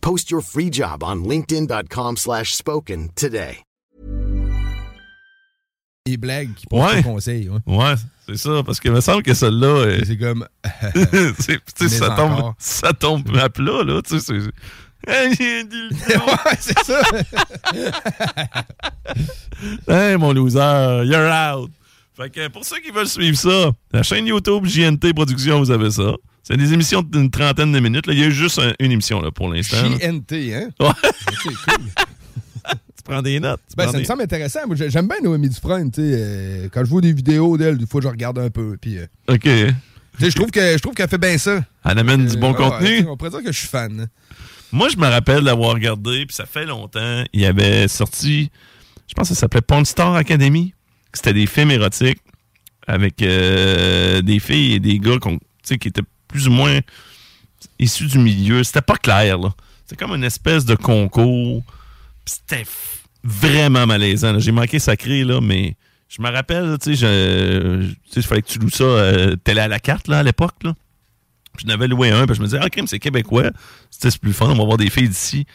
Post your free job on linkedin.com slash spoken today. Les blagues qui portent Ouais. un conseil. Ouais. Ouais, c'est ça, parce qu'il me semble que celle-là, euh, C'est comme. c'est- tu sais, ça tombe, ça tombe à plat, là, tu sais, c'est... Hey, j'ai dit le nom. ouais, c'est ça. Hey, mon loser, you're out. Fait que pour ceux qui veulent suivre ça, la chaîne YouTube JNT Productions, vous avez ça. C'est des émissions d'une trentaine de minutes. Là. Il y a eu juste un- une émission là, pour l'instant. JNT, hein? Ouais. Ok, cool. Tu prends des notes. Ben, ça me semble intéressant. J'aime bien Noémie Dufresne, euh, quand je vois des vidéos d'elle, des fois, je regarde un peu. Puis, euh, OK. Elle je trouve qu'elle fait bien ça. amène du bon Euh, contenu. on pourrait dire que je suis fan. Moi, je me rappelle d'avoir regardé, puis ça fait longtemps, il y avait sorti, je pense que ça s'appelait Porn Star Academy. C'était des films érotiques avec euh, des filles et des gars qui étaient plus ou moins issus du milieu. C'était pas clair, là. C'était comme une espèce de concours. C'était vraiment malaisant. J'ai manqué sacré, là, mais je me rappelle, tu sais, il fallait que tu loues ça euh, télé à la carte, là, à l'époque, je n'avais loué un, puis je me disais, ah, crime, c'est québécois. C'était plus fun, on va voir des filles d'ici.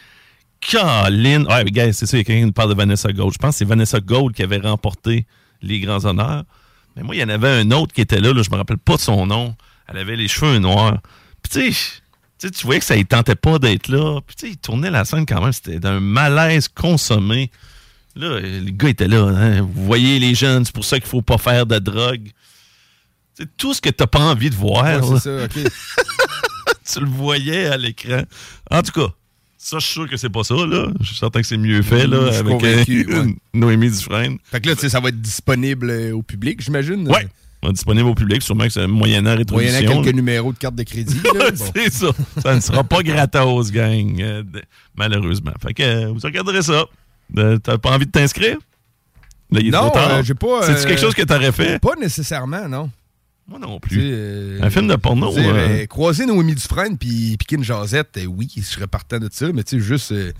Caroline! Ouais, mais gars, c'est ça, il y a quelqu'un qui nous parle de Vanessa Gold. Je pense que c'est Vanessa Gold qui avait remporté les grands honneurs. Mais moi, il y en avait un autre qui était là, là je me rappelle pas de son nom. Elle avait les cheveux noirs. Puis tu sais, tu voyais que ça ne tentait pas d'être là. Puis tu sais, il tournait la scène quand même. C'était d'un malaise consommé. Là, les gars étaient là. hein. Vous voyez les jeunes, c'est pour ça qu'il faut pas faire de drogue. C'est tout ce que t'as pas envie de voir. Ouais, ça, OK. tu le voyais à l'écran. En tout cas, ça, je suis sûr que c'est pas ça, là. Je suis certain que c'est mieux fait, là, avec euh, ouais. Noémie Dufresne. Fait que là, tu sais, ça va être disponible euh, au public, j'imagine? Ouais. Est disponible au public, sûrement que c'est moyennant rétroduction. Moyennant quelques là. numéros de carte de crédit. là. Ouais, Bon. c'est ça. Ça ne sera pas gratos, gang. euh, malheureusement. Fait que euh, vous regarderez ça. Euh, T'as pas envie de t'inscrire? Non, j'ai pas, C'est-tu quelque chose que t'aurais fait? Pas nécessairement, non. Moi non plus. euh, Un film de porno, euh, croiser Noémie Dufresne puis piquer une jasette, oui, je serais partant de ça, mais tu sais, juste. euh,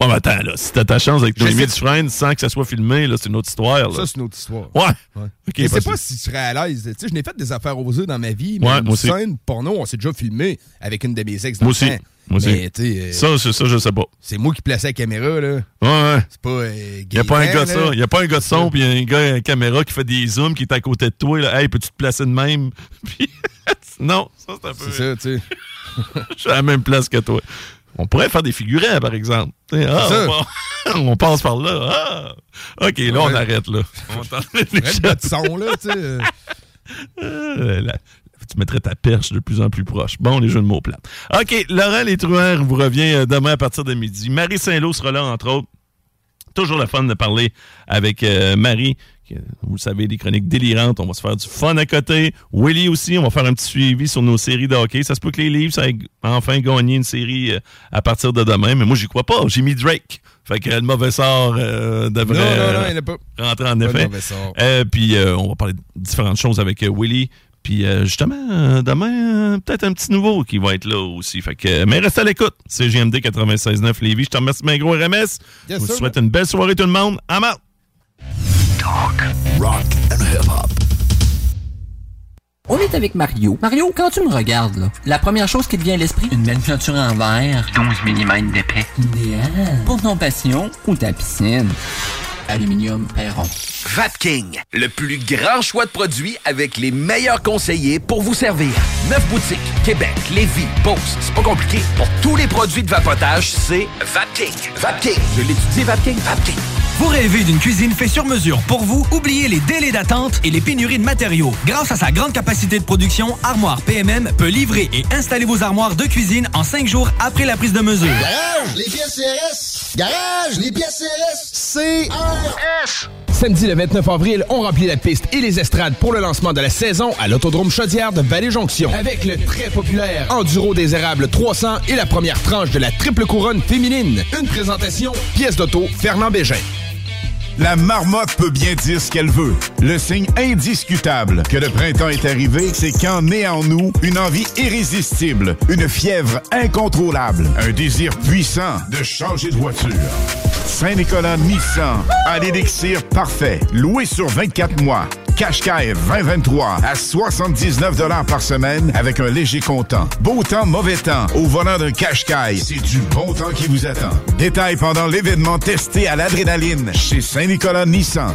Ouais, mais attends, là, si t'as ta chance avec Noémie Dufresne sans que ça soit filmé, là, c'est une autre histoire. Là. ça, c'est une autre histoire. Ouais. Ouais. Ok, je sais pas si je serais à l'aise. Tu sais, je n'ai fait des affaires aux œufs dans ma vie, mais Ouais, une moi aussi. scène porno, on s'est déjà filmé avec une de mes ex dans Moi le aussi. temps. Moi aussi. Mais, tu euh, Ça, c'est ça, je sais pas. c'est moi qui plaçais la caméra, là. Ouais, ouais. C'est pas. Euh, Il n'y a pas un gars de ça. Il a pas un gars de son, puis il y a un gars à la caméra qui fait des zooms, qui est à côté de toi. Là. Hey, peux-tu te placer de même? Non, ça, c'est un peu. C'est ça, tu sais. Je suis à la même place que toi. On pourrait faire des figurants, par exemple. Ah, on, on passe par là. Ah. OK, là, on arrête, là. On son, là, tu sais. euh, la- tu mettrais ta perche de plus en plus proche. Bon, les jeux de mots plates. OK, Laurent Truands vous revient euh, demain à partir de midi. Marie Saint-Lô sera là, entre autres. Toujours le fun de parler avec euh, Marie. Vous le savez, des chroniques délirantes. On va se faire du fun à côté. Willy aussi, on va faire un petit suivi sur nos séries de hockey. Ça se peut que les livres, ça ait enfin gagné une série euh, à partir de demain. Mais moi, j'y crois pas. J'ai mis Drake. Fait que le mauvais sort euh, devrait Non, non, non, il a pas. rentrer en Pas effet. Euh, puis euh, on va parler de différentes choses avec euh, Willy. Puis justement, demain, peut-être un petit nouveau qui va être là aussi. Fait que, mais reste à l'écoute. C'est GMD 96.9 Lévis. Je te remercie, gros RMS. Yes, Je vous souhaite une belle soirée tout le monde. I'm Rock and hip-hop. On est avec Mario. Mario, quand tu me regardes, là, la première chose qui te vient à l'esprit, une belle peinture en verre. 12 mm d'épais. Idéal. Pour ton passion ou ta piscine. Aluminium Perron. Vapking, le plus grand choix de produits avec les meilleurs conseillers pour vous servir. Neuf boutiques, Québec, Lévis, Beauce, c'est pas compliqué. Pour tous les produits de vapotage, c'est Vapking. Vapking, je l'étudie, Vapking, Vapking. Vous rêvez d'une cuisine faite sur mesure pour vous? Oubliez les délais d'attente et les pénuries de matériaux. Grâce à sa grande capacité de production, Armoire PMM peut livrer et installer vos armoires de cuisine en cinq jours après la prise de mesure. Garage, les pièces CRS. Garage, les pièces CRS. CRS. Samedi le 29 avril, on remplit la piste et les estrades pour le lancement de la saison à l'Autodrome Chaudière de Vallée-Jonction. Avec le très populaire Enduro des Érables 300 et la première tranche de la triple couronne féminine. Une présentation, pièce d'auto, Fernand Bégin. La marmotte peut bien dire ce qu'elle veut. Le signe indiscutable que le printemps est arrivé, c'est quand naît en nous une envie irrésistible, une fièvre incontrôlable, un désir puissant de changer de voiture. Saint-Nicolas Nissan a l'élixir parfait, loué sur 24 mois. Qashqai 2023 à 79 par semaine avec un léger comptant. Beau temps, mauvais temps. Au volant d'un Qashqai, c'est du bon temps qui vous attend. Détails pendant l'événement testé à l'adrénaline chez Saint-Nicolas Nissan.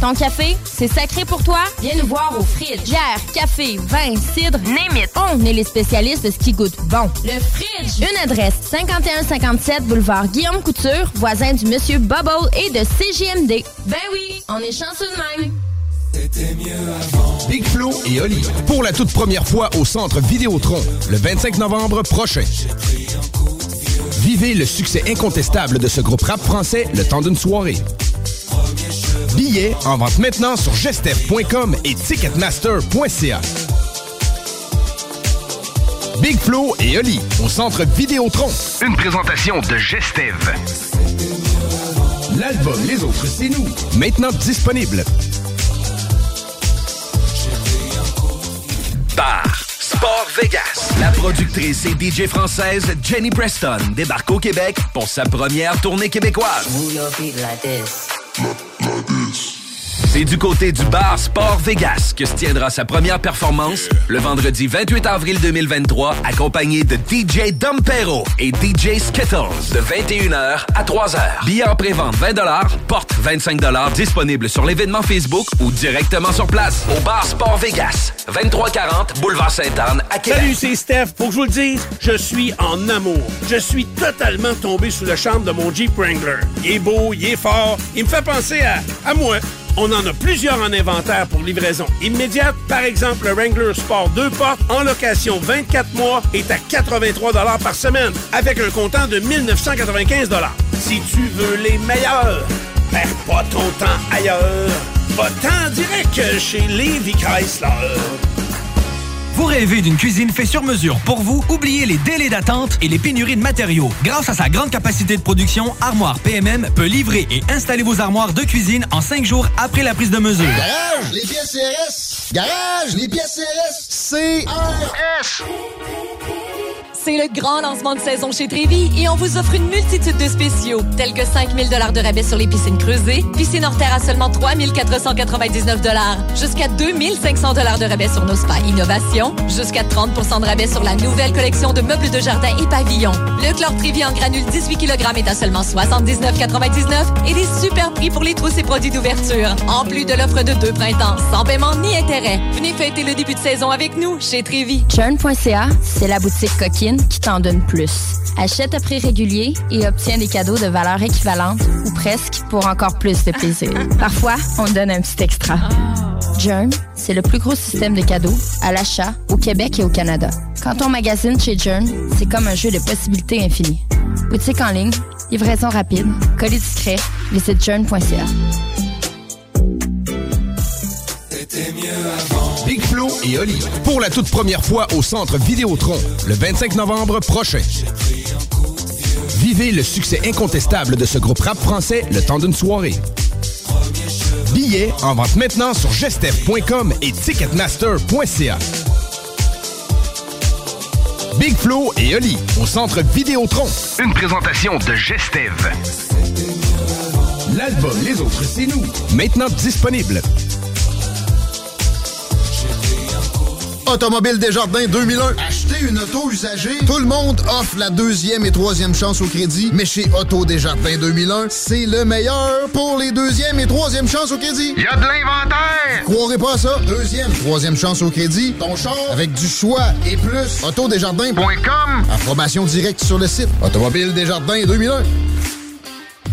Ton café, c'est sacré pour toi? Viens nous voir au Fridge. Bière, café, vin, cidre, name it. On est les spécialistes de ce qui goûte bon. Le Fridge! Une adresse, 5157 boulevard Guillaume Couture, voisin du Monsieur Bubble et de CJMD. Ben oui, on est chanceux de même. Big Flo et Oli. Pour la toute première fois au Centre Vidéotron, le 25 novembre prochain. Vivez le succès incontestable de ce groupe rap français le temps d'une soirée. Billets en vente maintenant sur gestev.com et ticketmaster.ca. Big Flo et Oli au Centre Vidéotron. Une présentation de Gestev. L'album Les Autres, c'est nous. Maintenant disponible. Bar Sport Vegas. La productrice et DJ française Jenny Preston débarque au Québec pour sa première tournée québécoise. this. C'est du côté du bar Sport Vegas que se tiendra sa première performance le vendredi 28 avril 2023, accompagné de DJ Dompero et DJ Skittles de 21h à 3h. Billets en pré-vente 20 porte 25 disponible sur l'événement Facebook ou directement sur place au bar Sport Vegas, 2340 Boulevard Sainte-Anne à Québec. Salut, c'est Steph. Faut que je vous le dise, je suis en amour. Je suis totalement tombé sous le charme de mon Jeep Wrangler. Il est beau, il est fort, il me fait penser à moi. On en a plusieurs en inventaire pour livraison immédiate. Par exemple, le Wrangler Sport 2 portes en location 24 mois est à 83 par semaine avec un comptant de 1995 Si tu veux les meilleurs, perds pas ton temps ailleurs. Va-t'en direct chez Lévi Chrysler. Vous rêvez d'une cuisine faite sur mesure pour vous? Oubliez les délais d'attente et les pénuries de matériaux. Grâce à sa grande capacité de production, Armoire PMM peut livrer et installer vos armoires de cuisine en cinq jours après la prise de mesure. Garage, les pièces CRS. Garage, les pièces CRS. CRS. C'est le grand lancement de saison chez Trévi et on vous offre une multitude de spéciaux, tels que 5000 de rabais sur les piscines creusées, piscine hors terre à seulement 3499 jusqu'à 2500 de rabais sur nos spas innovation, jusqu'à 30% de rabais sur la nouvelle collection de meubles de jardin et pavillons. Le chlore Trévi en granule 18 kg est à seulement 79,99 et des super prix pour les trousses et produits d'ouverture. En plus de l'offre de deux printemps, sans paiement ni intérêt. Venez fêter le début de saison avec nous chez Trévi. Churn.ca, c'est la boutique coquine qui t'en donne plus. Achète à prix régulier et obtiens des cadeaux de valeur équivalente ou presque pour encore plus de plaisir. Parfois, on donne un petit extra. Jern, c'est le plus gros système de cadeaux à l'achat au Québec et au Canada. Quand on magasine chez Jern, c'est comme un jeu de possibilités infinies. Boutique en ligne, livraison rapide, colis discret, visite jern.ca. Big Flo et Oli. Pour la toute première fois au Centre Vidéotron, le 25 novembre prochain. Vivez le succès incontestable de ce groupe rap français le temps d'une soirée. Billets en vente maintenant sur gestev.com et ticketmaster.ca. Big Flo et Oli au Centre Vidéotron. Une présentation de Gestev. L'album Les Autres, c'est nous. Maintenant disponible. Automobile Desjardins 2001. Acheter une auto usagée. Tout le monde offre la deuxième et troisième chance au crédit. Mais chez Auto Desjardins 2001, c'est le meilleur pour les deuxième et troisième chances au crédit. Il y a de l'inventaire! Croirez pas à ça. Deuxième, troisième chance au crédit. Ton char avec du choix et plus. Autodesjardins.com. Information directe sur le site. Automobile Desjardins 2001.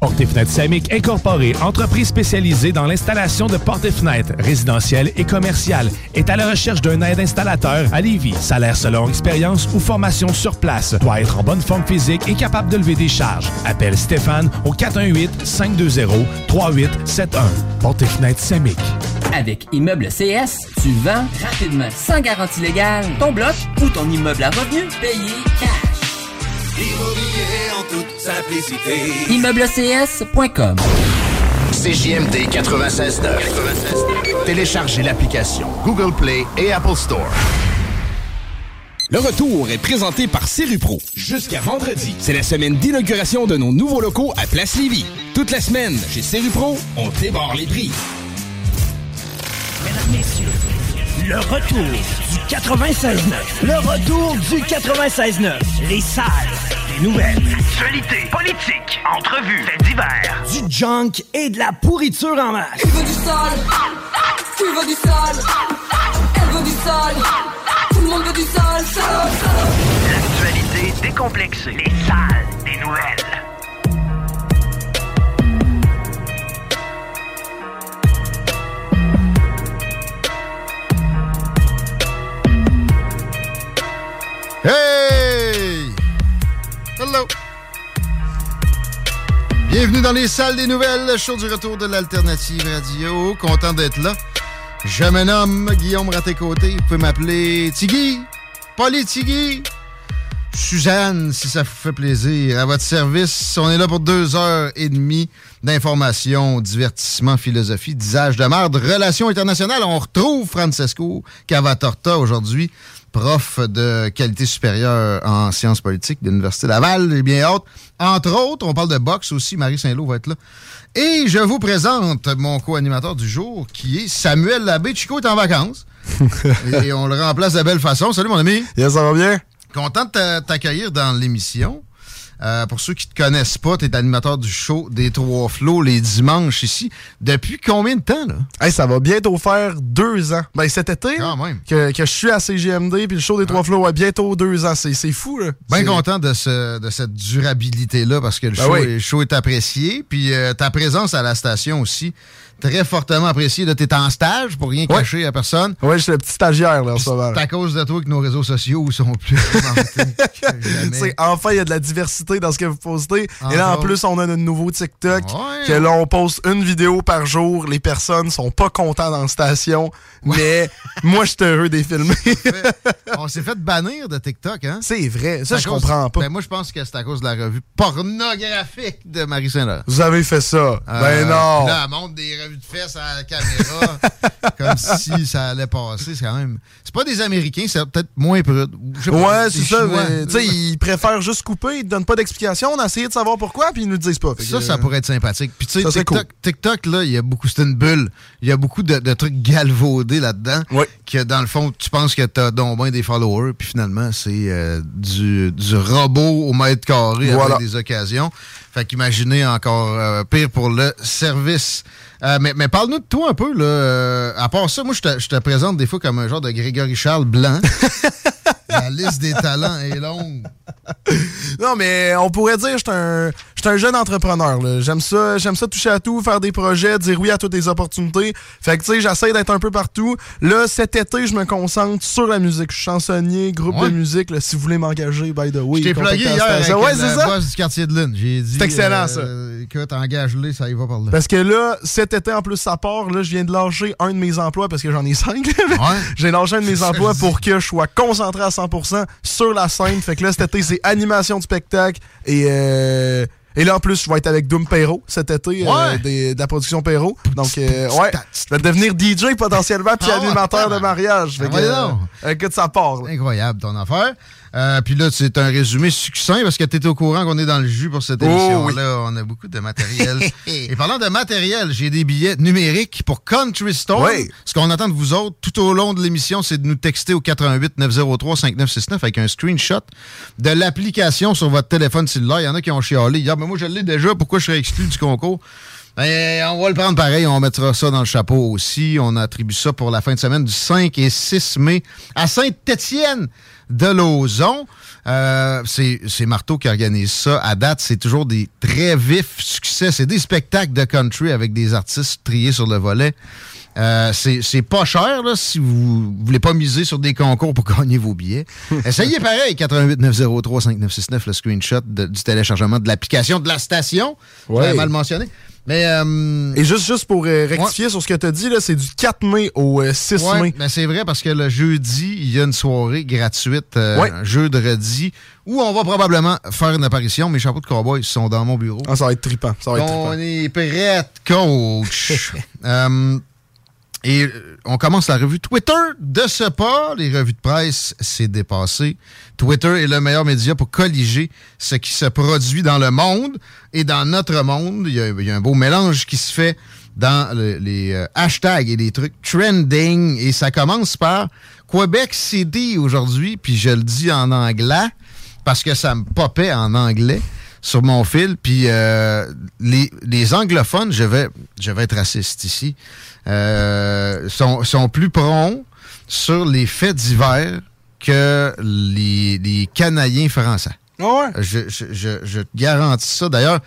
Portes et fenêtres Samic Incorporée, entreprise spécialisée dans l'installation de portes et fenêtres résidentielles et commerciales, est à la recherche d'un aide installateur à Lévis. Salaire selon expérience ou formation sur place. Doit être en bonne forme physique et capable de lever des charges. Appelle Stéphane au 418-520-3871. Portes et fenêtres Samic. Avec Immeuble CS, tu vends rapidement, sans garantie légale, ton bloc ou ton immeuble à revenu payé cash. Immobilier en toute simplicité. ImmeubleCS.com CJMD 96.9. Téléchargez l'application Google Play et Apple Store. Le retour est présenté par Serupro. Jusqu'à vendredi, c'est la semaine d'inauguration de nos nouveaux locaux à Place Lévis. Toute la semaine, chez Serupro, on débarre les prix. Mesdames, Messieurs, le retour du 96.9. Le retour du 96.9. Les salles des nouvelles. Actualité, politique, entrevues, faits divers. Du junk et de la pourriture en masse. Tu veux du sale Tu veux du sale Elle veut du sale Tout le monde veut du sale. L'actualité décomplexée. Les salles des nouvelles. Hey! Hello! Bienvenue dans les salles des nouvelles, le show du retour de l'Alternative Radio. Content d'être là. Je me nomme Guillaume Raté-Côté. Vous pouvez m'appeler Tigui, Polly Tigui, Suzanne, si ça vous fait plaisir. À votre service, on est là pour deux heures et demie d'information, divertissement, philosophie, disage de merde, relations internationales. On retrouve Francesco Cavatorta aujourd'hui, prof de qualité supérieure en sciences politiques de l'Université Laval. J'ai bien hâte. Entre autres, on parle de boxe aussi. Marie Saint-Lô va être là. Et je vous présente mon co-animateur du jour, qui est Samuel Labbé. Chico est en vacances. et on le remplace de belle façon. Salut, mon ami. Yes, ça va bien? Content de t'a- t'accueillir dans l'émission. Euh, pour ceux qui te connaissent pas, tu es animateur du show des Trois Flots les dimanches ici. Depuis combien de temps, là? Hey, ça va bientôt faire deux ans. Ben, cet été, Que, que je suis à CGMD, puis le show des Trois Flots, ouais, bientôt deux ans. C'est c'est fou, là. Bien content de, ce, de cette durabilité-là parce que le Ben show, oui. est, le show est apprécié. Puis euh, ta présence à la station aussi, très fortement appréciée. Tu es en stage pour rien cacher à personne. Ouais, je suis le petit stagiaire, là, en ce moment. C'est à cause de toi que nos réseaux sociaux sont plus. C'est- enfin, il y a de la diversité dans ce que vous postez. Et là, en plus, on a notre nouveau TikTok. Ouais. Que là, on poste une vidéo par jour. Les personnes sont pas contents dans la station. Mais moi, je suis heureux des filmer. On s'est fait bannir de TikTok, hein? C'est vrai. Ça, je cause- comprends pas. Ben, moi, je pense que c'est à cause de la revue pornographique de Marie Saint-Laurent. Vous avez fait ça. ben non. Euh, Là, elle montre des revues de fesses à la caméra comme si ça allait passer. C'est quand même. C'est pas des Américains, c'est peut-être moins prude. Ouais, c'est ça. Tu sais, ils préfèrent juste couper. Ils te donnent pas d'explication. On a essayé de savoir pourquoi, puis ils nous disent pas. Ça, que, ça euh, pourrait être sympathique. Puis tu sais, TikTok, TikTok, là, il y a beaucoup, c'est une bulle. Il y a beaucoup de, de trucs galvaudés là-dedans. Que dans le fond, tu penses que t'as donc bien des followers, puis finalement, c'est euh, du, du robot au mètre carré Voilà. avec des occasions. Fait qu'imaginez encore euh, pire pour le service. Euh, mais mais parle-nous de toi un peu, là. À part ça, moi, je te, je te présente des fois comme un genre de Grégory Charles blanc. La liste des talents est longue. Non, mais on pourrait dire que je suis un, je suis un jeune entrepreneur. là. J'aime ça, j'aime ça toucher à tout, faire des projets, dire oui à toutes les opportunités. Fait que tu sais, j'essaie d'être un peu partout. Là, cet été, je me concentre sur la musique. Je suis chansonnier, groupe Ouais. de musique. là, si vous voulez m'engager, by the way. Je t'ai plugué la hier avec. Ouais, c'est ça. boss du quartier de Lune. J'ai dit... C'est excellent, ça. euh, Écoute, engage-les, ça y va par là. Parce que là, cet été, en plus, ça part. Là, je viens de lâcher un de mes emplois parce que j'en ai cinq. J'ai lâché un de mes emplois pour que je sois concentré à 100% sur la scène. Fait que là, cet été, c'est animation de spectacle. Et, euh, et là, en plus, je vais être avec Doom Perrault cet été, euh, des- de la production Perrault. Donc, euh, ouais, je vais devenir DJ potentiellement puis Ah ouais, animateur de mariage. Fait Ah, que, euh, écoute, ça part. là. Incroyable ton affaire. Euh, Puis là, c'est un résumé succinct parce que tu au courant qu'on est dans le jus pour cette Oh, émission-là. On a beaucoup de matériel. Et parlant de matériel, j'ai des billets numériques pour Country Store. Oui. Ce qu'on attend de vous autres tout au long de l'émission, c'est de nous texter au 88 903 5969 avec un screenshot de l'application sur votre téléphone cellulaire. Il y en a qui ont chialé hier. Mais moi, je l'ai déjà. Pourquoi je serais exclu du concours? Ben, on va le prendre pareil. On mettra ça dans le chapeau aussi. On attribue ça pour la fin de semaine du 5 et 6 mai à Sainte-Étienne de Lauzon. Euh, c'est Marteau qui organise ça. À date, c'est toujours des très vifs succès. C'est des spectacles de country avec des artistes triés sur le volet. Euh, c'est pas cher là, si vous voulez pas miser sur des concours pour gagner vos billets. Essayez pareil, 88 903 5969, le screenshot de- du téléchargement de l'application de la station. Ouais. Mal mentionné. Mais euh, Et juste, juste pour euh, rectifier sur ce que tu as dit, c'est du 4 mai au euh, 6 Ouais, mai. ben c'est vrai parce que le jeudi, il y a une soirée gratuite, euh, Ouais. jeudi, où on va probablement faire une apparition. Mes chapeaux de cowboy sont dans mon bureau. Ah, ça va être trippant. Ça va être on trippant. est prêt, coach? Et euh, on commence la revue Twitter de ce pas. Les revues de presse, c'est dépassé. Twitter est le meilleur média pour colliger ce qui se produit dans le monde et dans notre monde. Il y a, un beau mélange qui se fait dans le- les euh, hashtags et les trucs trending. Et ça commence par Québec City aujourd'hui, puis je le dis en anglais parce que ça me popait en anglais sur mon fil. Puis euh, les, les anglophones, je vais, je vais être raciste ici, euh, sont, sont plus prompts sur les faits divers que les, les Canadiens français. Je, je, je, je te garantis ça. D'ailleurs,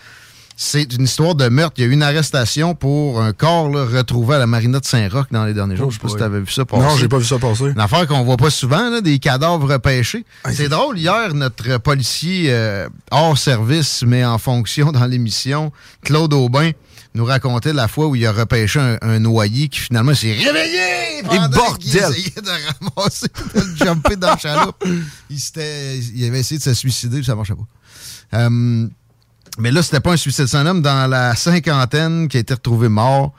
c'est une histoire de meurtre. Il y a eu une arrestation pour un corps là, retrouvé à la marina de Saint-Roch dans les derniers jours. je sais pas si tu avais vu ça passer. Non, j'ai pas vu ça passer. Une affaire qu'on voit pas souvent, là, des cadavres repêchés. c'est drôle, hier, notre policier euh, hors service, mais en fonction dans l'émission, Claude Aubin, nous racontait la fois où il a repêché un, un noyé qui finalement s'est réveillé pendant qu'il bordel! essayait de ramasser, de le jumper dans la chaloupe. Il, s'était- il avait essayé de se suicider, puis ça marchait pas. Euh, mais là, c'était pas un suicide. C'est un homme dans la cinquantaine qui a été retrouvé mort.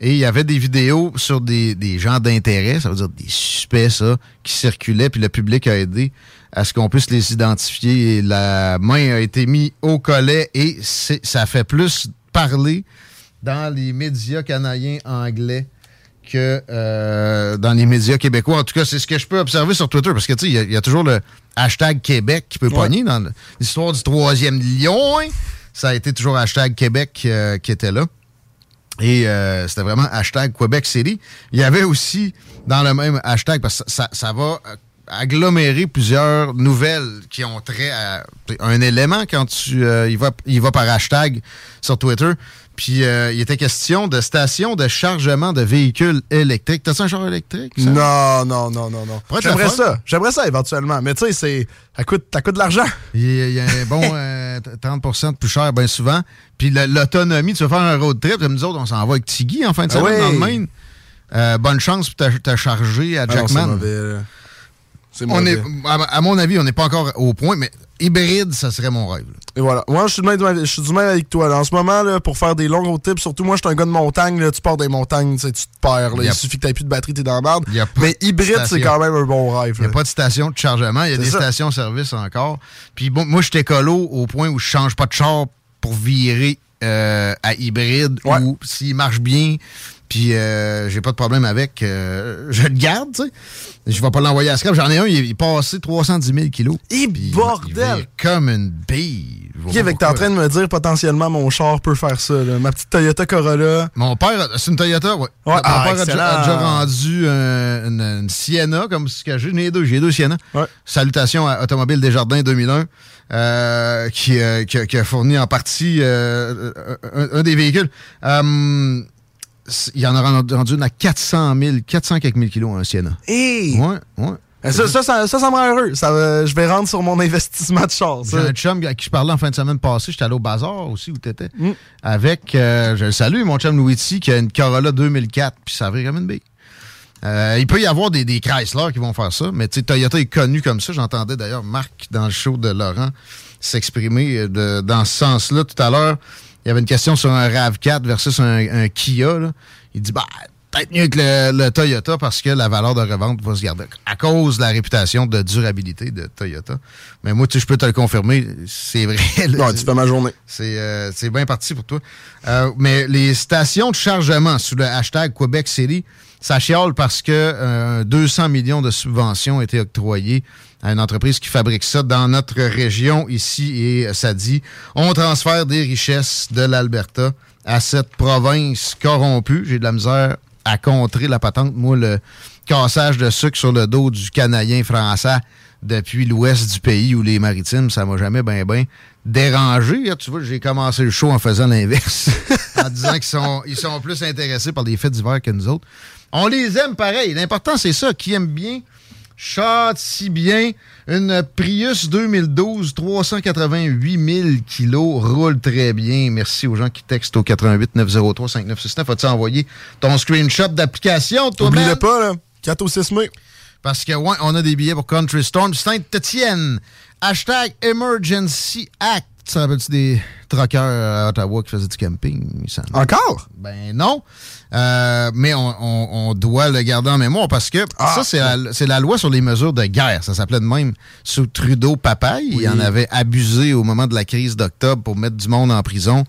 Et il y avait des vidéos sur des, gens d'intérêt, ça veut dire des suspects, ça, qui circulaient, puis le public a aidé à ce qu'on puisse les identifier. Et la main a été mise au collet et ça fait plus parler dans les médias canadiens anglais que euh, dans les médias québécois. En tout cas, c'est ce que je peux observer sur Twitter, parce que, tu sais, il y a- il y, a toujours le hashtag Québec qui peut Ouais. pogner dans l'histoire du troisième lion. hein. Ça a été toujours hashtag Québec euh, qui était là. Et euh, c'était vraiment hashtag Québec City. Il y avait aussi dans le même hashtag, parce que ça, ça va agglomérer plusieurs nouvelles qui ont trait à un élément quand tu il va il va par hashtag sur Twitter. Puis euh, il était question de station de chargement de véhicules électriques. T'as-tu un char électrique? ça? Non, non, non, non, non. J'aimerais ça. J'aimerais ça éventuellement. Mais tu sais, c'est. Ça coûte, ça coûte de l'argent. Il y a, un bon euh, 30% de plus cher, bien souvent. Puis l'autonomie, tu vas faire un road trip, comme nous autres, on s'en va avec Tiggy en fin de Ah semaine oui. dans le Maine. Euh, bonne chance pour te- charger à Ah non, On est, à, mon avis, on n'est pas encore au point, mais hybride, ça serait mon rêve. là. Et voilà. Moi, je suis, du même, je suis du même avec toi. là. En ce moment, là, pour faire des longs road trips, surtout moi, je suis un gars de montagne. Là, tu pars des montagnes, tu tu te perds. Il suffit que tu plus de batterie, t'es dans la merde. Mais de hybride, c'est quand même un bon rêve. Il n'y a pas de station de chargement, il y a des stations-service encore. Puis bon, moi, je suis écolo au point où je change pas de char pour virer euh, à hybride ou s'il marche bien, puis euh, j'ai pas de problème avec, euh, je le garde, tu sais. Je vais pas l'envoyer à scrap. J'en ai un, il est passé 310 000 kilos. Et Puis bordel! il vire comme une bille. Fait que t'es en train de me dire potentiellement mon char peut faire ça. là? Ma petite Toyota Corolla. Mon père, c'est une Toyota, ouais. Ouais, Mon ah, père a déjà, a déjà rendu un- une, une Sienna, comme ce que j'ai. J'en ai deux, j'ai deux Sienna. Salutations à Automobile Desjardins 2001, euh, qui, euh, qui a- qui a fourni en partie euh, un, un des véhicules. Euh, il y en a rendu une à 400 000, 400 quelques mille kilos, un Sienna. Hey! Ouais, ouais. Ça, ça, ça, me rend heureux. Ça, euh, je vais rendre sur mon investissement de char. J'ai un chum à qui je parlais en fin de semaine passée. J'étais allé au bazar aussi où t'étais. Avec, euh, je le salue, mon chum Louis qui a une Corolla 2004. Puis ça avait comme une bille. Euh, il peut y avoir des, des Chrysler qui vont faire ça, mais tu sais, Toyota est connu comme ça. J'entendais d'ailleurs Marc dans le show de Laurent s'exprimer dans ce sens-là tout à l'heure. Il y avait une question sur un RAV4 versus un, un Kia. là. Il dit, bah, peut-être mieux que le, le Toyota parce que la valeur de revente va se garder à cause de la réputation de durabilité de Toyota. Mais moi, tu je peux te le confirmer, c'est vrai. Ouais, tu fais ma journée. C'est euh, c'est bien parti pour toi. Euh, mais les stations de chargement sous le hashtag Québec City, ça chiale parce que euh, 200 millions de subventions ont été octroyées à une entreprise qui fabrique ça dans notre région ici et ça dit on transfère des richesses de l'Alberta à cette province corrompue. J'ai de la misère à contrer la patente. Moi, le cassage de sucre sur le dos du Canadien français depuis l'ouest du pays ou les maritimes, ça m'a jamais bien ben dérangé. Tu vois, j'ai commencé le show en faisant l'inverse, en disant qu'ils sont, ils sont plus intéressés par des faits divers que nous autres. On les aime pareil. L'important, c'est ça. Qui aime bien, chante si bien. Une Prius 2012, 388 000 kilos, roule très bien. Merci aux gens qui textent au 88 903 5969. As-tu envoyé ton screenshot d'application, toi, pas, là. 4 au 6 mai. Parce que, ouais, on a des billets pour Country Storm. Sainte-Étienne. Hashtag Emergency Act. Tu te rappelles-tu des truckers à Ottawa qui faisaient du camping? Encore? Ben non. Euh, mais on, on- on doit le garder en mémoire parce que ça, c'est la, c'est la loi sur les mesures de guerre. Ça s'appelait de même sous Trudeau Papaye. Il en avait abusé au moment de la crise d'octobre pour mettre du monde en prison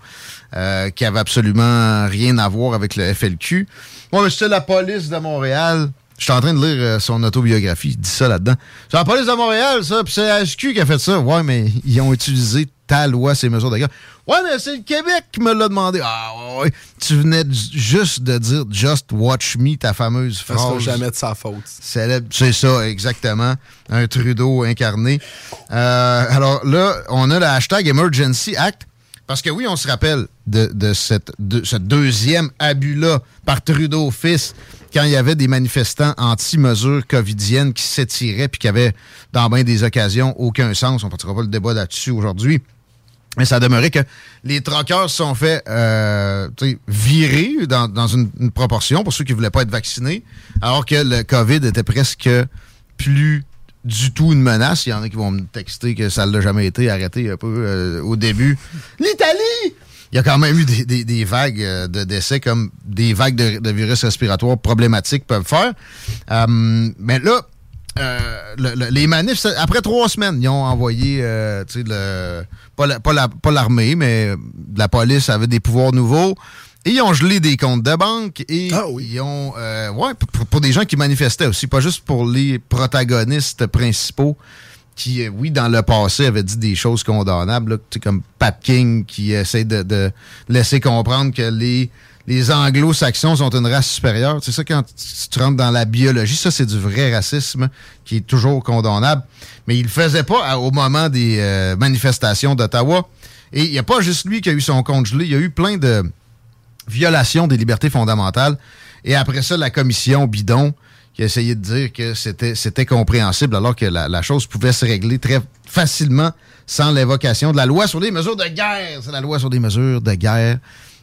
euh, qui avait absolument rien à voir avec le FLQ. Moi, mais c'était la police de Montréal. Je suis en train de lire euh, son autobiographie. Il dit ça là-dedans. C'est la police de Montréal, ça, puis c'est la SQ qui a fait ça. Ouais, mais ils ont utilisé ta loi, ces mesures de guerre. Ouais, mais c'est le Québec qui me l'a demandé. Ah, ouais. Tu venais juste de dire Just watch me, ta fameuse Ça sera phrase. jamais de sa faute. Célèbre- C'est ça, exactement. Un Trudeau incarné. Euh, alors là, on a le hashtag Emergency Act. Parce que oui, on se rappelle de, de cette, de ce deuxième abus-là par Trudeau fils quand il y avait des manifestants anti-mesures covidiennes qui s'étiraient puis qui avaient, dans bien des occasions, aucun sens. On ne partira pas le débat là-dessus aujourd'hui. Mais ça demeurait que les troqueurs se sont fait euh, virer dans, dans une, proportion pour ceux qui ne voulaient pas être vaccinés, alors que le COVID était presque plus du tout une menace. Il y en a qui vont me texter que ça ne l'a jamais été, arrêté un peu euh, au début. L'Italie! Il y a quand même eu des, vagues euh, de décès comme des vagues de, de virus respiratoires problématiques peuvent faire. Euh, mais là, euh, le- le- les manifs, après trois semaines, ils ont envoyé, euh, tu sais, le- pas la- pas la- pas l'armée, mais la police avait des pouvoirs nouveaux. Et ils ont gelé des comptes de banque et ils ont. euh, ouais, pour, pour des gens qui manifestaient aussi, pas juste pour les protagonistes principaux qui, euh, oui, dans le passé, avaient dit des choses condamnables, là, comme Pat King qui essaie de, de laisser comprendre que les, les anglo-saxons sont une race supérieure. C'est ça, quand tu rentres dans la biologie, ça, c'est du vrai racisme qui est toujours condamnable. Mais il le faisait pas au moment des euh, manifestations d'Ottawa. Et il n'y a pas juste lui qui a eu son compte gelé, il y a eu plein de violations des libertés fondamentales. Et après ça, la commission bidon qui a essayé de dire que c'était c'était compréhensible alors que la, la chose pouvait se régler très facilement sans l'évocation de la loi sur les mesures de guerre. C'est la loi sur les mesures de guerre.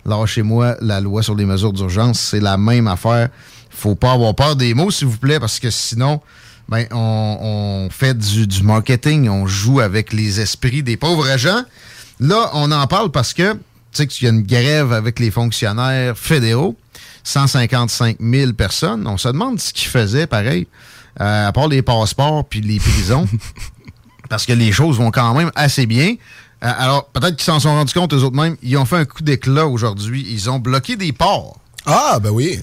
Lâchez-moi la loi sur les mesures d'urgence. C'est la même affaire. Faut pas avoir peur des mots, s'il vous plaît, parce que sinon, ben, on, on fait du, du marketing, on joue avec les esprits des pauvres gens. Là, on en parle parce que, tu sais, qu'il y a une grève avec les fonctionnaires fédéraux. 155 000 personnes. On se demande ce qu'ils faisaient, pareil, euh, à part les passeports puis les prisons. parce que les choses vont quand même assez bien. Euh, alors, peut-être qu'ils s'en sont rendus compte eux autres mêmes. Ils ont fait un coup d'éclat aujourd'hui. Ils ont bloqué des ports. Ah, ben oui.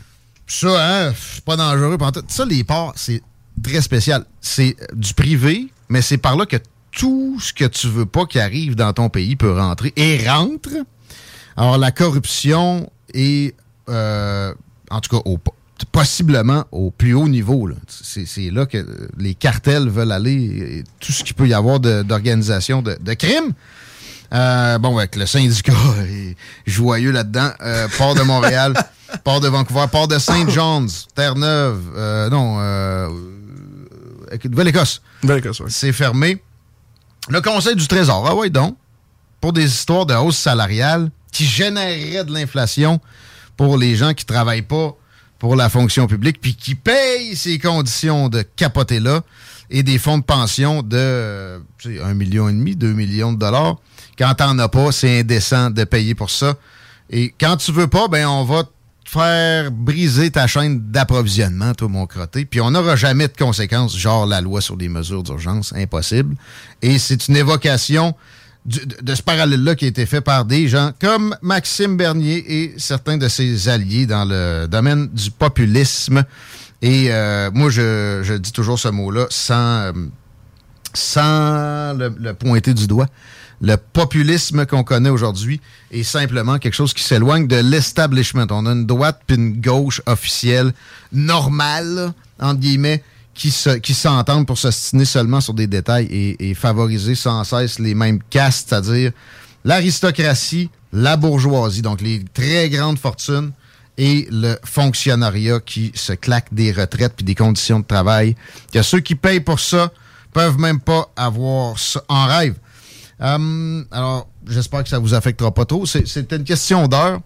Ça, hein, c'est pas dangereux. Ça, les ports, c'est très spécial. C'est du privé, mais c'est par là que tout ce que tu veux pas qui arrive dans ton pays peut rentrer et rentre. Alors, la corruption est, euh, en tout cas, au, possiblement au plus haut niveau. là. C'est là que les cartels veulent aller, et tout ce qu'il peut y avoir de- d'organisation de, de crimes. Euh, bon, avec le syndicat est joyeux là-dedans. Euh, port de Montréal, port de Vancouver, port de Saint John's, Terre-Neuve, euh, non, euh, euh, Nouvelle-Écosse. C'est fermé. Le Conseil du Trésor, ah ouais donc, pour des histoires de hausse salariale qui généreraient de l'inflation pour les gens qui travaillent pas pour la fonction publique puis qui payent ces conditions de capoter-là et des fonds de pension de tu sais, un million et demi, deux millions de dollars. Quand t'en as pas, c'est indécent de payer pour ça. Et quand tu veux pas, ben on va te faire briser ta chaîne d'approvisionnement, toi, mon crotté. Puis on n'aura jamais de conséquences, genre la loi sur les mesures d'urgence, impossible. Et c'est une évocation de, ce parallèle-là qui a été fait par des gens comme Maxime Bernier et certains de ses alliés dans le domaine du populisme. Et euh, moi, je, je dis toujours ce mot-là sans, euh, sans le pointer du doigt. Le populisme qu'on connaît aujourd'hui est simplement quelque chose qui s'éloigne de l'establishment. On a une droite puis une gauche officielle normale, entre guillemets, qui se- s'entendent pour s'ostiner seulement sur des détails et, favoriser sans cesse les mêmes castes, c'est-à-dire l'aristocratie, la bourgeoisie, donc les très grandes fortunes et le fonctionnariat qui se claque des retraites puis des conditions de travail. Que ceux qui payent pour ça peuvent même pas avoir ça en rêve. Hum, alors, j'espère que ça vous affectera pas trop. C'est- une question d'heure.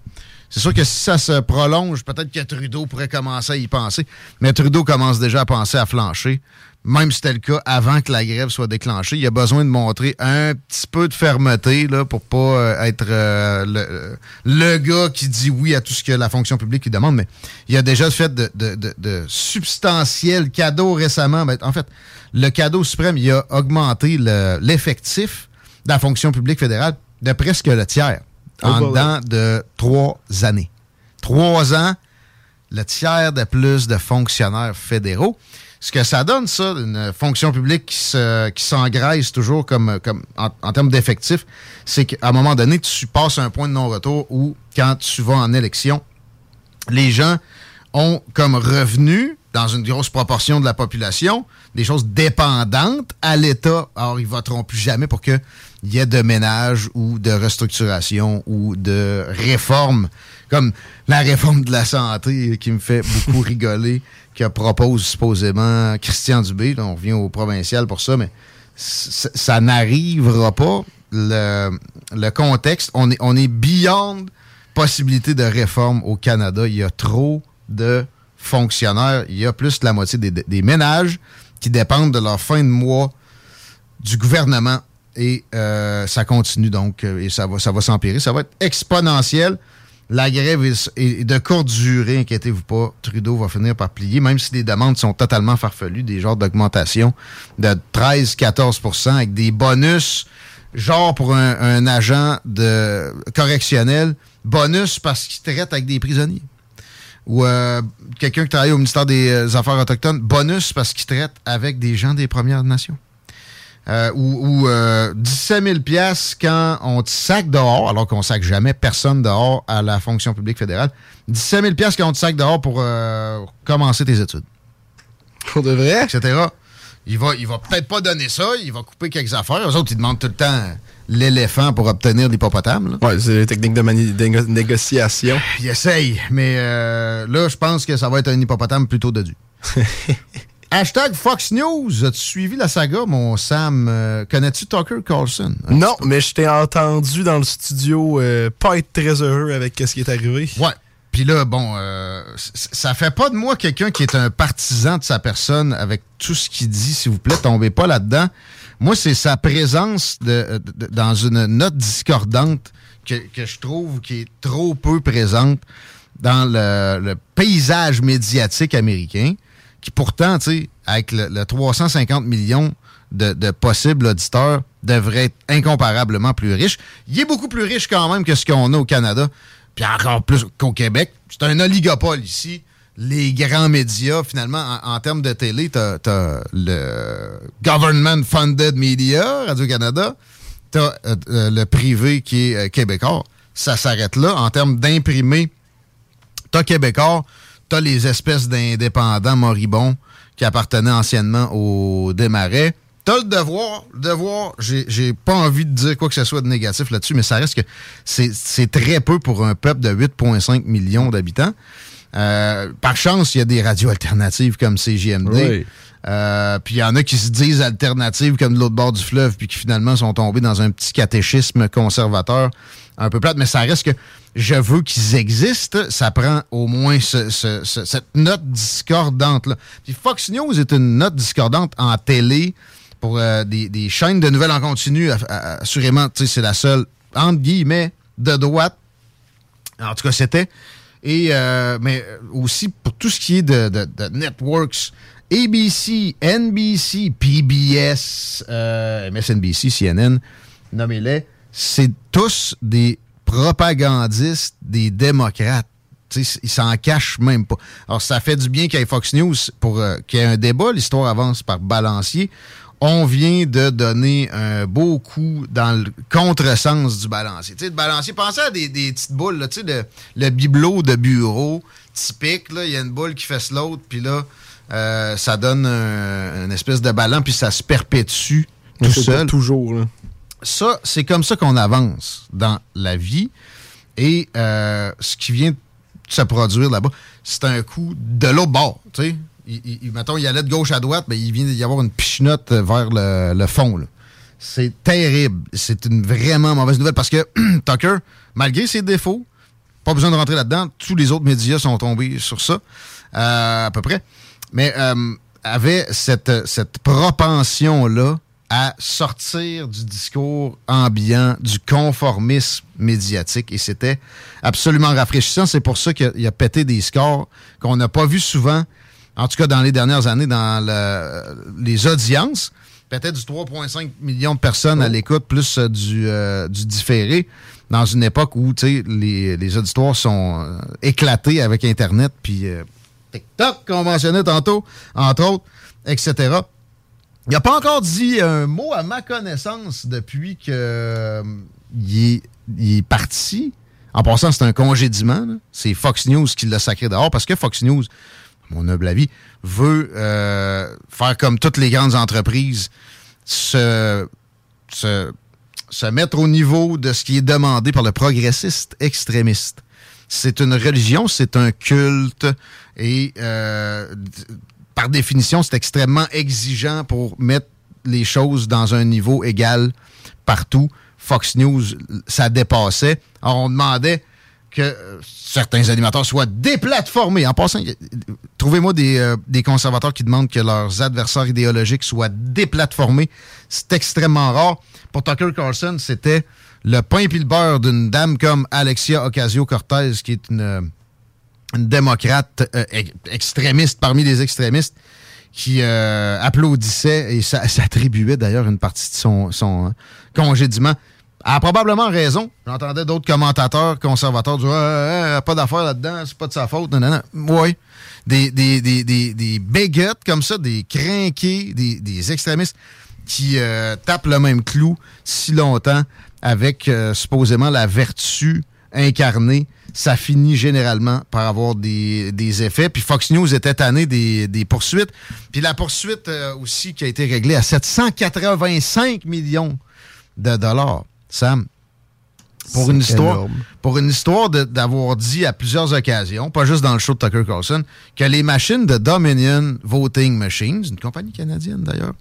C'est sûr que si ça se prolonge, peut-être que Trudeau pourrait commencer à y penser. Mais Trudeau commence déjà à penser à flancher. Même si c'était le cas avant que la grève soit déclenchée, il a besoin de montrer un petit peu de fermeté là, pour pas euh, être euh, le, le gars qui dit oui à tout ce que la fonction publique lui demande. Mais il a déjà fait de, de- de- substantiels cadeaux récemment. Ben, en fait, le cadeau suprême, il a augmenté le- l'effectif de la fonction publique fédérale de presque le tiers Oh, en dedans de trois années. Trois ans, le tiers de plus de fonctionnaires fédéraux. Ce que ça donne, ça, une fonction publique qui se- qui s'engraisse toujours comme, comme en, en termes d'effectifs, c'est qu'à un moment donné, tu passes un point de non-retour où, quand tu vas en élection, les gens ont comme revenu, dans une grosse proportion de la population, des choses dépendantes à l'État. Alors, ils voteront plus jamais pour qu'il y ait de ménage ou de restructuration ou de réforme, comme la réforme de la santé qui me fait beaucoup rigoler, que propose supposément Christian Dubé. Là, on revient au provincial pour ça, mais ça n'arrivera pas. Le, le contexte, on est, on est beyond possibilité de réforme au Canada. Il y a trop de fonctionnaires. Il y a plus de la moitié des, ménages qui dépendent de leur fin de mois du gouvernement. Et euh, ça continue donc, euh, et ça va, ça va s'empirer. Ça va être exponentiel. La grève est, est de courte durée, inquiétez-vous pas. Trudeau va finir par plier, même si les demandes sont totalement farfelues, des genres d'augmentation de 13-14% avec des bonus genre pour un, un agent de correctionnel, bonus parce qu'il traite avec des prisonniers. Ou euh, quelqu'un qui travaille au ministère des euh, Affaires autochtones, bonus parce qu'il traite avec des gens des Premières Nations. Euh, ou ou euh, 17 000 piastres quand on te sac dehors, alors qu'on sac jamais personne dehors à la fonction publique fédérale. 17 000 piastres quand on te sac dehors pour euh, commencer tes études. Pour de vrai? Etc. Il va, il va peut-être pas donner ça, il va couper quelques affaires. Eux autres, ils demandent tout le temps l'éléphant pour obtenir l'hippopotame. Ouais, c'est des techniques de négociation. Il essaye, mais euh, là, je pense que ça va être un hippopotame plutôt dodu. Hashtag Fox News. As-tu suivi la saga, mon Sam? Euh, Connais-tu Tucker Carlson? Non, mais je t'ai entendu dans le studio euh, pas être très heureux avec ce qui est arrivé. Ouais. Puis là, bon, euh, ça fait pas de moi quelqu'un qui est un partisan de sa personne avec tout ce qu'il dit, s'il vous plaît, tombez pas là-dedans. Moi, c'est sa présence dans une note discordante que, je trouve qui est trop peu présente dans le, paysage médiatique américain, qui pourtant, tu sais, avec le, le 350 millions de, de possibles auditeurs, devrait être incomparablement plus riche. Il est beaucoup plus riche quand même que ce qu'on a au Canada, puis encore plus qu'au Québec. C'est un oligopole ici. Les grands médias, finalement, en, en termes de télé, t'as as le government-funded media, Radio-Canada, t'as euh, euh, le privé qui est euh, québécois. Ça s'arrête là. En termes d'imprimés, t'as Québécois, t'as les espèces d'indépendants moribonds qui appartenaient anciennement au Desmarais. T'as le devoir, le devoir, j'ai pas envie de dire quoi que ce soit de négatif là-dessus, mais ça reste que c'est très peu pour un peuple de 8,5 millions d'habitants. Euh, par chance, il y a des radios alternatives comme CJMD. Oui. Euh, puis il y en a qui se disent alternatives comme de l'autre bord du fleuve, puis qui finalement sont tombés dans un petit catéchisme conservateur un peu plate. Mais ça reste que je veux qu'ils existent. Ça prend au moins ce- ce- ce- cette note discordante-là. Puis Fox News est une note discordante en télé pour euh, des, des chaînes de nouvelles en continu. Assurément, c'est la seule, entre guillemets, de droite. En tout cas, c'était. Et, euh, mais aussi pour tout ce qui est de, de- de networks, ABC, NBC, PBS, euh, MSNBC, CNN, nommez-les, c'est tous des propagandistes des démocrates. Ils s'en cachent même pas. Alors, ça fait du bien qu'il y ait Fox News pour euh, qu'il y ait un débat. L'histoire avance par balancier. On vient de donner un beau coup dans le contresens du balancier. Tu sais, le balancier, pensez à des, des petites boules, là, tu sais, le, le bibelot de bureau typique. là. Il y a une boule qui fait l'autre, puis là, euh, ça donne un, une espèce de ballon, puis ça se perpétue tout seul. toujours, là. Ça, c'est comme ça qu'on avance dans la vie. Et euh, ce qui vient de se produire là-bas, c'est un coup de l'autre bord. Tu sais, il, il- mettons, il allait de gauche à droite, mais il vient d'y avoir une pichenote vers le, le fond. là. C'est terrible. C'est une vraiment mauvaise nouvelle parce que Tucker, malgré ses défauts, pas besoin de rentrer là-dedans, tous les autres médias sont tombés sur ça, euh, à peu près, mais euh, avait cette, cette propension-là à sortir du discours ambiant, du conformisme médiatique. Et c'était absolument rafraîchissant. C'est pour ça qu'il a, a pété des scores qu'on n'a pas vus souvent, en tout cas dans les dernières années, dans le- les audiences. Peut-être du 3,5 millions de personnes à l'écoute, plus euh, du, euh, du différé, dans une époque où tu sais, les, les auditoires sont euh, éclatés avec Internet, puis euh, TikTok, qu'on mentionnait tantôt, entre autres, etc. Il n'a pas encore dit un mot à ma connaissance depuis que euh, il, est, il est parti. En passant, c'est un congédiement. C'est Fox News qui l'a sacré dehors parce que Fox News, mon humble avis, veut euh, faire comme toutes les grandes entreprises, se, mettre au niveau de ce qui est demandé par le progressiste extrémiste. C'est une religion, c'est un culte et euh, par définition, c'est extrêmement exigeant pour mettre les choses dans un niveau égal partout. Fox News, ça dépassait. Alors, on demandait que euh, certains animateurs soient déplatformés. En passant, trouvez-moi des, euh, des conservateurs qui demandent que leurs adversaires idéologiques soient déplatformés. C'est extrêmement rare. Pour Tucker Carlson, c'était le pain et le beurre d'une dame comme Alexia Ocasio-Cortez, qui est une, démocrate euh, ex- extrémiste parmi les extrémistes, qui applaudissait et s'attribuait d'ailleurs une partie de son, son hein, congédiement. A probablement raison. J'entendais d'autres commentateurs conservateurs dire pas d'affaires là-dedans, c'est pas de sa faute. Oui. Des, des, des, des, des bigots comme ça, des crinqués, des, des extrémistes qui euh, tapent le même clou si longtemps avec euh, supposément la vertu incarnée ça finit généralement par avoir des, effets. Puis Fox News était tanné des, des poursuites. Puis la poursuite euh, aussi qui a été réglée à 785 millions de dollars. Sam, pour une histoire, pour une histoire d'avoir dit à plusieurs occasions, pas juste dans le show de Tucker Carlson, que les machines de Dominion Voting Machines, une compagnie canadienne d'ailleurs,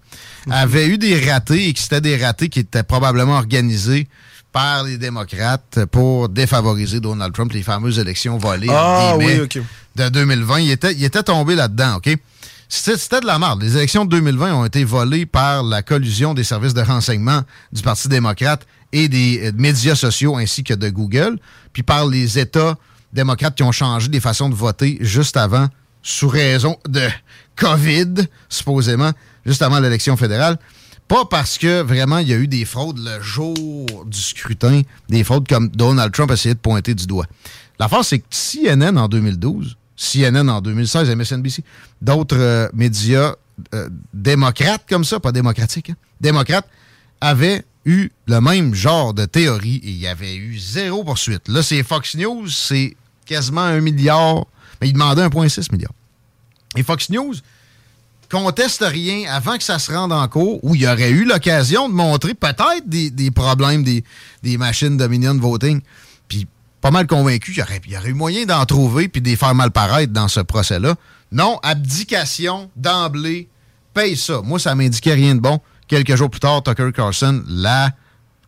avaient eu des ratés et que c'était des ratés qui étaient probablement organisés par les démocrates pour défavoriser Donald Trump, les fameuses élections volées ah, de 2020. Il était, il était tombé là-dedans, OK? C'était de la merde. Les élections de 2020 ont été volées par la collusion des services de renseignement du Parti démocrate et des euh, médias sociaux ainsi que de Google, puis par les États démocrates qui ont changé des façons de voter juste avant, sous raison de COVID, supposément, juste avant l'élection fédérale. Pas parce que vraiment il y a eu des fraudes le jour du scrutin, des fraudes comme Donald Trump essayait de pointer du doigt. L'affaire, c'est que CNN en 2012, CNN en 2016, MSNBC, d'autres euh, médias euh, démocrates comme ça, pas démocratiques, hein, démocrates, avaient eu le même genre de théorie et il y avait eu zéro poursuite. Là, c'est Fox News, c'est quasiment un milliard, mais il demandait 1,6 milliard. Et Fox News, conteste rien avant que ça se rende en cours, où il y aurait eu l'occasion de montrer peut-être des, problèmes des, machines Dominion Voting. Puis pas mal convaincu qu'il y aurait, y aurait eu moyen d'en trouver puis de les faire mal paraître dans ce procès-là. Non, abdication d'emblée, paye ça. Moi, ça m'indiquait rien de bon. Quelques jours plus tard, Tucker Carlson, la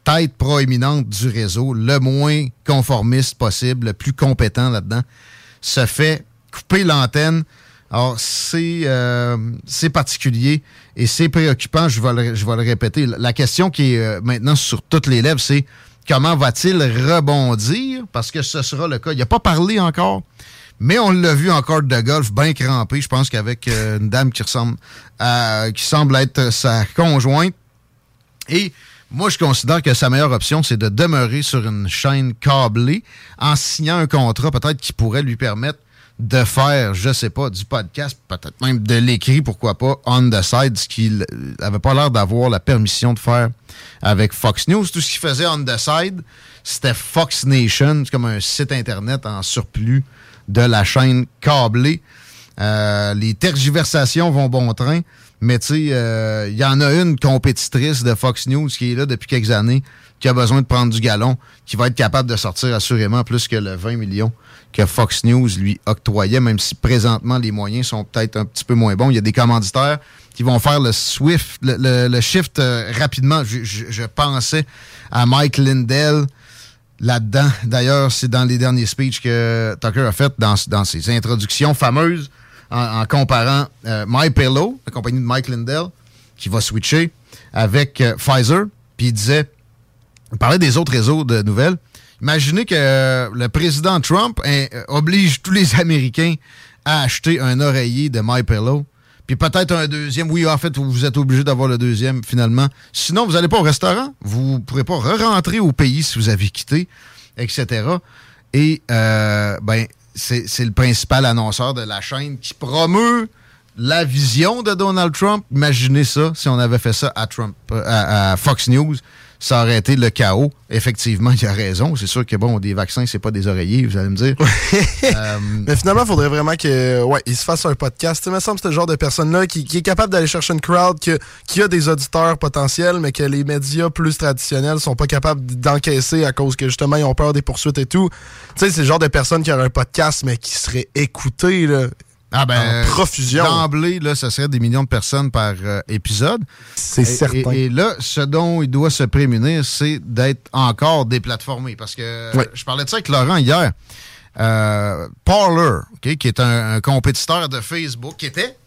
tête proéminente du réseau, le moins conformiste possible, le plus compétent là-dedans, se fait couper l'antenne alors, euh, c'est particulier et c'est préoccupant, je vais, le, je vais le répéter. La question qui est euh, maintenant sur toutes les lèvres, c'est comment va-t-il rebondir? Parce que ce sera le cas. Il n'a pas parlé encore, mais on l'a vu encore de golf bien crampé, je pense qu'avec euh, une dame qui ressemble à, qui semble être sa conjointe. Et moi, je considère que sa meilleure option, c'est de demeurer sur une chaîne câblée en signant un contrat peut-être qui pourrait lui permettre de faire, je sais pas, du podcast, peut-être même de l'écrit, pourquoi pas, on the side, ce qu'il avait pas l'air d'avoir la permission de faire avec Fox News. Tout ce qu'il faisait on the side, c'était Fox Nation, comme un site internet en surplus de la chaîne câblée. Euh, les tergiversations vont bon train, mais tu sais, euh, il y en a une compétitrice de Fox News qui est là depuis quelques années, qui a besoin de prendre du galon, qui va être capable de sortir assurément plus que le 20 millions que Fox News lui octroyait, même si présentement les moyens sont peut-être un petit peu moins bons. Il y a des commanditaires qui vont faire le swift, le, shift euh, rapidement. Je, pensais à Mike Lindell là-dedans. D'ailleurs, c'est dans les derniers speeches que Tucker a fait dans, ses introductions fameuses en, comparant euh, MyPillow, la compagnie de Mike Lindell, qui va switcher avec euh, Pfizer. Puis il disait, il parlait des autres réseaux de nouvelles. Imaginez que euh, le président Trump hein, oblige tous les Américains à acheter un oreiller de MyPillow. Puis peut-être un deuxième. Oui, en fait, vous êtes obligé d'avoir le deuxième finalement. Sinon, vous n'allez pas au restaurant. Vous ne pourrez pas re-rentrer au pays si vous avez quitté, etc. Et euh, ben, c'est le principal annonceur de la chaîne qui promeut la vision de Donald Trump. Imaginez ça si on avait fait ça à Trump, à Fox News ça aurait été le chaos. Effectivement, il a raison. C'est sûr que bon, des vaccins, c'est pas des oreillers, vous allez me dire. Euh, mais finalement, il faudrait vraiment que ouais, il se fasse un podcast. Tu me semble que c'est le genre de personne-là qui, est capable d'aller chercher une crowd, qui a des auditeurs potentiels, mais que les médias plus traditionnels sont pas capables d'encaisser à cause que justement ils ont peur des poursuites et tout. Tu sais, c'est le genre de personne qui aurait un podcast, mais qui serait écouté. Là. Ah ben, en profusion. D'emblée, là, ça serait des millions de personnes par euh, épisode. C'est certain. Et, là, ce dont il doit se prémunir, c'est d'être encore déplatformé. Parce que je parlais de ça avec Laurent hier. Euh, Parler, qui est un, compétiteur de Facebook, qui était,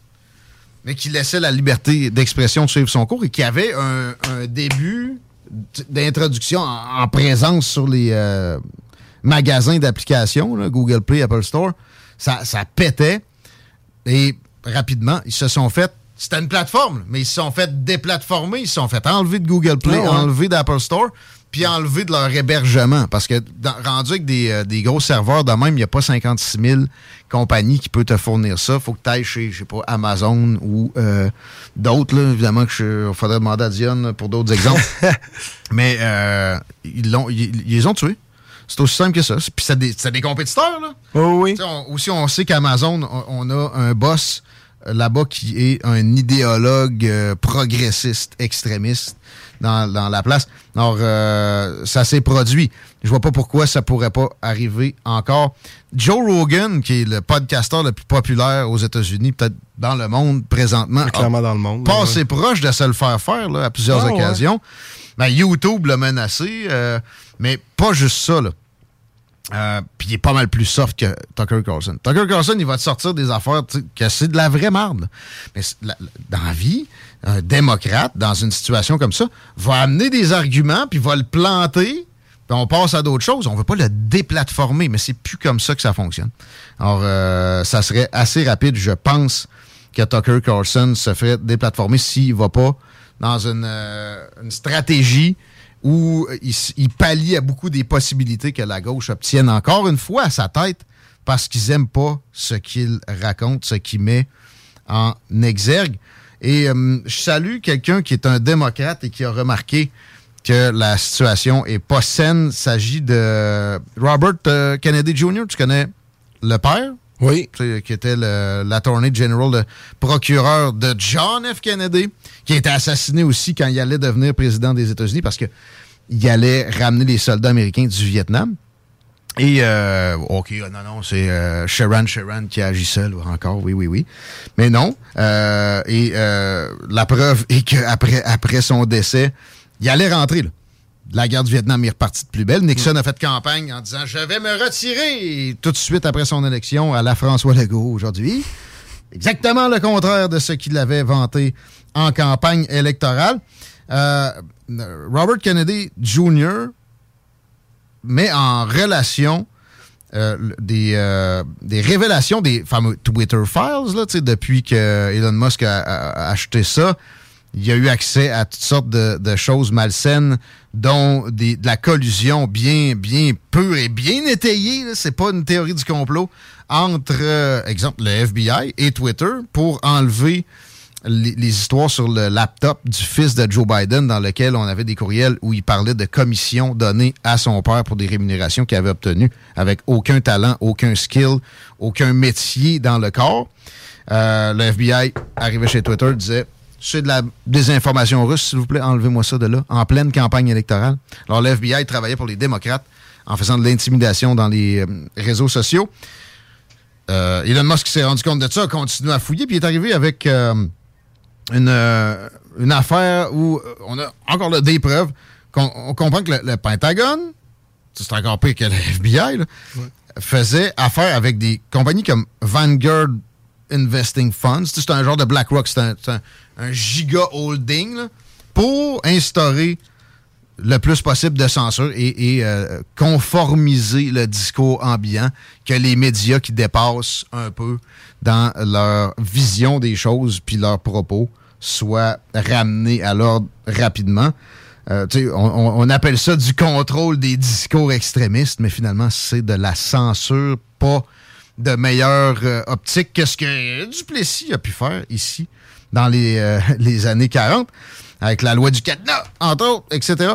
mais qui laissait la liberté d'expression suivre son cours et qui avait un, début d'introduction en, présence sur les euh, magasins d'applications, Google Play, Apple Store. Ça, ça pétait. Et rapidement, ils se sont fait c'était une plateforme, mais ils se sont fait déplatformer, ils se sont fait enlever de Google Play, Ah ouais. enlever d'Apple Store, puis enlever de leur hébergement. Parce que dans- rendu avec des, euh, des gros serveurs de même, il n'y a pas 56 000 compagnies qui peuvent te fournir ça. faut que tu ailles chez, je sais pas, Amazon ou euh, d'autres. Évidemment que il faudrait demander à Diane pour d'autres exemples. mais euh, ils, l'ont, ils, ils les ont tués. C'est aussi simple que ça. Puis c'est des, des compétiteurs, là. oui. Tu sais, on- aussi, on sait qu'Amazon, on, on a un boss euh, là-bas qui est un idéologue euh, progressiste, extrémiste dans, dans la place. Alors, euh, ça s'est produit. Je vois pas pourquoi ça pourrait pas arriver encore. Joe Rogan, qui est le podcasteur le plus populaire aux États-Unis, peut-être dans le monde présentement, Clairement dans le monde. pas là, assez proche de se le faire faire là, à plusieurs Ah, ouais. occasions. Ben, YouTube l'a menacé, euh, mais pas juste ça. Là. Euh, Puis il est pas mal plus soft que Tucker Carlson. Tucker Carlson, il va te sortir des affaires que c'est de la vraie marde. là. Mais dans la vie, un démocrate, dans une situation comme ça, va amener des arguments, puis va le planter, puis on passe à d'autres choses. On veut pas le déplatformer, mais c'est plus comme ça que ça fonctionne. Alors, euh, ça serait assez rapide, je pense, que Tucker Carlson se ferait déplatformer s'il va pas dans une, euh, une stratégie où il, s- il pallie à beaucoup des possibilités que la gauche obtienne encore une fois à sa tête parce qu'ils aiment pas ce qu'il raconte, ce qu'il met en exergue. Et euh, je salue quelqu'un qui est un démocrate et qui a remarqué que la situation est pas saine. Il s'agit de Robert euh, Kennedy Jr. Tu connais le père? Oui. Qui était l'attorney general, le procureur de John F. Kennedy, qui a été assassiné aussi quand il allait devenir président des États-Unis parce que il allait ramener les soldats américains du Vietnam. Et, euh, OK, euh, non, non, c'est euh, Sharon Sharon qui agissait, là, encore, oui, oui, oui. Mais non. euh, et euh, la preuve est qu'après après son décès, il allait rentrer, là. La guerre du Vietnam est repartie de plus belle. Nixon a fait campagne en disant Je vais me retirer. Et tout de suite après son élection à la François Legault aujourd'hui. Exactement le contraire de ce qu'il avait vanté en campagne électorale. Euh, Robert Kennedy Jr. met en relation euh, des, euh, des révélations des fameux Twitter files, là, depuis que Elon Musk a, a- a acheté ça. Il y a eu accès à toutes sortes de, de choses malsaines, dont de la collusion bien, bien pure et bien étayée. C'est pas une théorie du complot entre, euh, exemple, le FBI et Twitter pour enlever les, les histoires sur le laptop du fils de Joe Biden dans lequel on avait des courriels où il parlait de commissions données à son père pour des rémunérations qu'il avait obtenues avec aucun talent, aucun skill, aucun métier dans le corps. Euh, le FBI arrivait chez Twitter, disait c'est de la désinformation russe, s'il vous plaît, enlevez-moi ça de là, en pleine campagne électorale. Alors, le FBI travaillait pour les démocrates en faisant de l'intimidation dans les euh, réseaux sociaux. Euh, Elon Musk s'est rendu compte de ça, a continué à fouiller, puis il est arrivé avec euh, une, une affaire où on a encore là, des preuves. qu'on on comprend que le, le Pentagone, c'est encore pire que le FBI, là, faisait affaire avec des compagnies comme Vanguard Investing Funds. C'est un genre de BlackRock, c'est un, c'est un- un giga holding pour instaurer le plus possible de censure et, euh, conformiser le discours ambiant que les médias qui dépassent un peu dans leur vision des choses puis leurs propos soient ramenés à l'ordre rapidement. Euh, on- on appelle ça du contrôle des discours extrémistes, mais finalement, c'est de la censure, pas de meilleure euh, optique que ce que Duplessis a pu faire ici dans les, euh, les années 40, avec la loi du cadenas, entre autres, etc.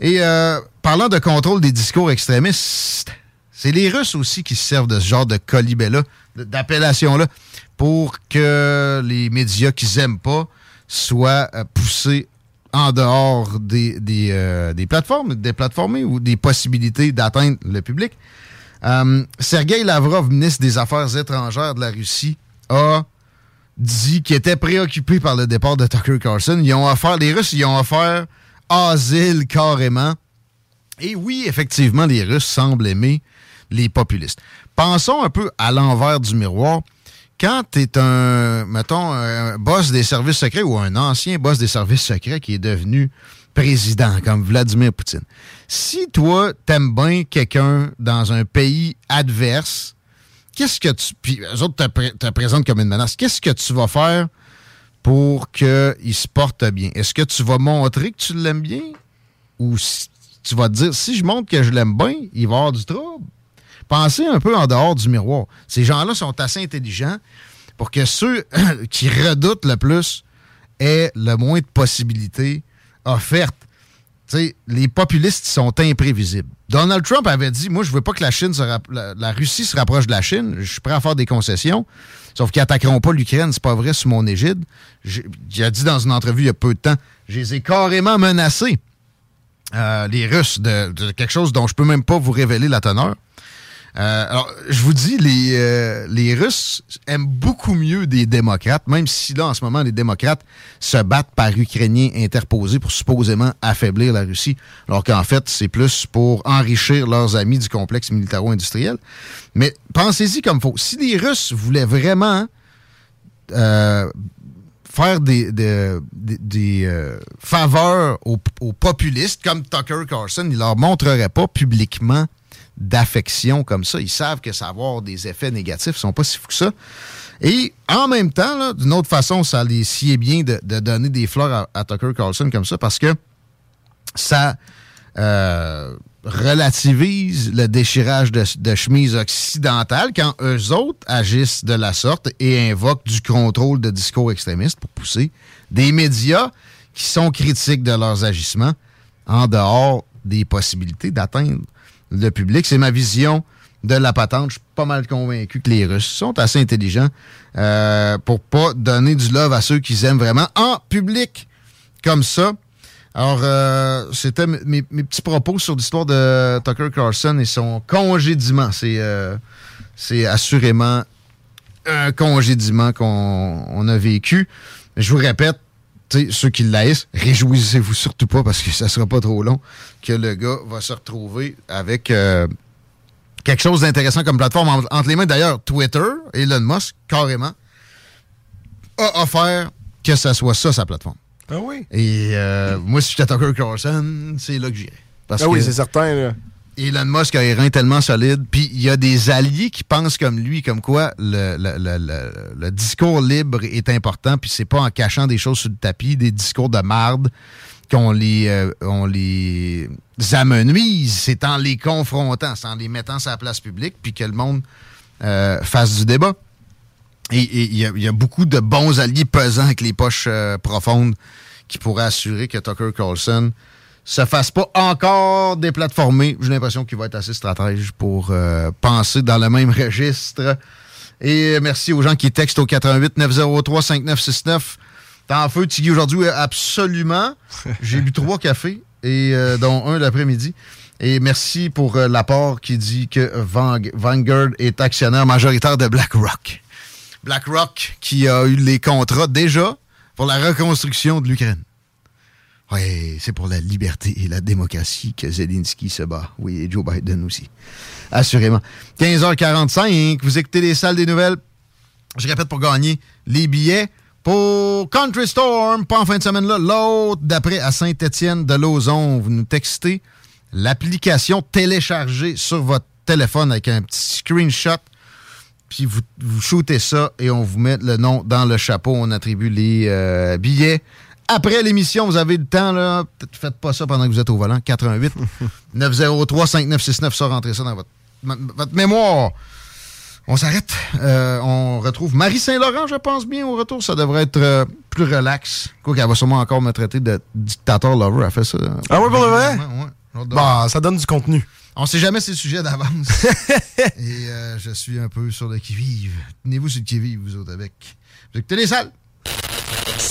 Et euh, parlant de contrôle des discours extrémistes, c'est les Russes aussi qui se servent de ce genre de colibet-là, d'appellation-là, pour que les médias qu'ils aiment pas soient euh, poussés en dehors des, des, des plateformes, des plateformés ou des possibilités d'atteindre le public. Euh, Sergei Lavrov, ministre des Affaires étrangères de la Russie, a dit qu'il était préoccupé par le départ de Tucker Carlson. Ils ont offert, les Russes, ils ont offert asile carrément. Et oui, effectivement, les Russes semblent aimer les populistes. Pensons un peu à l'envers du miroir. Quand tu es un, mettons, un boss des services secrets ou un ancien boss des services secrets qui est devenu président, comme Vladimir Poutine, si toi, t'aimes bien quelqu'un dans un pays adverse, qu'est-ce que tu. Puis eux autres te, pré- te présentent comme une menace. Qu'est-ce que tu vas faire pour qu'il se porte bien? Est-ce que tu vas montrer que tu l'aimes bien? Ou tu vas dire si je montre que je l'aime bien, il va avoir du trouble? Pensez un peu en dehors du miroir. Ces gens-là sont assez intelligents pour que ceux qui redoutent le plus aient le moins de possibilités offertes. les populistes sont imprévisibles. Donald Trump avait dit Moi, je veux pas que la Chine la, Russie se rapproche de la Chine. Je suis prêt à faire des concessions. Sauf qu'ils attaqueront pas l'Ukraine, c'est pas vrai sous mon égide. J'ai dit dans une entrevue il y a peu de temps Je les ai carrément menacés, euh, les Russes, de, de quelque chose dont je peux même pas vous révéler la teneur. Euh, alors, je vous dis, les, euh, les Russes aiment beaucoup mieux des démocrates, même si là, en ce moment, les démocrates se battent par Ukrainiens interposés pour supposément affaiblir la Russie, alors qu'en fait, c'est plus pour enrichir leurs amis du complexe militaro-industriel. Mais pensez-y comme faut. Si les Russes voulaient vraiment euh, faire des, des, des- des, euh, faveurs aux, populistes comme Tucker Carlson, ils leur montreraient pas publiquement d'affection comme ça. Ils savent que ça va avoir des effets négatifs. Ils sont pas si fous que ça. Et en même temps, d'une autre façon, ça les sied bien de, donner des fleurs à, à Tucker Carlson comme ça parce que ça euh, relativise le déchirage de, de chemise occidentale quand eux autres agissent de la sorte et invoquent du contrôle de discours extrémistes pour pousser des médias qui sont critiques de leurs agissements en dehors des possibilités d'atteindre le public. C'est ma vision de la patente. Je suis pas mal convaincu que les Russes sont assez intelligents euh, pour pas donner du love à ceux qu'ils aiment vraiment en public comme ça. Alors, euh, c'était mes, mes- petits propos sur l'histoire de Tucker Carlson et son congédiement. C'est euh, assurément un congédiement qu'on on a vécu. Je vous répète, ceux qui l'haïssent, réjouissez-vous surtout pas parce que ça sera pas trop long que le gars va se retrouver avec euh, quelque chose d'intéressant comme plateforme En- entre les mains. D'ailleurs, Twitter, Elon Musk, carrément, a offert que ça soit ça, sa plateforme. Ah oui? Et euh, moi, si j'étais Tucker Carlson, c'est là que j'irais. Parce ah oui, c'est certain. là. Elon Musk a les reins tellement solides. Puis il y a des alliés qui pensent comme lui, comme quoi le, discours libre est important. Puis c'est pas en cachant des choses sur le tapis, des discours de marde qu'on les, euh, les amenuise. C'est en les confrontant, c'est en les mettant sur la place publique, puis que le monde euh, fasse du débat. Et et il y, a- il y a beaucoup de bons alliés pesants avec les poches euh, profondes qui pourraient assurer que Tucker Carlson se fasse pas encore déplatformer. J'ai l'impression qu'il va être assez stratège pour euh, penser dans le même registre. Et merci aux gens qui textent au 88 903 5969. T'es en feu, Tiggy, aujourd'hui? Absolument. J'ai bu trois cafés, et euh, dont un l'après-midi. Et merci pour euh, l'apport qui dit que Vang- Vanguard est actionnaire majoritaire de BlackRock. BlackRock qui a eu les contrats déjà pour la reconstruction de l'Ukraine. Oui, c'est pour la liberté et la démocratie que Zelensky se bat. Oui, et Joe Biden aussi. Assurément. 15h45, vous écoutez les salles des nouvelles. Je répète pour gagner les billets pour Country Storm, pas en fin de semaine là, l'autre d'après à Saint-Étienne de Lauzon. Vous nous textez l'application téléchargée sur votre téléphone avec un petit screenshot puis vous, vous shootez ça et on vous met le nom dans le chapeau. On attribue les euh, billets. Après l'émission, vous avez le temps, là. Peut-être Faites pas ça pendant que vous êtes au volant. 88 903 5969, ça, rentrez ça dans votre, votre mémoire. On s'arrête. Euh, on retrouve Marie Saint-Laurent, je pense bien, au retour. Ça devrait être euh, plus relax. Quoi qu'elle va sûrement encore me traiter de dictateur lover. Elle fait ça. Ah ouais, pour le vrai? Ouais. Bah, ça donne du contenu. On sait jamais ces sujets d'avance. Et euh, je suis un peu sur le qui-vive. Tenez-vous sur le qui-vive, vous autres, avec. Vous écoutez les salles?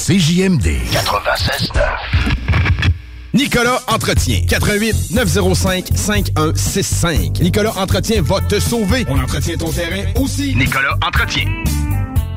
CJMD 96.9. Nicolas Entretien. 88 905 5165. Nicolas Entretien va te sauver. On entretient ton terrain aussi. Nicolas Entretien.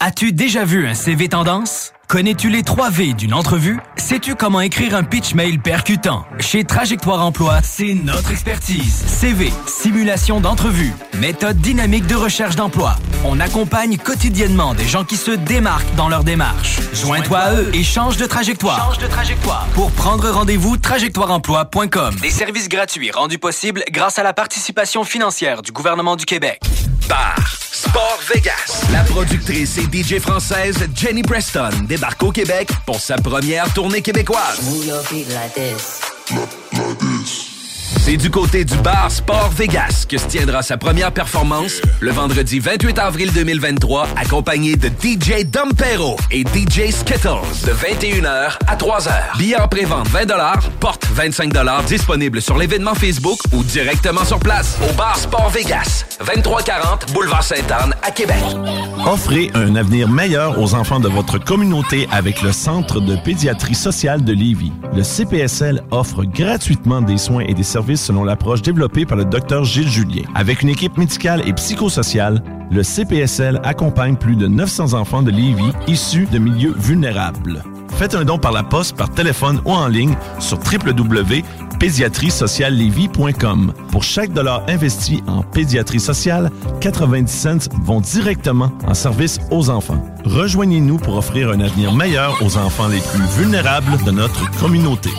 As-tu déjà vu un CV tendance? Connais-tu les 3 V d'une entrevue? Sais-tu comment écrire un pitch mail percutant? Chez Trajectoire Emploi, c'est notre expertise. CV, simulation d'entrevue, méthode dynamique de recherche d'emploi. On accompagne quotidiennement des gens qui se démarquent dans leur démarche. Joins-toi à eux et change de trajectoire. Change de trajectoire. Pour prendre rendez-vous, trajectoireemploi.com. Des services gratuits rendus possibles grâce à la participation financière du gouvernement du Québec. Bar Sport Vegas. La productrice et DJ française Jenny Preston débarque au Québec pour sa première tournée québécoise. C'est du côté du bar Sport Vegas que se tiendra sa première performance le vendredi 28 avril 2023, accompagné de DJ Dompero et DJ Skittles de 21h à 3h. Billets en pré-vente 20 porte 25 disponible sur l'événement Facebook ou directement sur place au bar Sport Vegas, 2340 Boulevard Sainte-Anne à Québec. Offrez un avenir meilleur aux enfants de votre communauté avec le Centre de pédiatrie sociale de Lévis. Le CPSL offre gratuitement des soins et des services selon l'approche développée par le Dr Gilles Julien. Avec une équipe médicale et psychosociale, le CPSL accompagne plus de 900 enfants de Lévis issus de milieux vulnérables. Faites un don par la poste, par téléphone ou en ligne sur www.pédiatriesociallevy.com. Pour chaque dollar investi en pédiatrie sociale, 90 cents vont directement en service aux enfants. Rejoignez-nous pour offrir un avenir meilleur aux enfants les plus vulnérables de notre communauté.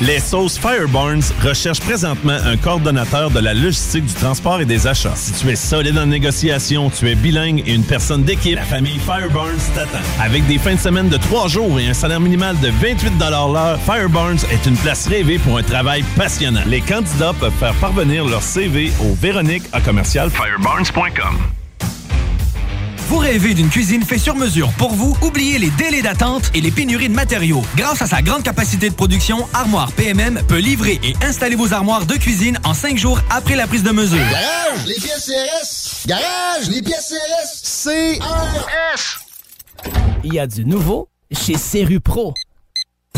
Les sauces Fireburns recherchent présentement un coordonnateur de la logistique du transport et des achats. Si tu es solide en négociation, tu es bilingue et une personne d'équipe, la famille Fireburns t'attend. Avec des fins de semaine de trois jours et un salaire minimal de 28 l'heure, Fireburns est une place rêvée pour un travail passionnant. Les candidats peuvent faire parvenir leur CV au Véronique à commercial fireburns.com. Vous rêvez d'une cuisine faite sur mesure pour vous? Oubliez les délais d'attente et les pénuries de matériaux. Grâce à sa grande capacité de production, Armoire PMM peut livrer et installer vos armoires de cuisine en cinq jours après la prise de mesure. Garage, les pièces CRS. Garage, les pièces CRS. CRS. Il y a du nouveau chez Serru Pro.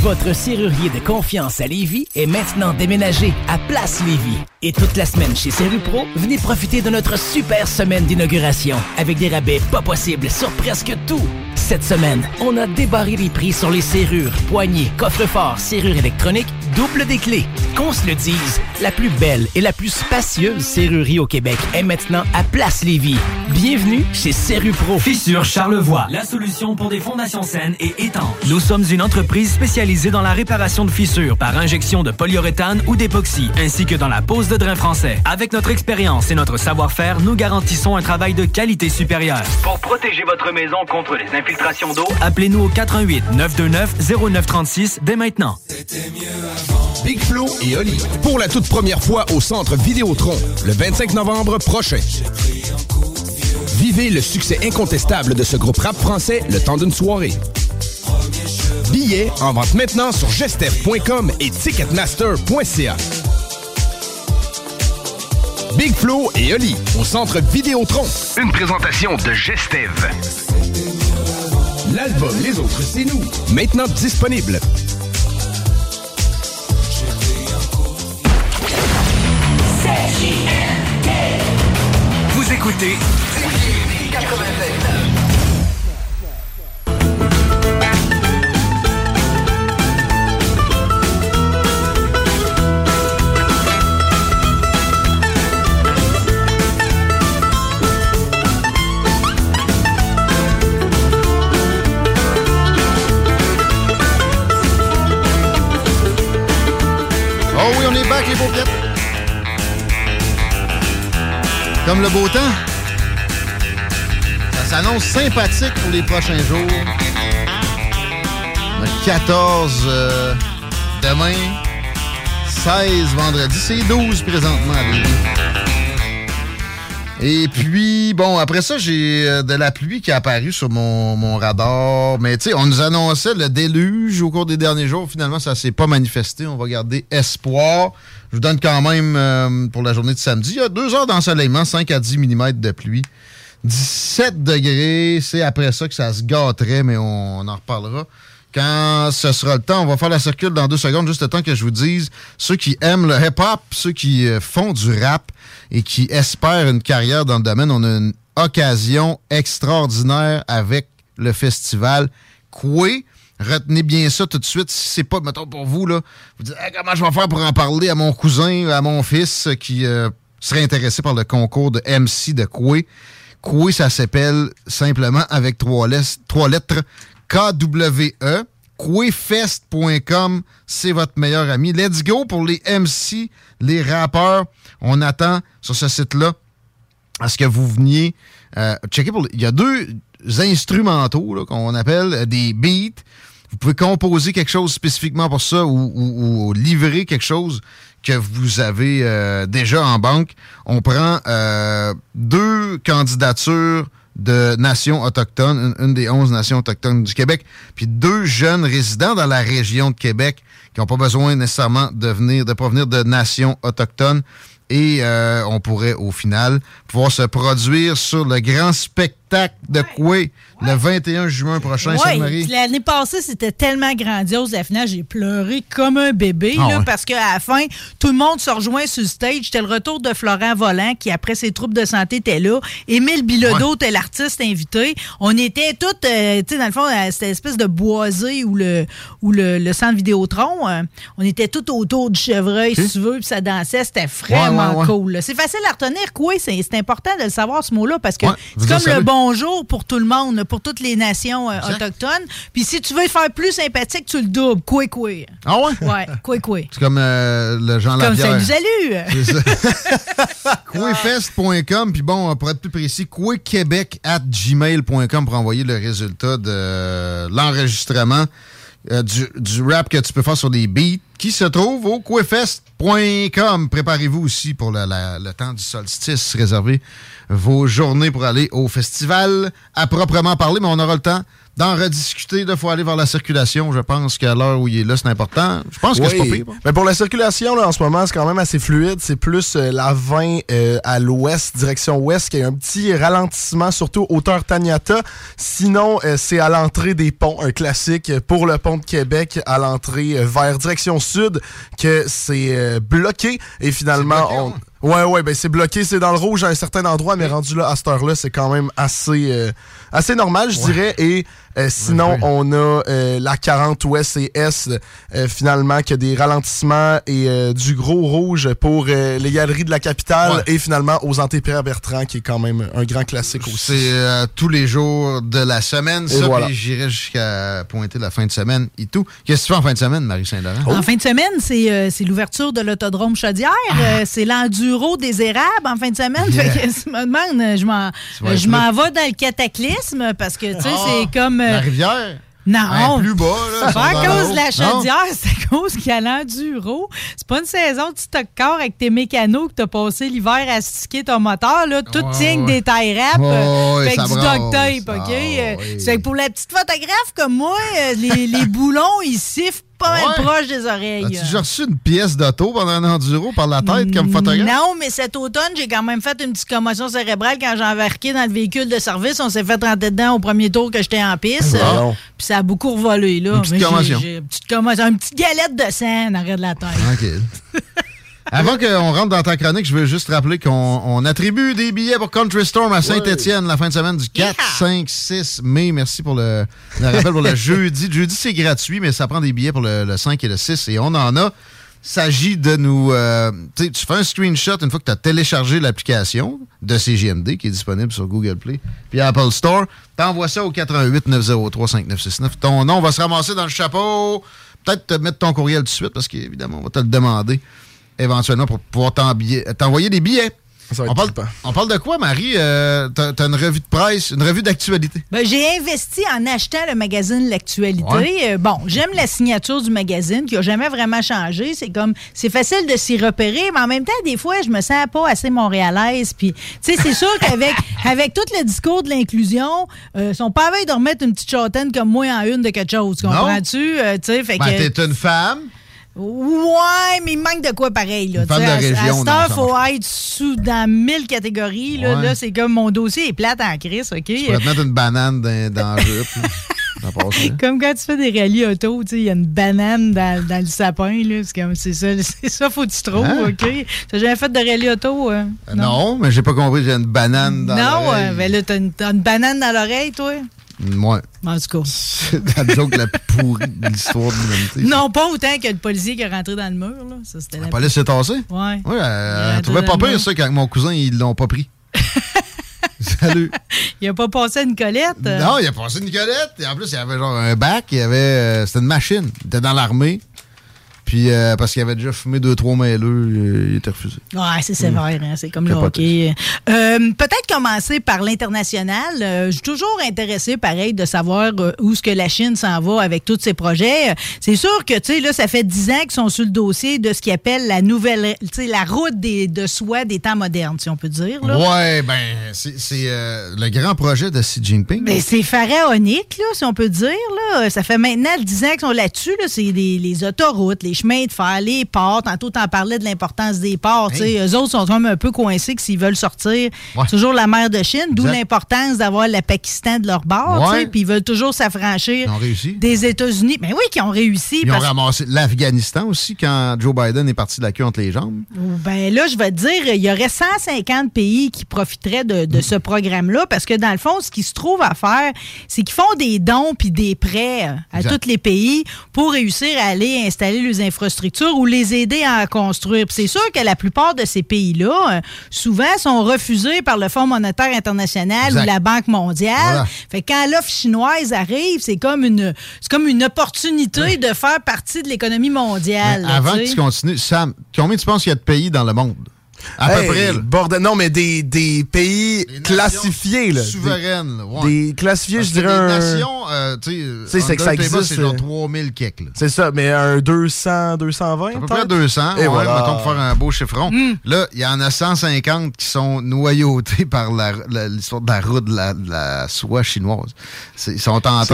Votre serrurier de confiance à Lévis est maintenant déménagé à Place Lévis. Et toute la semaine chez Serru Pro, venez profiter de notre super semaine d'inauguration avec des rabais pas possibles sur presque tout. Cette semaine, on a débarré les prix sur les serrures, poignées, coffres-forts, serrures électroniques, double des clés. Qu'on se le dise, la plus belle et la plus spacieuse serrurerie au Québec est maintenant à Place Lévis. Bienvenue chez Serru Pro. Fissure Charlevoix, la solution pour des fondations saines et étanches. Nous sommes une entreprise spécialisée dans la réparation de fissures par injection de polyuréthane ou d'époxy, ainsi que dans la pose de drain français. Avec notre expérience et notre savoir-faire, nous garantissons un travail de qualité supérieure. Pour protéger votre maison contre les infiltrations d'eau, appelez-nous au 88 929 0936 dès maintenant. Big Flo et Oli. Pour la toute première fois au Centre Vidéotron, le 25 novembre prochain. Vivez le succès incontestable de ce groupe rap français le temps d'une soirée. Billets en vente maintenant sur gestev.com et ticketmaster.ca. Big Flo et Oli au Centre Vidéotron. Une présentation de Gestev. L'album Les Autres, c'est nous. Maintenant disponible. écoutez. 96. Comme le beau temps. Ça s'annonce sympathique pour les prochains jours. Le 14 euh, demain, 16 vendredi, c'est 12 présentement. Et puis, bon, après ça, j'ai euh, de la pluie qui est apparue sur mon, mon radar. Mais tu sais, on nous annonçait le déluge au cours des derniers jours. Finalement, ça s'est pas manifesté. On va garder espoir. Je vous donne quand même euh, pour la journée de samedi. Il y a deux heures d'ensoleillement, 5 à 10 mm de pluie. 17 degrés, c'est après ça que ça se gâterait, mais on, on en reparlera. Quand ce sera le temps, on va faire la circule dans deux secondes, juste le temps que je vous dise, ceux qui aiment le hip-hop, ceux qui euh, font du rap et qui espèrent une carrière dans le domaine, on a une occasion extraordinaire avec le festival Coué. Retenez bien ça tout de suite. Si c'est pas, mettons, pour vous, là, vous dites, comment je vais faire pour en parler à mon cousin, à mon fils euh, qui euh, serait intéressé par le concours de MC de Coué. Coué, ça s'appelle simplement avec trois, lettres- trois lettres K-W-E. Couéfest.com, c'est votre meilleur ami. Let's go pour les MC, les rappeurs. On attend sur ce site-là à ce que vous veniez euh, checker pour. Il y a deux instrumentaux qu'on appelle euh, des beats. Vous pouvez composer quelque chose spécifiquement pour ça ou, ou- ou livrer quelque chose que vous avez euh, déjà en banque. On prend euh, deux candidatures de nations autochtones, une, des onze nations autochtones du Québec, puis deux jeunes résidents dans la région de Québec qui n'ont pas besoin nécessairement de venir, de provenir de nations autochtones. Et euh, on pourrait, au final, pouvoir se produire sur le grand spectacle de Coué le 21 juin prochain, Ouais, Marie. l'année passée, c'était tellement grandiose. La finale, j'ai pleuré comme un bébé, Ah là, ouais. parce qu'à la fin, tout le monde se rejoint sur le stage. C'était le retour de Florent Volant, qui, après ses troubles de santé, était là. Émile Bilodeau était l'artiste invité. On était toutes, euh, tu sais, dans le fond, à cette espèce de boisé ou le, ou le, le centre Vidéotron. euh, on était tout autour du chevreuil, si tu veux, puis ça dansait. C'était vraiment cool. C'est facile à retenir. Quoi, c'est important de le savoir, ce mot-là, parce que c'est comme le savez. Bonjour pour tout le monde, pour toutes les nations euh, autochtones. Puis si tu veux le faire plus sympathique, tu le doubles. Quoi, quoi. Ah ouais? Ouais, quoi, quoi. C'est comme euh, le Jean Comme Lapierre. salut, salut. Ça. Couéfest.com, puis bon, pour être plus précis, couéquebec at gmail.com pour envoyer le résultat de l'enregistrement euh, du, rap que tu peux faire sur des beats qui se trouve au couéfest.com. Préparez-vous aussi pour le temps du solstice, réservez vos journées pour aller au festival à proprement parler, mais on aura le temps d'en rediscuter. Il faut aller vers la circulation. Je pense qu'à l'heure où il est là, c'est important. Je pense que c'est pas pire. Mais pour la circulation, là, en ce moment, c'est quand même assez fluide. C'est plus euh, la 20 euh, à l'ouest, direction ouest, qui a un petit ralentissement, surtout hauteur Taniata. Sinon, euh, c'est à l'entrée des ponts, un classique pour le pont de Québec, à l'entrée euh, vers direction sud, que c'est bloqué. Et finalement, on... Ouais, ouais, ben c'est bloqué, c'est dans le rouge à un certain endroit, mais rendu là, à cette heure-là, c'est quand même assez, euh, assez normal, je dirais. Et euh, sinon, on a euh, la 40 ouest et est, euh, finalement, qui a des ralentissements et euh, du gros rouge pour euh, les galeries de la capitale Ouais. et finalement aux Antépierre Bertrand, qui est quand même un grand classique aussi. C'est euh, tous les jours de la semaine, Et ça, voilà. puis j'irai jusqu'à pointer la fin de semaine et tout. Qu'est-ce que tu fais en fin de semaine, Marie-Saint-Laurent? En fin de semaine, c'est euh, c'est l'ouverture de l'autodrome Chaudière. Euh, c'est l'enduro des érables en fin de semaine. Yeah. Fait que, si tu me demandes, je m'en je m'en vais dans le cataclysme parce que, tu sais, Ah, c'est comme... euh, La rivière? Non. Ben, plus bas, là. C'est pas à cause de la chaudière, c'est à cause qu'il y a l'enduro. C'est pas une saison de stock car avec tes mécanos que t'as passé l'hiver à sticker ton moteur. Là. Tout Ouais, tient ouais. des rap Ouais, euh, avec du duct tape, OK? Ah, Euh, oui. C'est que pour la petite photographe comme moi, euh, les, les boulons, ils sifflent pas mal Ouais. proche des oreilles. As-tu déjà reçu une pièce d'auto pendant un enduro par la tête comme photographe? Non, mais cet automne, j'ai quand même fait une petite commotion cérébrale quand j'ai embarqué dans le véhicule de service. On s'est fait rentrer dedans au premier tour que j'étais en piste. Euh, Puis ça a beaucoup revolé, là. Une petite commotion. Une petite commotion. Une petite galette de sang en arrière de la tête. Tranquille. Avant qu'on rentre dans ta chronique, je veux juste rappeler qu'on on attribue des billets pour Country Storm à Saint-Étienne la fin de semaine du 4, 5, 6 mai. Merci pour le, le rappel pour le jeudi. Jeudi, c'est gratuit, mais ça prend des billets pour le, le 5 et le 6 et on en a. s'agit de nous... euh, tu fais un screenshot une fois que tu as téléchargé l'application de CGMD qui est disponible sur Google Play puis Apple Store. T'envoies ça au 88 903 5969. Ton nom va se ramasser dans le chapeau. Peut-être te mettre ton courriel tout de suite parce qu'évidemment, on va te le demander éventuellement pour pouvoir t'envoyer des billets. On parle, on parle de quoi, Marie? Euh, T'as t'as une revue de presse, une revue d'actualité. Ben, j'ai investi en achetant le magazine L'actualité. Ouais. Euh, bon, j'aime la signature du magazine qui a jamais vraiment changé. C'est comme, c'est facile de s'y repérer, mais en même temps, des fois, je me sens pas assez montréalaise. Puis, tu sais, c'est sûr qu'avec avec tout le discours de l'inclusion, euh, ils sont pas à veille de remettre une petite châtaine comme moi en une de quelque chose. Comprends-tu? Euh, tu sais, fait Ben, que. t'es une femme. Ouais, mais il manque de quoi pareil. Là. Femme de à- région, À cette non, heure, ça faut être sous dans mille catégories. Là, Ouais. Là, c'est comme mon dossier est plate en crise, OK? Tu pourrais te mettre une banane dans, dans la jupe. hein? Comme quand tu fais des rallyes auto, il y a une banane dans, dans le sapin, là. C'est comme, c'est ça, c'est ça, faut que tu trouves, Hein? OK? T'as jamais fait de rallye auto? euh? Euh, non. mais j'ai pas compris, j'ai une banane dans Non, l'oreille. euh, ben là, t'as une, t'as une banane dans l'oreille, toi? Ouais. En tout cas. C'est la joke la pourrie de l'histoire de l'humanité. Non, pas autant que le policier qui est rentré dans le mur. Là. Ça, c'était La police s'est tassée? Ouais. Oui, elle, trouvait pas pire ça quand mon cousin, ils l'ont pas pris. Salut. Il a pas passé à Nicolette. euh. Non, il a passé Nicolette. Et en plus, il y avait genre un bac. Il y avait. euh, C'était une machine. Il était dans l'armée. Puis, euh, parce qu'il avait déjà fumé deux, trois euh, il était refusé. Ouais, c'est sévère, hein, c'est comme le hockey. Euh, Peut-être commencer par l'international. Euh, je suis toujours intéressé, pareil, de savoir euh, où est-ce que la Chine s'en va avec tous ses projets. C'est sûr que, tu sais, là, ça fait dix ans qu'ils sont sur le dossier de ce qu'ils appellent la nouvelle, tu sais, la route des, de soie des temps modernes, si on peut dire. Là. Ouais, ben, c'est le grand projet de Xi Jinping. Mais c'est pharaonique, là, si on peut dire. Là. Ça fait maintenant 10 ans qu'ils sont là-dessus. Là. C'est des- les autoroutes, les chemins de fer, les ports. Tantôt, t'en parlais de l'importance des ports. sais. Eux autres sont comme un peu coincés que s'ils veulent sortir, Ouais. toujours la mer de Chine, d'où l'importance d'avoir le Pakistan de leur bord. Ouais. Puis ils veulent toujours s'affranchir des États-Unis. Ben oui, qui ont réussi. Ils ont ramassé l'Afghanistan aussi quand Joe Biden est parti de la queue entre les jambes. Ben là, je vais te dire, il y aurait 150 pays qui profiteraient de, de ce programme-là parce que dans le fond, ce qui se trouve à faire, c'est qu'ils font des dons puis des prêts à Exact. tous les pays pour réussir à aller installer les infrastructures ou les aider à construire. C'est sûr que la plupart de ces pays-là, euh, souvent, sont refusés par le Fonds monétaire international Exact. ou la Banque mondiale. Voilà. Fait que quand l'offre chinoise arrive, c'est comme une, c'est comme une opportunité de faire partie de l'économie mondiale. Là, avant que tu continues, Sam, combien tu penses qu'il y a de pays dans le monde? À Hey, peu près. là. Bordel, non, mais des, des pays classifiés. Là, souveraines, Des, là, ouais. des classifiés, Parce je dirais. des un- nations, euh, tu sais, c'est que ça existe, C'est genre euh, 3000 kek, là. C'est ça, mais un 200, 220. À peu près 200, Et ouais, voilà. mettons pour faire un beau chiffron. Là, il y en a 150 qui sont noyautés par la- la- l'histoire de la route de la, de la soie chinoise. Ils sont en train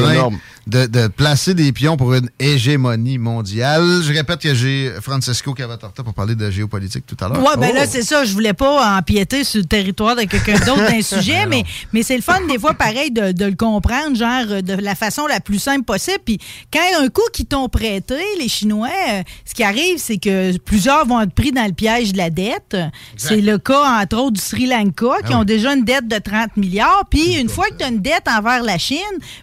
de, de placer des pions pour une hégémonie mondiale. Je répète que j'ai Francesco Cavatorta pour parler de géopolitique tout à l'heure. Ouais, ben Oh. là, c'est ça. Je voulais pas empiéter sur le territoire de quelqu'un d'autre d'un sujet, mais, mais c'est le fun, des fois, pareil, de, de le comprendre, genre, euh, de la façon la plus simple possible. Puis quand un coup qu'ils t'ont prêté, les Chinois, euh, ce qui arrive, c'est que plusieurs vont être pris dans le piège de la dette. C'est le cas, entre autres, du Sri Lanka, qui Ah ont oui. déjà une dette de 30 milliards. Puis une fois que tu as une dette envers la Chine,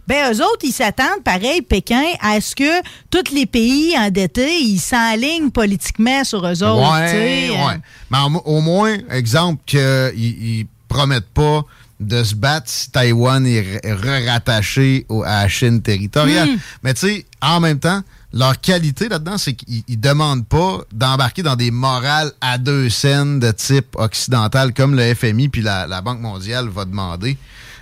ben eux autres, ils s'attendent, pareil, Pékin, à ce que tous les pays endettés, ils s'enlignent politiquement sur eux autres. Ouais, ouais. Mais en- au moins, exemple, qu'ils ils promettent pas de se battre si Taïwan est r- re-rattaché au- à la Chine territoriale. Hmm. Mais tu sais, en même temps, leur qualité là-dedans, c'est qu'ils ils demandent pas d'embarquer dans des morales à deux scènes de type occidental comme le FMI puis la, la Banque mondiale va demander.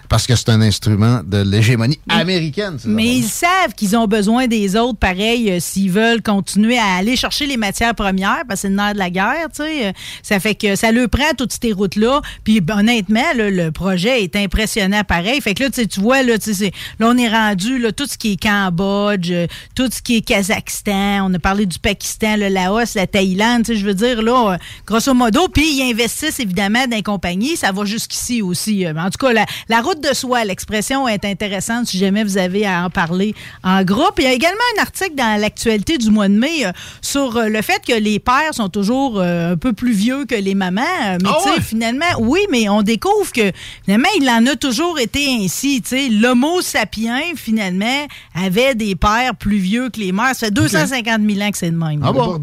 Parce que c'est un instrument de l'hégémonie américaine. Mais ils savent qu'ils ont besoin des autres, pareil, euh, s'ils veulent continuer à aller chercher les matières premières, parce que c'est le nerf de la guerre, tu sais. euh, Ça fait que ça le prend toutes ces routes-là. Puis ben, honnêtement, là, le projet est impressionnant pareil. Fait que là, tu sais, tu vois, là, tu sais, c'est- là, on est rendu, là, tout ce qui est Cambodge, euh, tout ce qui est Kazakhstan, on a parlé du Pakistan, le Laos, la Thaïlande, tu sais, je veux dire, là, grosso modo, puis ils investissent évidemment dans les compagnies, ça va jusqu'ici aussi. En tout cas, la, la route de soi, l'expression est intéressante si jamais vous avez à en parler en groupe. Il y a également un article dans l'actualité du mois de mai euh, sur euh, le fait que les pères sont toujours euh, un peu plus vieux que les mamans. Euh, Mais Ah tu sais, ouais? finalement, oui, mais on découvre que finalement, il en a toujours été ainsi. Tu sais, l'homo sapiens, finalement, avait des pères plus vieux que les mères. Ça fait 250 000 ans que c'est de même. Ah bon?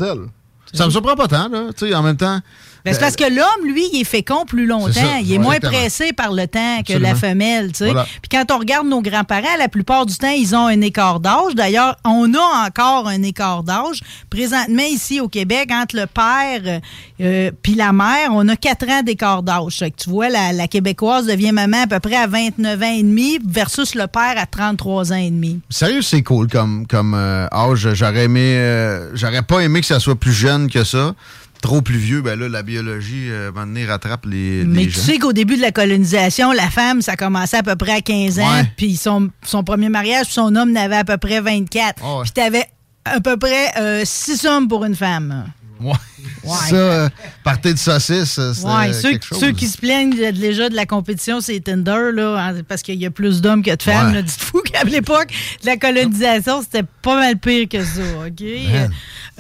Ça me surprend pas tant, là. Tu sais, en même temps. Ben, c'est parce que l'homme, lui, il est fécond plus longtemps. Ça, il est moins pressé par le temps que Absolument. la femelle. tu sais. Voilà. Puis quand on regarde nos grands-parents, la plupart du temps, ils ont un écart d'âge. D'ailleurs, on a encore un écart d'âge. Présentement, ici au Québec, entre le père euh, puis la mère, on a quatre ans d'écart d'âge. Tu vois, la, la Québécoise devient maman à peu près à 29 ans et demi versus le père à 33 ans et demi. Sérieux, c'est cool comme, comme euh, âge. J'aurais aimé. euh, J'aurais pas aimé que ça soit plus jeune que ça. Trop plus vieux, ben là, la biologie, euh, à un moment donné, rattrape les, Mais les tu gens. sais qu'au début de la colonisation, la femme, ça commençait à peu près à 15 ans, Ouais. puis son, son premier mariage, son homme n'avait à peu près 24. Ah Puis t'avais à peu près 6 hommes pour une femme. Ouais. Ça, euh, partez de saucisse, euh, c'était Ouais, ceux, quelque chose. ceux qui se plaignent de- déjà de la compétition, c'est Tinder, là, hein, parce qu'il y a plus d'hommes que de femmes. Ouais. là. Dites-vous qu'à l'époque de la colonisation, c'était pas mal pire que ça, OK?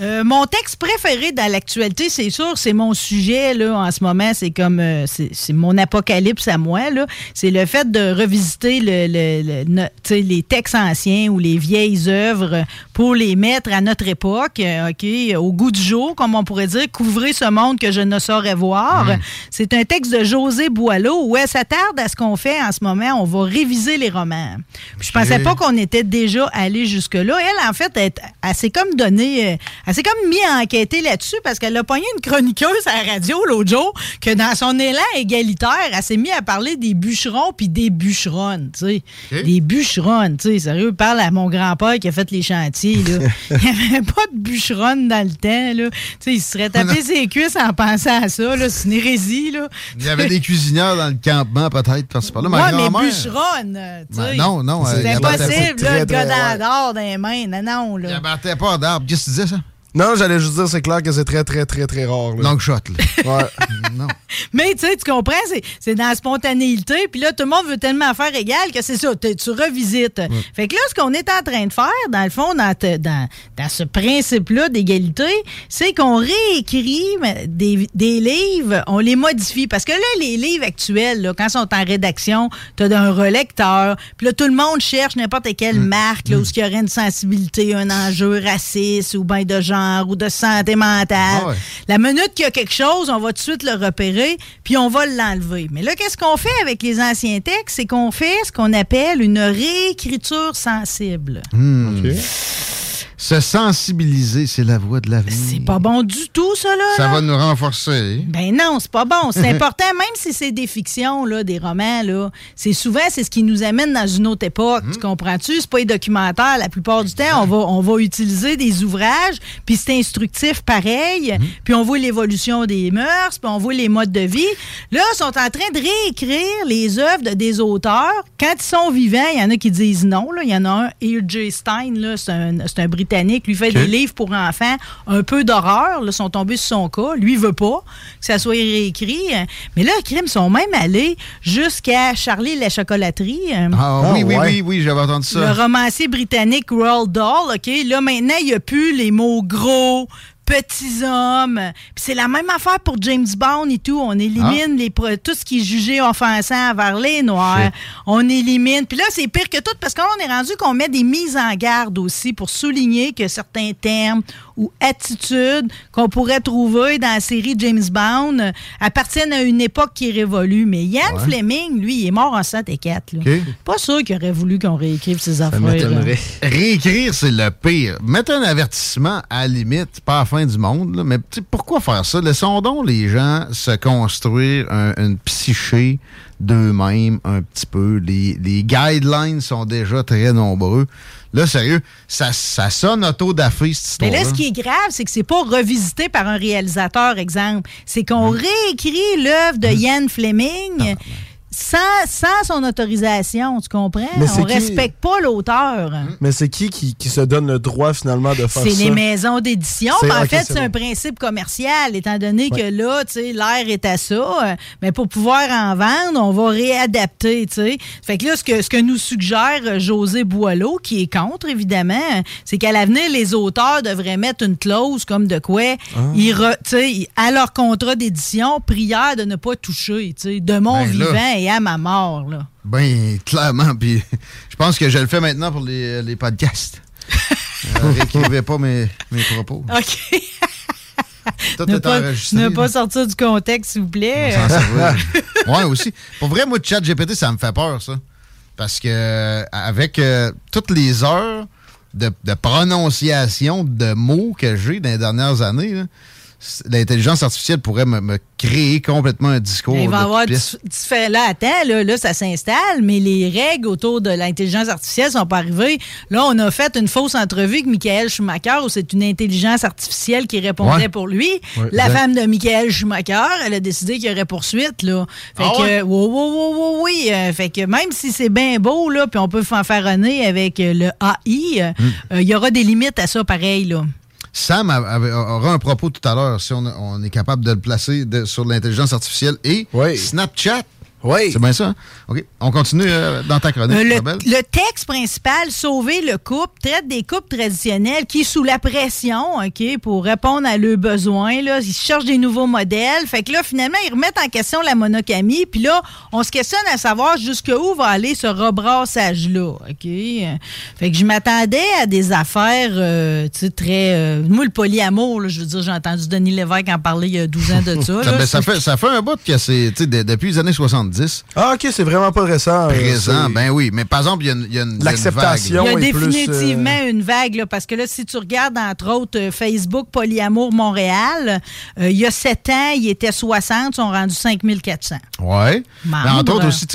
Euh, mon texte préféré dans l'actualité, c'est sûr, c'est mon sujet là, en ce moment. C'est comme euh, c'est mon apocalypse à moi. là. C'est le fait de revisiter le, le- le- les textes anciens ou les vieilles œuvres pour les mettre à notre époque, euh, ok, au goût du jour, comme on pourrait dire, couvrir ce monde que je ne saurais voir. C'est un texte de José Boileau où elle s'attarde à ce qu'on fait en ce moment. On va réviser les romans. Puis je pensais pas qu'on était déjà allé jusque-là. Elle, en fait, elle, elle s'est comme donné, euh, elle s'est comme mis à enquêter là-dessus parce qu'elle a pogné une chroniqueuse à la radio l'autre jour que dans son élan égalitaire, elle s'est mis à parler des bûcherons puis des bûcheronnes, tu sais. Des bûcheronnes, tu sais. Sérieux, parle à mon grand-père qui a fait les chantiers, là. Il n'y avait pas de bûcheronne dans le temps, là. Il se serait tapé ses cuisses en pensant à ça. C'est une hérésie, là. Il y avait des cuisinières dans le campement, peut-être, parce que par là, Ouais, mais bûcheronne, Ben non, non, C'est impossible, là, le gars d'or dans les mains. Non, non, là. Il abattait pas d'arbre. Qu'est-ce que tu disais, ça? Non, j'allais juste dire, c'est clair que c'est très, très, très, très rare. Là. Long shot, là. Ouais. non. Mais tu sais, tu comprends, c'est- c'est dans la spontanéité. Puis là, tout le monde veut tellement faire égal que c'est ça, tu revisites. Fait que là, ce qu'on est en train de faire, dans le fond, dans, te- dans, dans ce principe-là d'égalité, c'est qu'on réécrit des, des livres, on les modifie. Parce que là, les livres actuels, là, quand ils sont en rédaction, tu as un relecteur. Puis là, tout le monde cherche n'importe quelle marque là, où il y aurait une sensibilité, un enjeu raciste ou bien de genre ou de santé mentale. Ah ouais. La minute qu'il y a quelque chose, on va tout de suite le repérer, puis on va l'enlever. Mais là, qu'est-ce qu'on fait avec les anciens textes? C'est qu'on fait ce qu'on appelle une réécriture sensible. Hmm. Se sensibiliser, c'est la voie de l'avenir. C'est pas bon du tout, ça, là. Ça là. va nous renforcer. Ben non, c'est pas bon. C'est important, même si c'est des fictions, là, des romans, là. C'est souvent, c'est ce qui nous amène dans une autre époque. Tu comprends-tu? C'est pas les documentaires. La plupart du temps, on va, on va utiliser des ouvrages, puis c'est instructif pareil, puis on voit l'évolution des mœurs, puis on voit les modes de vie. Là, ils sont en train de réécrire les œuvres de des auteurs. Quand ils sont vivants, il y en a qui disent non, là. Il y en a un, E.J. Stein, là, c'est un, c'est un Britannique. Lui fait des livres pour enfants, un peu d'horreur, là, sont tombés sur son cas. Lui, il veut pas que ça soit réécrit. Mais là, crime sont même allés jusqu'à Charlie la chocolaterie. Ah, oui, oui, oui, oui, j'avais entendu Le ça. romancier britannique Roald Dahl, OK? Là, maintenant, il n'y a plus les mots gros, petits hommes. Puis c'est la même affaire pour James Bond et tout. On élimine les pro- tout ce qui est jugé offensant envers les Noirs. Shit. On élimine. Puis là, c'est pire que tout parce qu'on est rendu qu'on met des mises en garde aussi pour souligner que certains termes ou attitudes qu'on pourrait trouver dans la série James Bond euh, appartiennent à une époque qui est révolue. Mais Ian Ouais. Fleming, lui, il est mort en 7 et 4. Là. OK. Pas sûr qu'il aurait voulu qu'on réécrive ses affaires. Réécrire, c'est le pire. Mettre un avertissement à la limite, pas la fin du monde, là, mais pourquoi faire ça? Laissons donc les gens se construire un- une psyché d'eux-mêmes un petit peu. Les, les guidelines sont déjà très nombreux. Là, sérieux, ça, ça sonne auto-dafé, cette Mais histoire là, ce qui est grave, c'est que c'est pas revisité par un réalisateur, exemple. C'est qu'on Hum. réécrit l'œuvre de Ian Fleming sans, sans son autorisation, tu comprends? Mais On qui- respecte pas l'auteur. Mais c'est qui, qui qui se donne le droit finalement de faire ça? C'est les maisons d'édition. En fait, c'est un bon. principe commercial, étant donné Ouais. que là, tu sais, l'air est à ça. euh, Mais pour pouvoir en vendre, on va réadapter, tu sais. Fait que là, ce que, ce que nous suggère euh, José Boileau, qui est contre, évidemment, c'est qu'à l'avenir, les auteurs devraient mettre une clause comme de quoi, Ah. ils re- à leur contrat d'édition, prière de ne pas toucher, tu sais, de mon Ben vivant à ma mort, là. Ben, clairement. Puis je pense que je le fais maintenant pour les, les podcasts. Euh, réécrivez pas mes, mes propos. OK. Tout ne est pas, enregistré. ne pas sortir du contexte, s'il vous plaît. Ouais, aussi. Pour vrai, moi, chat GPT, ça me fait peur, ça. Parce que euh, avec euh, toutes les heures de, de prononciation de mots que j'ai dans les dernières années, là, l'intelligence artificielle pourrait me, me créer complètement un discours. Il va y avoir fait là, attends, là, là, ça s'installe, mais les règles autour de l'intelligence artificielle sont pas arrivées. Là, on a fait une fausse entrevue avec Michael Schumacher où c'est une intelligence artificielle qui répondait Ouais. pour lui. Ouais, La exact. femme de Michael Schumacher, elle a décidé qu'il y aurait poursuite, là. Fait Ah que, ouais? oui, oui, oui, oui, oui. fait que même si c'est bien beau, là, puis on peut fanfaronner avec euh, le AI, euh, Hmm. euh, il y aura des limites à ça pareil, là. Sam avait- aura un propos tout à l'heure, si on, on est capable de le placer de- sur l'intelligence artificielle et Snapchat. Oui. C'est bien ça. hein? OK. On continue euh, dans ta chronique, Euh, le, le texte principal, Sauver le couple, traite des couples traditionnels qui, sous la pression, OK, pour répondre à leurs besoins, là, ils cherchent des nouveaux modèles. Fait que là, finalement, ils remettent en question la monogamie. Puis là, on se questionne à savoir jusqu'où va aller ce rebrassage-là, OK? Fait que je m'attendais à des affaires, euh, tu sais, très... euh, moi, le polyamour, là, je veux dire, j'ai entendu Denis Lévesque en parler il y a 12 ans de ça. Ça, là. ben, ça fait, ça fait un bout que c'est, tu sais, de- depuis les années 70. Ah, OK, c'est vraiment pas récent. euh, Présent, ben oui. Mais par exemple, il y a une, y a une- il y a une L'acceptation. Il y a est plus, définitivement euh, une vague, là, parce que là, si tu regardes, entre autres, euh, Facebook Polyamour Montréal, euh, il y a 7 ans, il était 60, ils sont rendus 5400. Ouais. Membre. Mais entre autres aussi,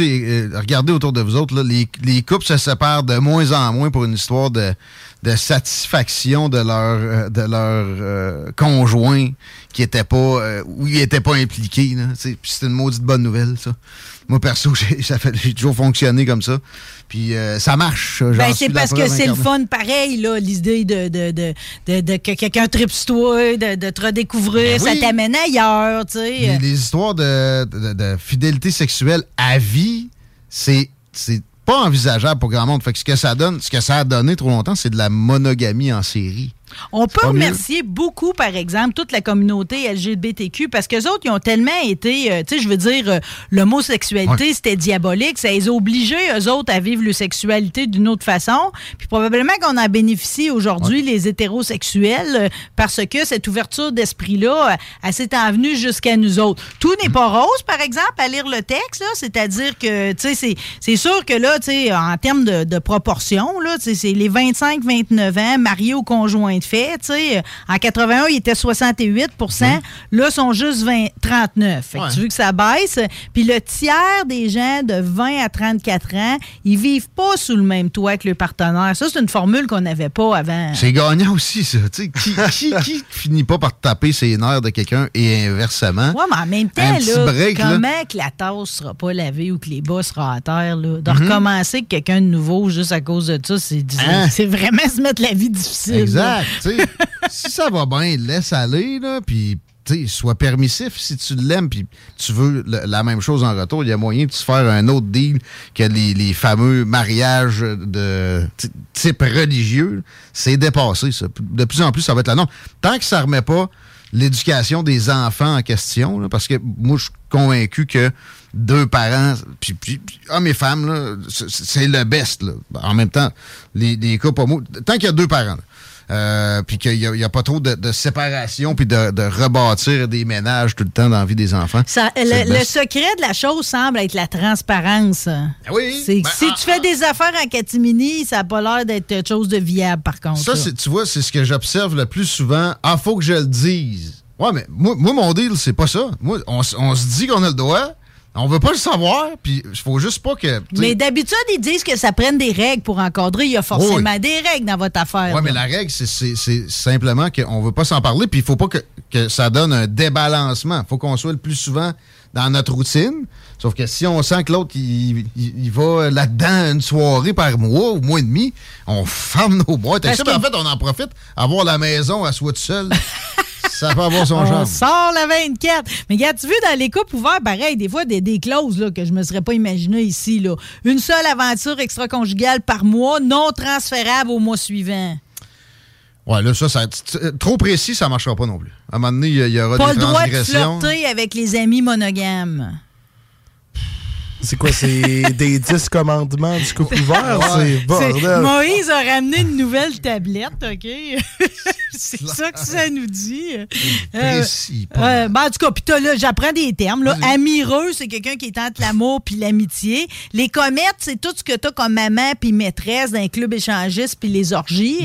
regardez autour de vous autres, là, les, les couples se séparent de moins en moins pour une histoire de, de satisfaction de leur, euh, de leur euh, conjoint qui était pas, euh, où ils n'étaient pas. Puis c'est une maudite bonne nouvelle, ça. Moi, perso, j'ai ça fait- j'ai toujours fonctionné comme ça. Puis euh, ça marche. Ben, c'est parce que c'est le fun, pareil, là, l'idée de, de, de, de- de que quelqu'un tripe sur toi, de, de te redécouvrir, Ben ça t'amène ailleurs, tu sais. Les, les histoires de, de- de fidélité sexuelle à vie, c'est pas envisageable pour grand monde. Fait que ce que ça donne, ce que ça a donné trop longtemps, c'est de la monogamie en série. On peut mieux. remercier beaucoup, par exemple, toute la communauté LGBTQ parce que autres, ils ont tellement été, euh, tu sais, je veux dire, euh, l'homosexualité, Ouais. c'était diabolique. Ça les a obligés, eux autres, à vivre leur sexualité d'une autre façon. Puis probablement qu'on en bénéficie aujourd'hui, les hétérosexuels, euh, parce que cette ouverture d'esprit-là, elle s'est envenue jusqu'à nous autres. Tout n'est pas rose, par exemple, à lire le texte, là. C'est-à-dire que, tu sais, c'est- c'est sûr que là, tu sais, en termes de, de proportion, là, tu sais, c'est les 25-29 ans, mariés au conjoint de fait. En 81, il était 68% Là, ils sont juste 20, 39. Fait que Ouais. tu veux que ça baisse. Puis le tiers des gens de 20 à 34 ans, ils vivent pas sous le même toit que le partenaire. Ça, c'est une formule qu'on n'avait pas avant. C'est gagnant aussi, ça. Qui, qui, qui finit pas par taper ses nerfs de quelqu'un et inversement? Ouais, mais en même temps, là, break, là. comment que la tasse sera pas lavée ou que les bas seront à terre, là? De Mhm. recommencer que quelqu'un de nouveau juste à cause de ça, c'est Hein? vraiment se mettre la vie difficile. Exact. Si ça va bien, laisse aller, là, puis sois permissif si tu l'aimes, puis tu veux la même chose en retour. Il y a moyen de se faire un autre deal que les, fameux mariages de type religieux. C'est dépassé, ça. De plus en plus, ça va être la norme. Tant que ça remet pas l'éducation des enfants en question, là, parce que moi, je suis convaincu que deux parents, puis, puis, hommes et femmes, c'est- le best. Là. En même temps, les, les pas moi. Tant qu'il y a deux parents, là, euh, puis qu'il n'y a, pas trop de, de séparation, puis de, de rebâtir des ménages tout le temps dans la vie des enfants. Ça- le, le le best. secret de la chose semble être la transparence. oui. C'est que Ben, si tu fais des affaires en catimini, ça n'a pas l'air d'être quelque chose de viable, par contre. Ça, c'est- tu vois, c'est ce que j'observe le plus souvent. Ah, faut que je le dise. Ouais, mais moi, moi mon deal, c'est pas ça. Moi, on, on se dit qu'on a le droit, on veut pas le savoir, puis il faut juste pas que. Mais d'habitude, ils disent que ça prenne des règles pour encadrer. Il y a forcément des règles dans votre affaire. Ouais, mais la règle, c'est- simplement qu'on veut pas s'en parler, puis il faut pas que, que ça donne un débalancement. faut qu'on soit le plus souvent dans notre routine. Sauf que si on sent que l'autre, il, il- il va là-dedans une soirée par mois ou mois et demi, on ferme nos boîtes. Parce Ça, que- en fait, on en profite, avoir la maison à soi tout seul. ça peut avoir son On charme. sort la 24. Mais regarde, tu veux, dans les couples ouverts, pareil, des fois, des, des clauses là, que je me serais pas imaginé ici. Là. Une seule aventure extra-conjugale par mois, non transférable au mois suivant. Ouais, là, ça, ça trop précis, ça marchera pas non plus. À un moment donné, il y, aura Pas des le droit de transgressions. flirter avec les amis monogames. C'est quoi, c'est des 10 commandements du couple ouvert? C'est- C'est bordel. Moïse a ramené une nouvelle tablette, OK? c'est ça que ça nous dit. Précis, euh, ben, en tout cas, puis là, j'apprends des termes. Là. Amireux, c'est quelqu'un qui est entre l'amour puis l'amitié. Les comètes, c'est tout ce que t'as comme maman puis maîtresse d'un club échangiste puis les orgies.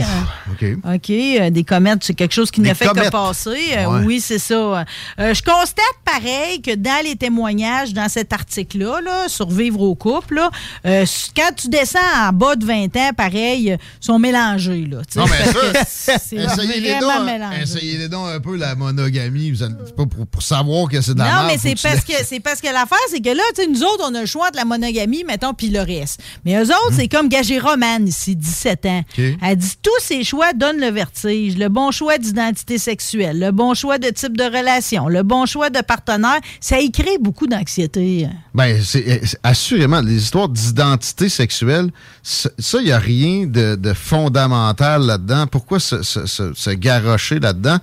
OK. OK. euh, des comètes, c'est quelque chose qui Des ne fait que passer. Euh, Ouais. Oui, c'est ça. Euh, je constate pareil que dans les témoignages, dans cet article-là, là, Survivre au couple, là, euh, quand tu descends en bas de 20 ans, pareil, sont mélangés. Là. Non, mais ça, c'est- essayez donc, mélangé. essayez-les donc un peu la monogamie. C'est pas pour, pour savoir que c'est de la Non, merde, mais c'est parce que c'est parce que l'affaire, c'est que là, nous autres, on a le choix de la monogamie, mettons, puis le reste. Mais eux autres, c'est comme Gagé Romane ici, 17 ans. Elle dit tous ces choix donnent le vertige. Le bon choix d'identité sexuelle, le bon choix de type de relation, le bon choix de partenaire, ça y crée beaucoup d'anxiété. Ben, c'est- assurément, les histoires d'identité sexuelle, ça, il n'y a rien de, de fondamental là-dedans. Pourquoi se, se, se- se garrocher là-dedans?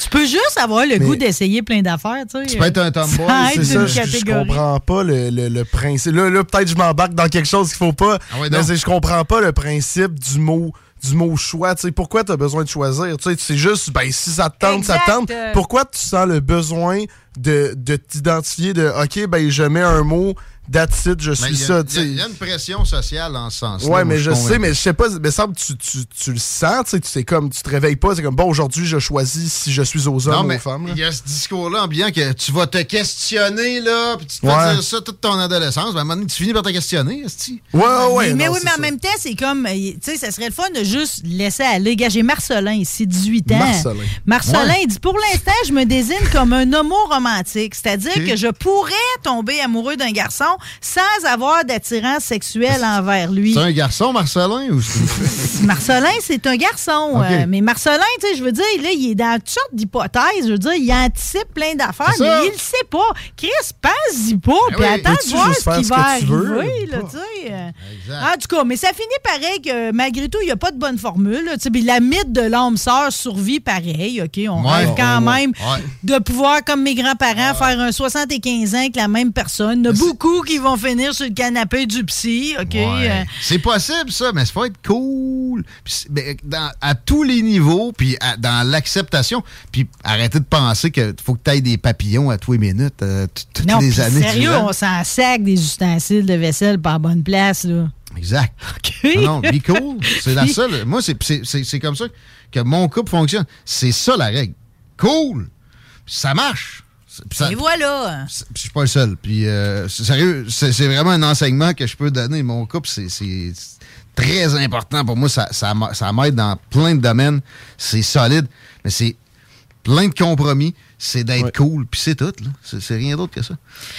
Tu peux juste avoir le goût d'essayer plein d'affaires, tu sais. Tu peux être un tomboy, C'est être ça, je, je comprends pas le, le- le principe. Là, là peut-être je m'embarque dans quelque chose qu'il faut pas. Ah ouais, mais je comprends pas le principe du mot du mot choix. Tu sais, pourquoi tu as besoin de choisir? Tu sais, c'est juste, ben, si ça te tente, ça te tente. Pourquoi tu sens le besoin de, de t'identifier de OK, ben je mets un mot, that's it, je suis il y a- ça. il y, a- une pression sociale en ce sens Ouais, mais je sais, mais je sais pas, mais semble que tu, tu, tu le sens, tu sais, tu sais, comme, tu te réveilles pas, c'est comme, bon, aujourd'hui, je choisis si je suis aux hommes Non, ou aux femmes. il y a ce discours-là ambiant que tu vas te questionner, là, puis tu te fais Ouais. dire ça toute ton adolescence. Ben, à un moment donné, tu finis par te questionner, esti. Ouais, ouais, mais oui, mais en même temps, c'est comme, euh, tu sais, ça serait le fun de juste laisser aller. Gars, j'ai Marcelin ici, 18 ans. Marcelin. Marcelin, Ouais. il dit Pour l'instant, je me désigne comme un homo romantique. C'est-à-dire que je pourrais tomber amoureux d'un garçon sans avoir d'attirance sexuelle envers lui. C'est un garçon, Marcelin, ou Marcelin, c'est un garçon. Euh, mais Marcelin, tu sais, je veux dire, là, il est dans toutes sortes d'hypothèses. Je veux dire, il anticipe plein d'affaires, mais il le sait pas. Chris, pense-y pas, Ben puis oui. attends de voir ce qui va arriver, là, tu sais. euh. Exact. En tout cas, mais ça finit pareil que malgré tout, il n'y a pas de bonne formule. là, tu sais, puis la mythe de l'homme sœur survit pareil. OK? On Ouais, rêve quand ouais, même ouais. de pouvoir, comme mes grands-parents, faire un 75 ans avec la même personne. Il y a beaucoup qui vont finir sur le canapé du psy. OK? Ouais. Euh, C'est possible, ça, mais il faut être cool. Puis c'est- ben, dans- à tous les niveaux, puis à- dans l'acceptation. Puis arrêtez de penser qu'il faut que tu ailles des papillons à tous les minutes, euh, toutes non, les années. sérieux, on s'en sac des ustensiles de vaisselle par bonne place. Là. Exact. OK? Non, non, be cool. C'est la seule. Moi, c'est- c'est c'est- c'est comme ça que mon couple fonctionne. C'est ça la règle. Cool. Ça marche. Ça- Et voilà. je suis pas le seul. Puis, euh, c'est- sérieux, c'est vraiment un enseignement que je peux donner. Mon couple, c'est très important pour moi. Ça, ça, ça m'aide dans plein de domaines. C'est solide, mais c'est plein de compromis. C'est d'être cool, puis c'est tout. là. C'est rien d'autre que ça.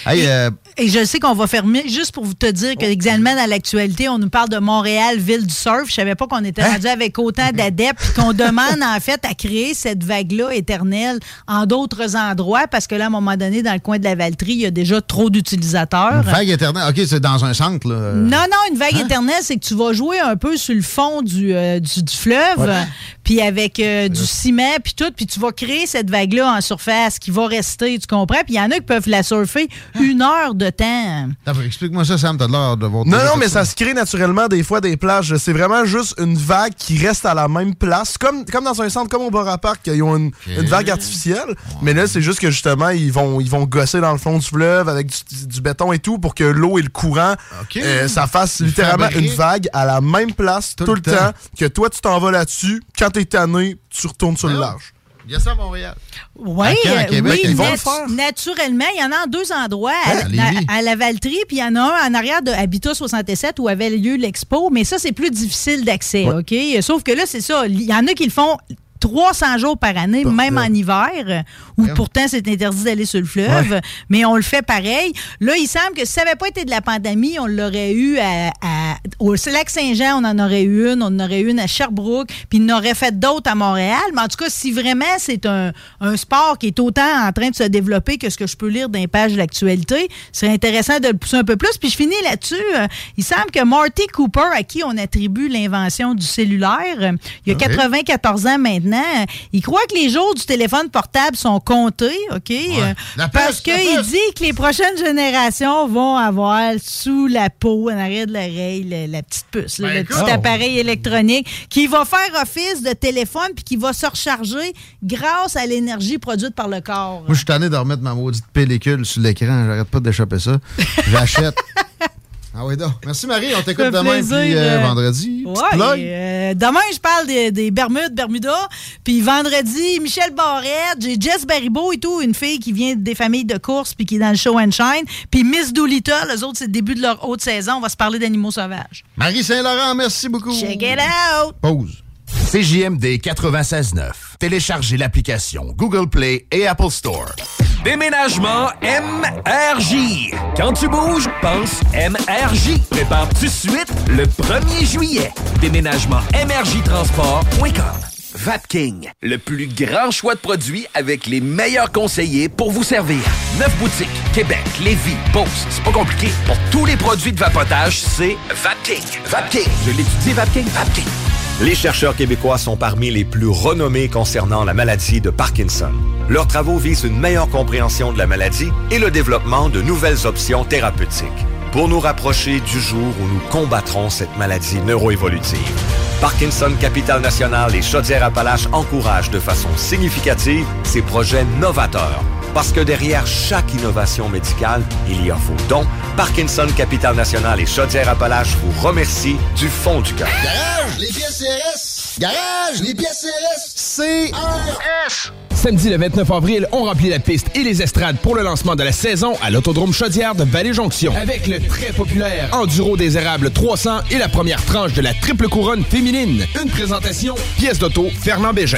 Hey, euh, Et je sais qu'on va fermer, juste pour vous te dire Oh. que examinement à l'actualité, on nous parle de Montréal, ville du surf. Je savais pas qu'on était Hein? rendu avec autant d'adeptes, puis qu'on demande en fait à créer cette vague-là éternelle en d'autres endroits, parce que là, à un moment donné, dans le coin de la Valtrie, il y a déjà trop d'utilisateurs. une vague éternelle. OK, c'est dans un centre. Là. Non, non, une vague Hein? éternelle, c'est que tu vas jouer un peu sur le fond du, euh, du, du fleuve. Puis avec euh, du ciment, puis tout, puis tu vas créer cette vague-là en surface qui va rester, tu comprends? Puis il y en a qui peuvent la surfer une heure de temps. Explique-moi ça, Sam. T'as l'air de voir. Non, non, mais ça se crée naturellement des fois des plages. C'est vraiment juste une vague qui reste à la même place. Comme, comme dans un centre comme au Bora Park, ils ont une, une vague artificielle. Mais là, c'est juste que justement, ils vont, ils vont gosser dans le fond du fleuve avec du, du béton et tout pour que l'eau et le courant, euh, ça fasse littéralement une vague à la même place tout, le temps. Que toi, tu t'en vas là-dessus. Quand t'es tanné, tu retournes sur le large. Il y a ça à Montréal. Oui, À Caen, à Québec, oui, ils vont nat- le faire. naturellement. Il y en a en deux endroits, à, à Lévis. à- à la Valtrie, puis il y en a un en arrière de Habitat 67 où avait lieu l'expo, mais ça, c'est plus difficile d'accès, OK? Sauf que là, c'est ça. Il y en a qui le font 300 jours par année, même en hiver, où pourtant c'est interdit d'aller sur le fleuve, Ouais. mais on le fait pareil. Là, il semble que si ça n'avait pas été de la pandémie, on l'aurait eu à, à- au lac Saint-Jean, on en aurait eu une, on en aurait eu une à Sherbrooke, puis il en aurait fait d'autres à Montréal. Mais en tout cas, si vraiment c'est un, un sport qui est autant en train de se développer que ce que je peux lire dans les pages de l'actualité, c'est intéressant de le pousser un peu plus. Puis je finis là-dessus. Euh, Il semble que Marty Cooper, à qui on attribue l'invention du cellulaire, euh, il y a Ok. 94 ans maintenant, euh, il croit que les jours du téléphone portable sont comptés, OK? Euh, La parce la qu'il dit que les prochaines générations vont avoir sous la peau, en arrière de l'oreille, le- la petite puce, là, Ben, le écoute. petit appareil électronique qui va faire office de téléphone puis qui va se recharger grâce à l'énergie produite par le corps. Moi, je suis tanné de remettre ma maudite pellicule sur l'écran. J'arrête pas d'échapper ça. J'achète. ah oui, donc. Merci, Marie. On t'écoute demain, plaisir, puis euh, euh, vendredi. Ouais, euh, demain, je parle des, des Bermudes, Bermuda. Puis vendredi, Michel Barrette, j'ai Jess Baribeau et tout, une fille qui vient des familles de course puis qui est dans le show and shine. Puis Miss Doolittle, eux autres, c'est le début de leur haute saison. On va se parler d'animaux sauvages. Marie Saint-Laurent, merci beaucoup. Check it out! Pause. CJMD 96.9. Téléchargez l'application Google Play et Apple Store. Déménagement MRJ. Quand tu bouges, pense MRJ. Prépare tout de suite le 1er juillet. Déménagement MRJTransport.com. Vapking, le plus grand choix de produits avec les meilleurs conseillers pour vous servir. Neuf boutiques, Québec, Lévis, Beauce, c'est pas compliqué. Pour tous les produits de vapotage, c'est Vapking. Vapking, je l'étudie, Vapking, Vapking. Les chercheurs québécois sont parmi les plus renommés concernant la maladie de Parkinson. Leurs travaux visent une meilleure compréhension de la maladie et le développement de nouvelles options thérapeutiques pour nous rapprocher du jour où nous combattrons cette maladie neuroévolutive. Parkinson Capital National et Chaudière-Appalaches encouragent de façon significative ces projets novateurs. Parce que derrière chaque innovation médicale, il y a vos dons. Parkinson Capital National et Chaudière-Appalaches vous remercient du fond du cœur. Garage, les pièces CRS. Garage, les pièces CRS. CRS. Samedi le 29 avril, on remplit la piste et les estrades pour le lancement de la saison à l'Autodrome Chaudière de Vallée-Jonction. Avec le très populaire Enduro des Érables 300 et la première tranche de la triple couronne féminine. Une présentation, pièce d'auto, Fernand Bégin.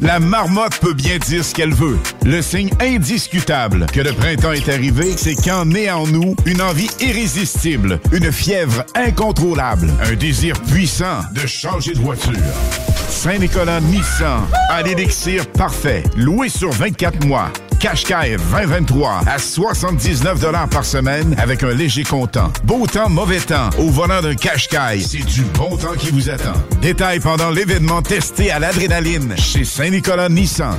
La marmotte peut bien dire ce qu'elle veut. Le signe indiscutable que le printemps est arrivé, c'est qu'en naît en nous une envie irrésistible, une fièvre incontrôlable, un désir puissant de changer de voiture. Saint-Nicolas Nissan a l'élixir parfait, loué sur 24 mois. Qashqai 2023 à 79 par semaine avec un léger comptant. Beau temps, mauvais temps. Au volant d'un Qashqai, c'est du bon temps qui vous attend. Détails pendant l'événement testé à l'adrénaline chez Saint-Nicolas Nissan.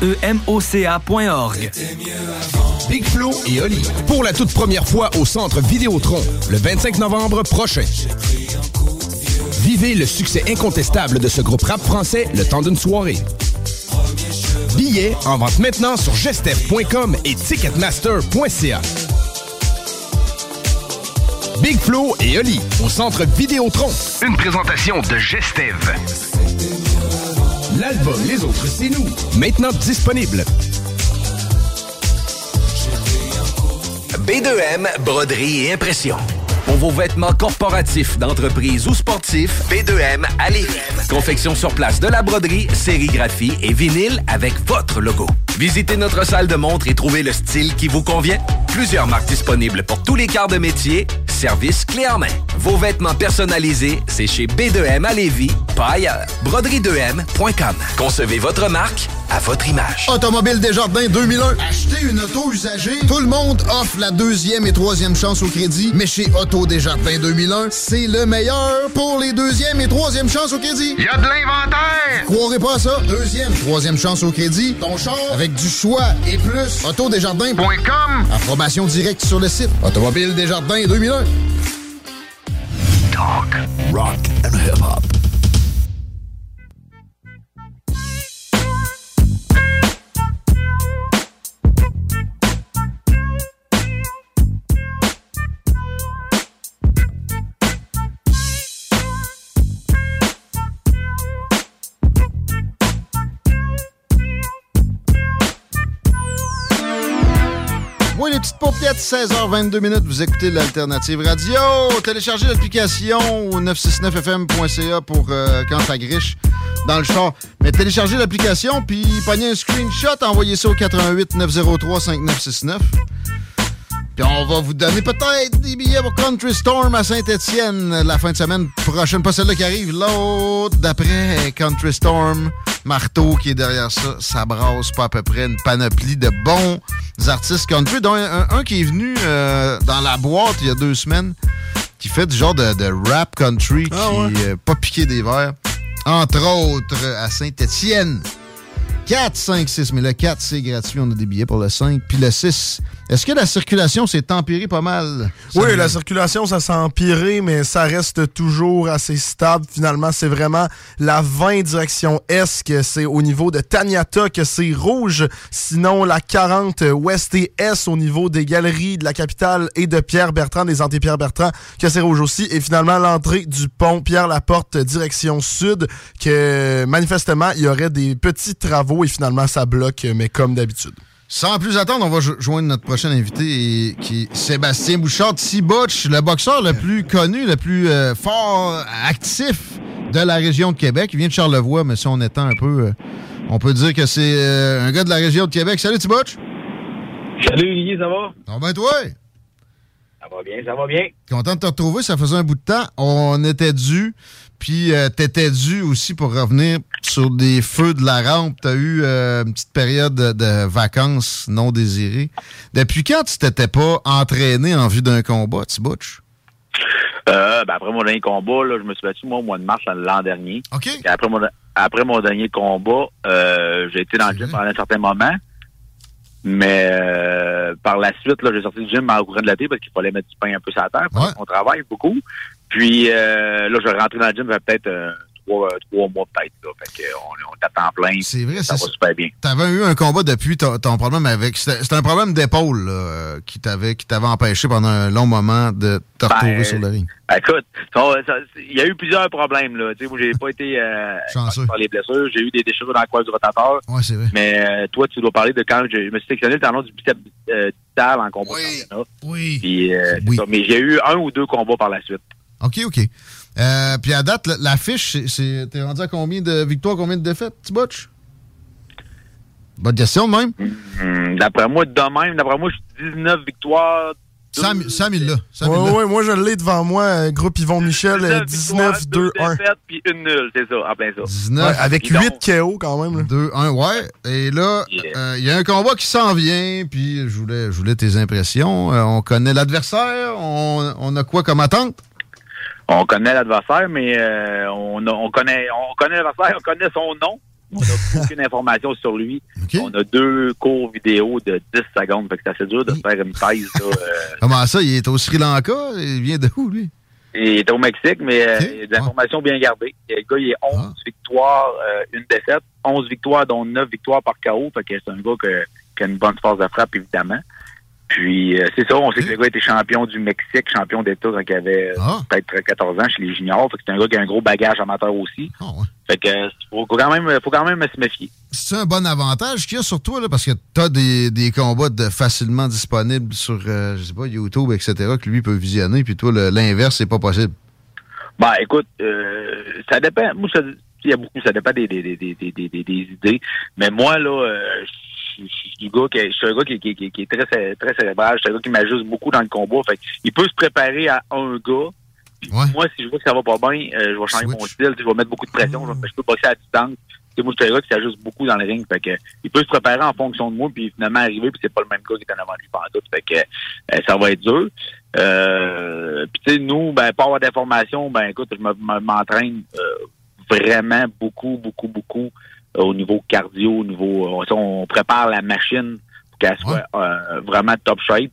semoca.org. Big Flo et Oli. Pour la toute première fois au Centre Vidéotron, le 25 novembre prochain. Vivez le succès incontestable de ce groupe rap français le temps d'une soirée. Billets en vente maintenant sur gestef.com et ticketmaster.ca. Big Flo et Oli au Centre Vidéotron. Une présentation de Gestev. L'album Les Autres, c'est nous. Maintenant disponible. B2M, broderie et impression. Pour vos vêtements corporatifs, d'entreprise ou sportifs, B2M à Lévis. Confection sur place de la broderie, sérigraphie et vinyle avec votre logo. Visitez notre salle de montre et trouvez le style qui vous convient. Plusieurs marques disponibles pour tous les quarts de métier. Service clé en main. Vos vêtements personnalisés, c'est chez B2M à Lévis, pas ailleurs. Broderie2M.com. Concevez votre marque à votre image. Automobile Desjardins 2001. Acheter une auto usagée. Tout le monde offre la deuxième et troisième chance au crédit. Mais chez Auto Desjardins 2001, c'est le meilleur pour les deuxième et troisième chances au crédit. Il y a de l'inventaire! Croirez pas à ça? Deuxième, troisième chance au crédit. Ton char avec du choix et plus. Autodesjardins.com. Information directe sur le site. Automobile Desjardins 2001. Talk. Les petites paupiètes, 16h22 minutes, vous écoutez l'Alternative Radio. Téléchargez l'application au 969fm.ca pour euh, quand ça griche dans le char. Mais téléchargez l'application, puis prenez un screenshot, envoyez ça au 88 903 5969. Puis on va vous donner peut-être des billets pour Country Storm à Saint-Étienne la fin de semaine prochaine. Pas celle-là qui arrive, l'autre d'après Country Storm. Marteau qui est derrière ça, ça brasse pas à peu près une panoplie de bons artistes country, dont un, un qui est venu euh, dans la boîte il y a deux semaines, qui fait du genre de, de rap country, qui euh, pas piqué des verres. Entre autres, à Saint-Étienne. 4, 5, 6. Mais le 4, c'est gratuit. On a des billets pour le 5. Puis le 6, est-ce que la circulation s'est empirée pas mal? Oui, la circulation, ça s'est empiré, mais ça reste toujours assez stable. Finalement, c'est vraiment la 20 direction Est que c'est au niveau de Taniata que c'est rouge. Sinon, la 40 Ouest et Est au niveau des galeries de la capitale et de Pierre-Bertrand, des Anté-Pierre Bertrand, que c'est rouge aussi. Et finalement, l'entrée du pont Pierre-Laporte direction Sud, que manifestement, il y aurait des petits travaux et finalement, ça bloque, mais comme d'habitude. Sans plus attendre, on va jo- joindre notre prochain invité et- qui est Sébastien Bouchard T-Butch, le boxeur le plus connu, le plus euh, fort, actif de la région de Québec. Il vient de Charlevoix, mais si on étend un peu, euh, on peut dire que c'est euh, un gars de la région de Québec. Salut T-Butch! Salut Olivier, ça va? Ça va bien toi? Ça va bien, ça va bien. Content de te retrouver, ça faisait un bout de temps. On était dû, puis euh, t'étais dû aussi pour revenir sur des feux de la rampe. T'as eu euh, une petite période de, de vacances non désirées. Depuis quand tu t'étais pas entraîné en vue d'un combat, T-Butch? Euh, ben, après mon dernier combat, là, je me suis battu moi au mois de mars l'an dernier. OK. Puis Après mon, après mon dernier combat, euh, j'ai été dans le gym pendant un certain moment. Mais euh, par la suite, là, j'ai sorti du gym en courant de l'été parce qu'il fallait mettre du pain un peu sur la terre. qu'on travaille beaucoup. Puis euh, là, je vais rentrer dans le gym, ça fait peut-être euh, trois, trois mois peut-être. Là. Fait que on, on temps plein. C'est vrai, ça c'est va ça. super bien. T'avais eu un combat depuis ton, ton problème avec. C'était c'était un problème d'épaule là, euh, qui t'avait qui t'avait empêché pendant un long moment de te retrouver Ben, sur le ring. Écoute, ça- ça- il y a eu plusieurs problèmes. Là. Moi, j'ai pas été euh, Chanceux. par les blessures. J'ai eu des déchirures dans le coin du rotateur. Ouais, c'est vrai. Mais euh, toi, tu dois parler de quand je, je me suis sectionné le talon du biceps euh, en combat championnat. Oui. Puis, euh, ça. Mais j'ai eu un ou deux combats par la suite. OK, OK. Euh, puis à date, la- l'affiche, c'est-. T'es rendu à combien de victoires, combien de défaites, T-Butch? Bonne question même. Hum, d'après moi, de même, d'après moi, je suis 19 victoires. Sam, Sam il l'a. L'a. ouais, moi je l'ai devant moi, euh, groupe Yvon Michel, euh, 19 deux 19-2-1. défaites, puis une nulle, c'est ça, en plein ça. 19. Ouais, avec Puis donc, 8 KO quand même. là. 2, 1, ouais. Et là, euh, il y a un combat qui s'en vient, puis je voulais, je voulais tes impressions. Euh, on connaît l'adversaire, on, on a quoi comme attente? On connaît l'adversaire, mais euh, on, a- on connaît on connaît l'adversaire, on connaît son nom. On n'a aucune information sur lui. On a deux cours vidéo de 10 secondes, fait que c'est assez dur de faire une thèse. Là, euh, Comment ça, il est au Sri Lanka? Il vient de où, lui? il est au Mexique, mais euh, il y a des informations bien gardées. Le gars, il est 11 victoires, euh, une défaite. 11 victoires, dont 9 victoires par KO. Fait que c'est un gars que- qui a une bonne force de frappe, évidemment. Puis, euh, c'est ça, on sait que le gars était champion du Mexique, champion d'État quand il avait euh, peut-être 14 ans chez les juniors. Fait que c'est un gars qui a un gros bagage amateur aussi. Fait que euh, faut quand même, faut quand même se méfier. C'est un bon avantage qu'il y a sur toi, là, parce que t'as des, des combats de facilement disponibles sur, euh, je sais pas, YouTube, etc., que lui peut visionner, puis toi, l'inverse, c'est pas possible. Ben, écoute, euh, ça dépend. Moi, ça, il y a beaucoup, ça dépend des, des, des, des, des, des- des idées. Mais moi, là, euh, je suis du gars qui, je suis un gars qui, qui, qui, qui est très, très cérébral. Je suis un gars qui m'ajuste beaucoup dans le combat. Fait il peut se préparer à un gars. Puis Moi, si je vois que ça va pas bien, euh, je vais changer mon style. Je vais mettre beaucoup de pression. Je, je peux boxer à distance. Tu sais, moi, je suis un gars qui s'ajuste beaucoup dans le ring. Fait que, il peut se préparer en fonction de moi, puis finalement arriver, puis c'est pas le même gars qui est en avant de lui pendant tout. Fait que euh, ça va être dur. Euh, puis tu sais, nous, ben, pas avoir d'informations, ben écoute, je me- me- m'entraîne euh, vraiment beaucoup, beaucoup, beaucoup au niveau cardio, au niveau. euh, on, on prépare la machine pour qu'elle soit euh, vraiment top shape.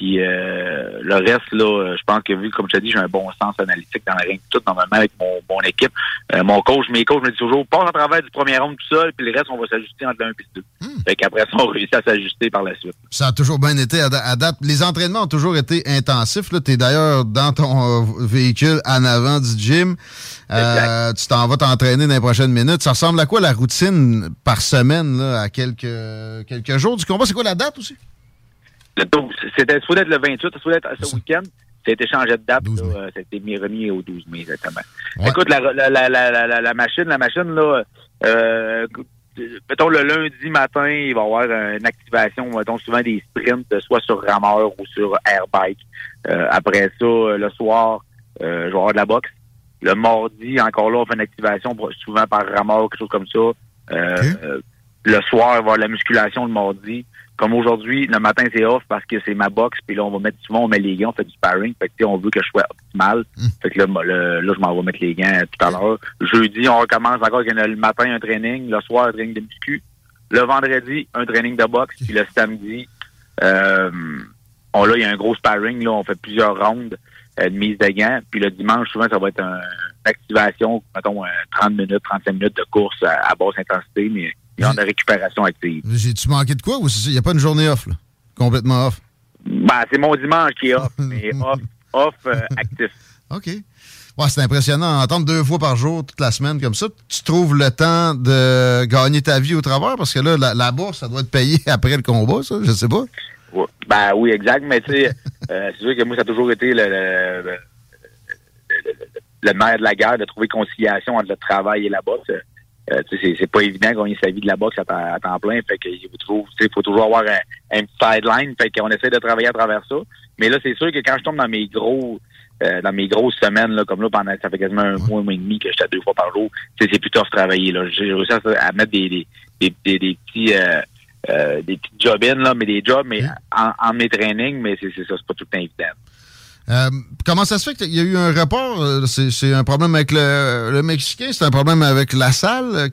Puis euh, le reste, là, je pense que vu, comme je te dis, j'ai un bon sens analytique dans la ring, tout normalement avec mon, mon équipe. Euh, mon coach, mes coachs me disent toujours, passe à travers du premier round tout seul, puis le reste, on va s'ajuster entre l'un et le deux. Fait qu'après ça, on réussit à s'ajuster par la suite. Ça a toujours bien été à, à date. Les entraînements ont toujours été intensifs. Tu es d'ailleurs dans ton euh, véhicule en avant du gym. Euh, tu t'en vas t'entraîner dans les prochaines minutes. Ça ressemble à quoi la routine par semaine là, à quelques, quelques jours du combat? C'est quoi la date aussi? Le 12. C'était supposé être le 28, c'était supposé être ce week-end. Ça a été changé de date. là, ça a été mis- remis au 12 mai, exactement. Écoute, la, la, la, la, machine, la machine, là, euh, mettons, le lundi matin, il va y avoir une activation, mettons, souvent des sprints, soit sur rameur ou sur airbike. Euh, après ça, le soir, euh, je vais avoir de la boxe. Le mardi, encore là, on fait une activation, souvent par rameur, quelque chose comme ça. Euh, euh, le soir, il va y avoir de la musculation le mardi. Comme aujourd'hui, le matin, c'est off parce que c'est ma boxe. Puis là, on va mettre souvent, on met les gants, on fait du sparring. Fait que, on veut que je sois optimal. Fait que là, le- là, je m'en vais mettre les gants euh, tout à l'heure. Jeudi, on recommence encore un- le matin, un training. Le soir, un training de muscu. Le vendredi, un training de boxe. Puis le samedi, euh, on, là, il y a un gros sparring. Là, on fait plusieurs rounds euh, de mise de gants. Puis le dimanche, souvent, ça va être un- une activation, mettons, euh, 30 minutes, 35 minutes de course à, à basse intensité, mais a de récupération active. J'ai-tu manqué de quoi ou il n'y a pas une journée off? Là? Complètement off? Ben, c'est mon dimanche qui est off, mais off, off euh, actif. OK. Ouais, c'est impressionnant. Entendre deux fois par jour, toute la semaine comme ça, tu trouves le temps de gagner ta vie au travers? Parce que là, la, la bourse, ça doit être payé après le combat, ça? Je sais pas. Ouais. Ben oui, exact, mais tu sais, euh, c'est sûr que moi, ça a toujours été le, le, le, le- le nerf de la guerre de trouver conciliation entre le travail et la boxe. Euh, c'est- pas évident de gagner sa vie de la boxe à, temps- à temps plein. Fait que il faut toujours, tu sais, faut toujours avoir un, un petit sideline. Fait qu'on essaie de travailler à travers ça. Mais là, c'est sûr que quand je tombe dans mes gros euh, dans mes grosses semaines, là, comme là, pendant ça fait quasiment un mois, un mois et demi que j'étais à deux fois par jour, c'est plus tough travailler. Là. J'ai réussi à, à mettre des, des, des, des, des petits euh, euh, des petits job-in, là, mais des jobs, mais en, en mes trainings, mais c'est c'est ça, c'est pas tout le temps évident. Euh, comment ça se fait qu'il y a eu un report? Euh, C'est c'est un problème avec le, le Mexicain? C'est un problème avec la salle? Euh,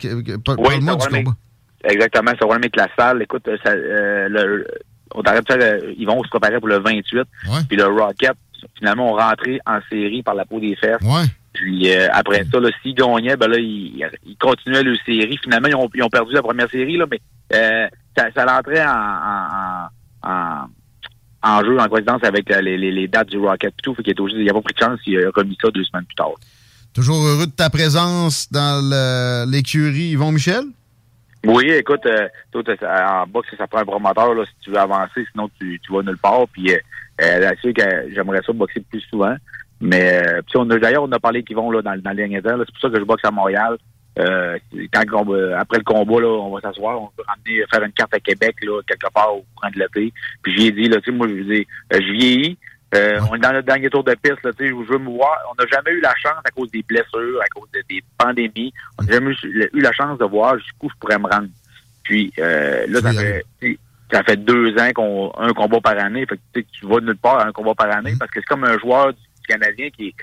Oui, du combat. Exactement, ça va avec la salle. Écoute, ça, euh, le, on t'arrête de faire, ils vont se préparer pour le 28. Puis le Rocket, finalement, on rentrait en série par la peau des fesses. Puis euh, après ça, s'ils gagnaient, ben là, ils, ils continuaient leur série. Finalement, ils ont, ils ont perdu la première série, là, mais euh, ça, ça l'entrait en, en, en, en, jeu, en coïncidence avec euh, les, les, les dates du Rocket et tout. Fait qu'il est obligé- il n'y a pas pris de chance, il a remis ça deux semaines plus tard. Toujours heureux de ta présence dans l'écurie Yvon Michel? Oui, écoute, euh, toi, en boxe, ça prend un promoteur là, si tu veux avancer, sinon tu, tu vas nulle part. Puis euh, j'aimerais ça boxer plus souvent. Mais euh, on a d'ailleurs on a parlé qu'ils vont là, dans, dans le dernier temps. C'est pour ça que je boxe à Montréal. Euh, quand on va- après le combat, là, on va s'asseoir, on peut ramener faire une carte à Québec, là, quelque part au courant de l'été. Puis j'y ai dit, là, tu sais, moi, je veux dire, euh, je vieillis. Euh, On est dans notre dernier tour de piste, là, tu sais, je veux me voir. On n'a jamais eu la chance à cause des blessures, à cause de- des pandémies. On n'a jamais eu, eu la chance de voir jusqu'où je pourrais me rendre. Puis euh, là, ça fait, ça fait deux ans qu'on un combat par année. Fait que tu sais, tu vas nulle part à un combat par année parce que c'est comme un joueur du Canadien qui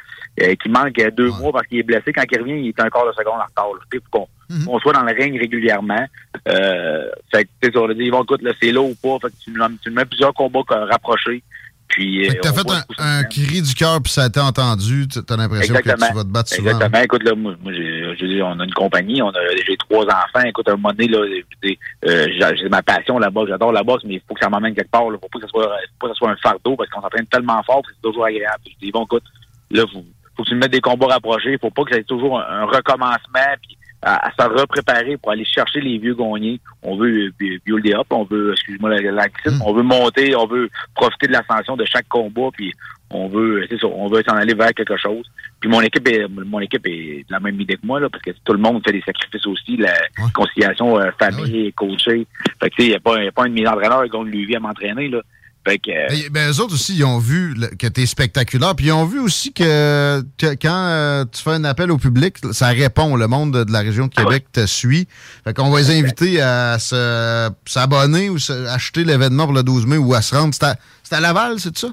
euh, qui manque deux mois parce qu'il est blessé. Quand il revient, il est un quart de seconde en retard. sais, faut qu'on qu'on soit dans le ring régulièrement. Euh, fait que tu sais, on a dit, bon, écoute, là, c'est là ou pas. Fait que tu nous, tu mets plusieurs combats rapprochés. Puis, Fait que t'as euh, on fait un, un cri du cœur puis ça a été entendu. Tu as l'impression que tu vas te battre souvent. Exactement. Écoute, là, moi, moi, j'ai, je veux dire, on a une compagnie, on a, j'ai trois enfants. Écoute, à un moment donné, là, euh, j'ai, ma passion, la boxe, j'adore la boxe, mais il faut que ça m'emmène quelque part. Il faut pas que ça soit, pas que ça soit un fardeau parce qu'on s'entraîne tellement fort que c'est toujours agréable. Je dis, bon, écoute, là, faut, faut que tu me mettes des combats rapprochés. Faut pas que ça ait toujours un, un recommencement. Puis, à, à se repréparer pour aller chercher les vieux gagnés. On veut euh, build up, on veut, excuse-moi l'anglicisme, on veut monter, on veut profiter de l'ascension de chaque combat, puis on veut, c'est ça, on veut s'en aller vers quelque chose. Puis mon équipe est, mon équipe est de la même idée que moi, là, parce que tout le monde fait des sacrifices aussi, la conciliation euh, famille et coaché. Fait que tu sais, il n'y a pas, y a pas un de mes entraîneurs qui lui à m'entraîner, là. Fait que, euh, eux autres aussi, ils ont vu que t'es spectaculaire. Puis ils ont vu aussi que, que quand euh, tu fais un appel au public, ça répond. Le monde de, de la région de Québec te suit. Fait qu'on va les inviter à se- s'abonner ou se- acheter l'événement pour le 12 mai ou à se rendre. C'est à, c'est à Laval, c'est ça?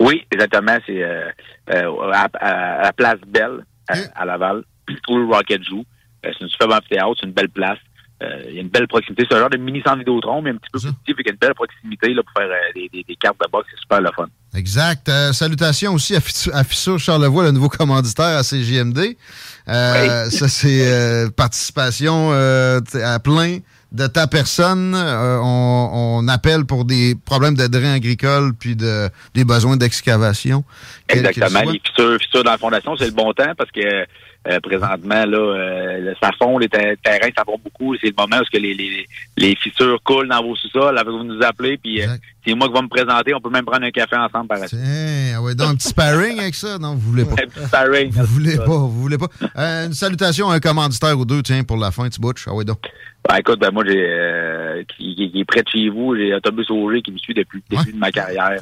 Oui, exactement. C'est euh, euh, à, à- à la place Belle, à, Laval, où le Rocket. Euh, c'est une superbe amphithéâtre, c'est une belle place. Euh, Il y a une belle proximité. C'est un genre de mini centre Vidéotron, mais un petit peu plus petit, fait qu'il y a une belle proximité là, pour faire euh, des, des- des cartes de boxe. C'est super le fun. Exact. Euh, salutations aussi à, à Fissure Charlevoix, le nouveau commanditaire à CJMD. Euh, Ça, c'est euh, participation euh, à plein de ta personne. Euh, on, on appelle pour des problèmes de drains agricoles puis de, des besoins d'excavation. Exactement. Les fissures, fissures dans la fondation, c'est le bon temps parce que euh, présentement, là, euh, ça fond, les ter- terrains, ça fond beaucoup. C'est le moment où ce que les, les, les fissures coulent dans vos sous-sols. Vous nous appelez, puis euh, c'est moi qui va me présenter. On peut même prendre un café ensemble par la suite. Tiens, ah ouais, donc un petit sparring avec ça? Non, vous voulez pas. Un petit sparring. Vous voulez pas, vous voulez pas. Euh, une salutation à un commanditaire ou deux, tiens, pour la fin, petit butch. Ah ouais, donc. Ben, écoute, ben, moi, j'ai, euh, qui, qui- qui est près de chez vous, j'ai Autobus OG qui me suit depuis le début de ma carrière.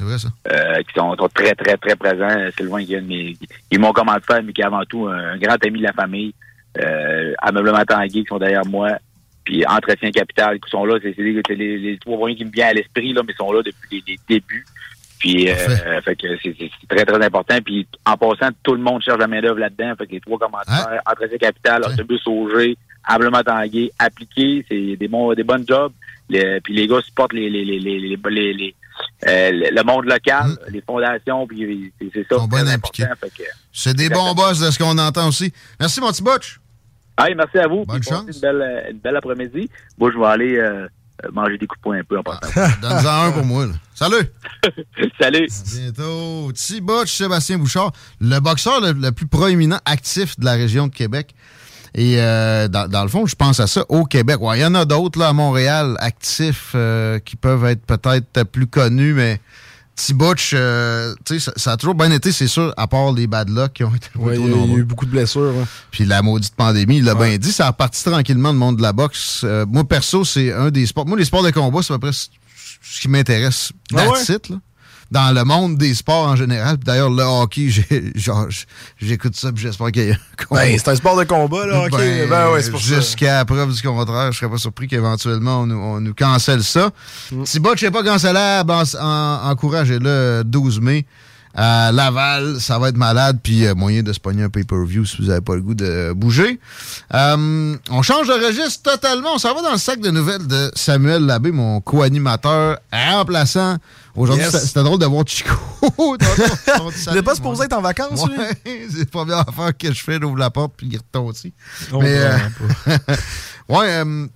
Euh, qui sont, sont très, très, très présents. Sylvain, qui est, mes- qui est mon commanditaire, mais qui est avant tout un, grand ami de la famille. Euh, Ameublement Tanguy, qui sont derrière moi. Puis Entretien Capital, qui sont là. C'est c'est les, c'est les, les trois premiers qui me viennent à l'esprit, là, mais ils sont là depuis les, les débuts. Puis, euh, fait que c'est c'est- c'est très, très important. Puis, en passant, tout le monde cherche la main-d'œuvre là-dedans. Fait que les trois commentaires, Entretien Capital, Autobus OG, Ameublement Tanguy, appliqué, c'est des bons, des bonnes jobs. Le- puis les gars supportent les, les, les, les, les, les- les- euh, le monde local, les fondations, puis c'est ça. C'est des bons boss de ce qu'on entend aussi. Merci, mon petit butch. Merci à vous. Bonne passez Une belle, une belle après-midi. Moi, je vais aller euh, manger des coups de poing un peu en passant. Donne-en un pour moi. là. Salut. Salut. À bientôt. Petit butch, Sébastien Bouchard, le boxeur le, le plus proéminent actif de la région de Québec. Et euh, dans, dans le fond, je pense à ça au Québec. Ouais, Il y en a d'autres là à Montréal actifs euh, qui peuvent être peut-être plus connus, mais Petit Butch, euh, tu sais, ça, ça a toujours bien été, c'est sûr, à part les bad luck qui ont été Ouais, il y a- y eu beaucoup de blessures. ouais. Puis la maudite pandémie, il l'a bien dit, ça a reparti tranquillement le monde de la boxe. Euh, moi, perso, c'est un des sports. Moi, les sports de combat, c'est à peu près ce qui m'intéresse. Ah That's ouais? it, là. Dans le monde des sports en général. D'ailleurs, le hockey, j'écoute ça, j'espère qu'il y a un combat. Ben, c'est un sport de combat, là, ok. Ben, ouais, pour ça. Jusqu'à preuve du contraire, je serais pas surpris qu'éventuellement on nous, on nous cancelle ça. Mm. Si Butch n'est pas cancellable, en- en- encouragez-le 12 mai. À Laval, ça va être malade, puis euh, moyen de se pogner un pay-per-view si vous n'avez pas le goût de bouger. Euh, on change de registre totalement. On s'en va dans le sac de nouvelles de Samuel Labbé, mon co-animateur remplaçant. Aujourd'hui, Yes. c'était drôle de voir Chico. Il n'est pas supposé être en vacances, lui? C'est la première affaire que je fais, j'ouvre la porte puis il retombe aussi. Oh, Mais, euh, ouais, euh,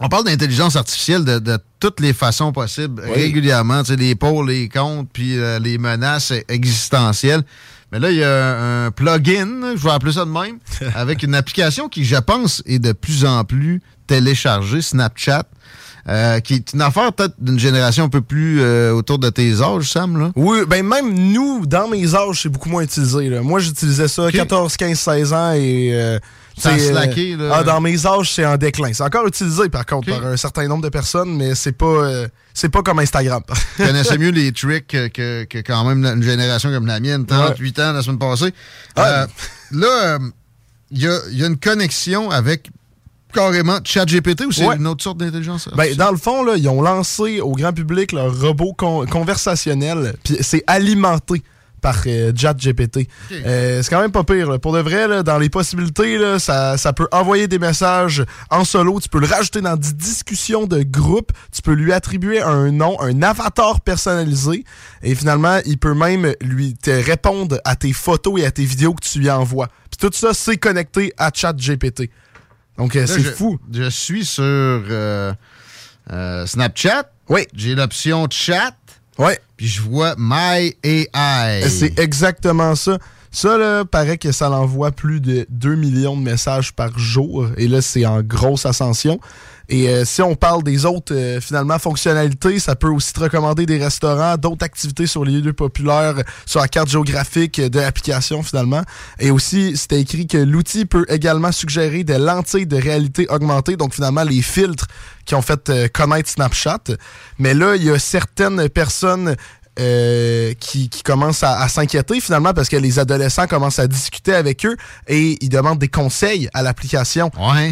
on parle d'intelligence artificielle de, de toutes les façons possibles, Oui. régulièrement, tu sais, les pour, les contre, puis euh, les menaces existentielles. Mais là, il y a un plugin, je vais appeler ça de même, avec une application qui, je pense, est de plus en plus téléchargée, Snapchat. euh, qui est une affaire peut-être d'une génération un peu plus euh, autour de tes âges, Sam, là. Oui, ben même nous, dans mes âges, c'est beaucoup moins utilisé. Là. Moi, j'utilisais ça 14, 15, 16 ans et... euh, Euh, là. ah, dans mes âges, c'est en déclin. C'est encore utilisé, par contre, par un certain nombre de personnes, mais c'est pas, euh, c'est pas comme Instagram. Je connaissais mieux les tricks que, que- quand même une génération comme la mienne, 38 ans la semaine passée. Euh, là, euh, il y, a, y a une connexion avec carrément ChatGPT ou c'est Ouais. une autre sorte d'intelligence? Ben, dans le fond, là, ils ont lancé au grand public leur robot con- conversationnel, puis c'est alimenté par euh, ChatGPT. Euh, c'est quand même pas pire. là. Pour de vrai, là, dans les possibilités, là, ça, ça peut envoyer des messages en solo. Tu peux le rajouter dans des discussions de groupe. Tu peux lui attribuer un nom, un avatar personnalisé. Et finalement, il peut même lui te répondre à tes photos et à tes vidéos que tu lui envoies. Puis tout ça, c'est connecté à ChatGPT. Donc, euh, c'est fou. Je suis sur euh, Snapchat. Oui. J'ai l'option chat. Oui. Puis je vois My AI. C'est exactement ça. Ça, là, paraît que ça l'envoie plus de 2 millions de messages par jour. Et là, c'est en grosse ascension. Et euh, si on parle des autres, euh, finalement, fonctionnalités, ça peut aussi te recommander des restaurants, d'autres activités sur les lieux populaires, euh, sur la carte géographique de l'application, finalement. Et aussi, c'était écrit que l'outil peut également suggérer des lentilles de réalité augmentée, donc finalement, les filtres qui ont fait connaître Snapchat. Mais là, il y a certaines personnes euh, qui, qui commencent à, s'inquiéter finalement parce que les adolescents commencent à discuter avec eux et ils demandent des conseils à l'application.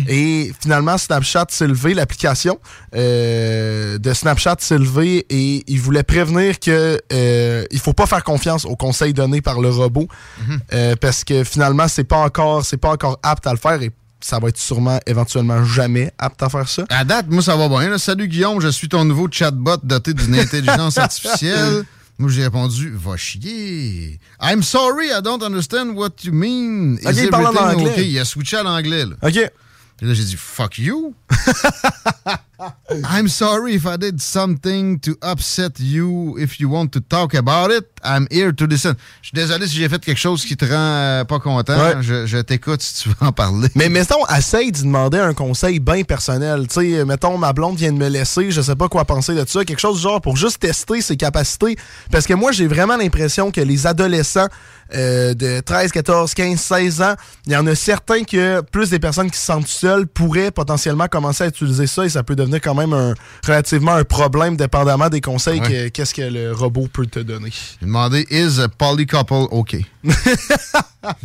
Et finalement, Snapchat s'est levé, l'application euh, de Snapchat s'est levé et il voulait prévenir que euh, il faut pas faire confiance aux conseils donnés par le robot Mhm. euh, parce que finalement c'est pas encore c'est pas encore apte à le faire et ça va être sûrement éventuellement jamais apte à faire ça. À date, moi, ça va bien. là. Salut Guillaume, je suis ton nouveau chatbot doté d'une intelligence artificielle. Moi, j'ai répondu, va chier. I'm sorry, I don't understand what you mean. Is Ok, il parle en anglais. Il a switché à l'anglais. là. OK. Et là, j'ai dit, fuck you. I'm sorry if I did something to upset you. If you want to talk about it, I'm here to listen. Je suis désolé si j'ai fait quelque chose qui te rend euh, pas content. Ouais. Je, je t'écoute si tu veux en parler. Mais mettons, essaye d'y demander un conseil bien personnel. Tu sais, mettons, ma blonde vient de me laisser, je sais pas quoi penser de ça. Quelque chose du genre pour juste tester ses capacités. Parce que moi, j'ai vraiment l'impression que les adolescents euh, de 13, 14, 15, 16 ans, il y en a certains que plus des personnes qui se sentent seules pourraient potentiellement commencer à utiliser ça et ça peut devenir quand même un, relativement un problème dépendamment des conseils Ouais. que qu'est-ce que le robot peut te donner. J'ai demandé Is a polycouple OK?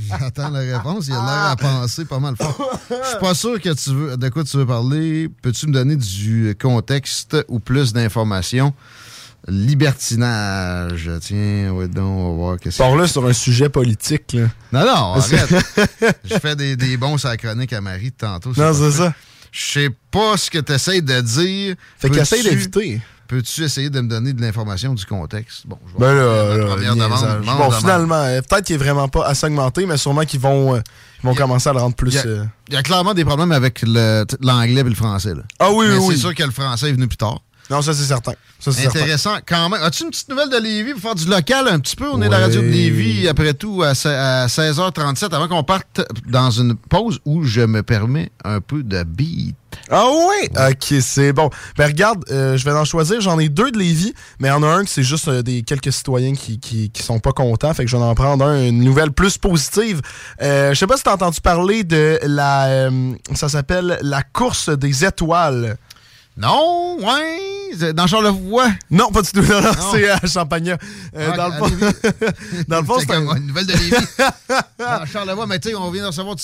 J'attends la réponse. Il a l'air à penser pas mal fort. Je suis pas sûr que tu veux, de quoi tu veux parler. Peux-tu me donner du contexte ou plus d'informations? Libertinage. Tiens, ouais, donc, on va voir qu'est-ce Par là sur un sujet politique. Là. Non, non, que- arrête. Je fais des, des bons sur la chronique à Marie tantôt. Non, c'est ça. Je sais pas ce que tu essaies de dire. Fait qu'essaye d'éviter. Peux-tu essayer de me donner de l'information du contexte? Bon, je vais Ben là, première demande. Bon, demande. finalement, euh, peut-être qu'il est vraiment pas assez augmenté, mais sûrement qu'ils vont, euh, ils vont commencer à le rendre plus. Il y a- euh, Il y a clairement des problèmes avec l'anglais et le français. là. Ah oui, Mais oui, oui. C'est sûr que le français est venu plus tard. Non, ça c'est certain. Ça, c'est certain. Intéressant quand même. As-tu une petite nouvelle de Lévis pour faire du local un petit peu? On est à la radio de. Lévis, après tout, à, se- à 16h37, avant qu'on parte dans une pause où je me permets un peu de beat? Ah oui? Ok, c'est bon. Ben regarde, euh, je vais en choisir. J'en ai deux de Lévis, mais il y en a un que c'est juste euh, des quelques citoyens qui, qui, qui sont pas contents. Fait que je vais en prendre un, une nouvelle plus positive. Euh, je sais pas si t'as entendu parler de la... euh, ça s'appelle la course des étoiles. Non, ouais. Dans Charlevoix. Non, pas du tout. Non, non, Non. c'est à Champagnat. Euh, Ah, dans, le fond, dans le fond, C'est un- une nouvelle de Lévis. Dans Charlevoix, mais tu sais, on vient de recevoir.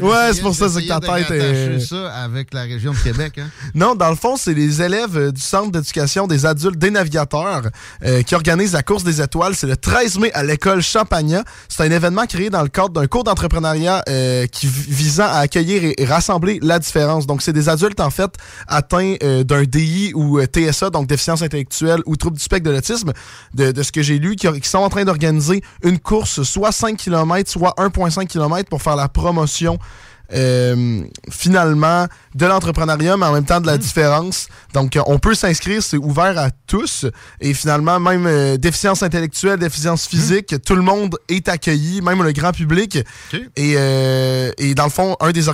Ouais, c'est pour ça, c'est que ta tête est- ça avec la région de Québec. Hein. Non, dans le fond, c'est les élèves euh, du Centre d'éducation des adultes des navigateurs euh, qui organisent la course des étoiles. C'est le 13 mai à l'école Champagnat. C'est un événement créé dans le cadre d'un cours d'entrepreneuriat euh, qui vi- visant à accueillir et, et rassembler la différence. Donc, c'est des adultes, en fait, atteints d'un DI ou euh, TSA, donc déficience intellectuelle ou trouble du spectre de l'autisme, de, ce que j'ai lu, qui, qui sont en train d'organiser une course soit 5 km, soit 1,5 km pour faire la promotion euh, finalement de l'entrepreneuriat, mais en même temps de la différence. Donc, euh, on peut s'inscrire, c'est ouvert à tous. Et finalement, même euh, déficience intellectuelle, déficience physique, tout le monde est accueilli, même le grand public. Et, euh, et dans le fond, un des,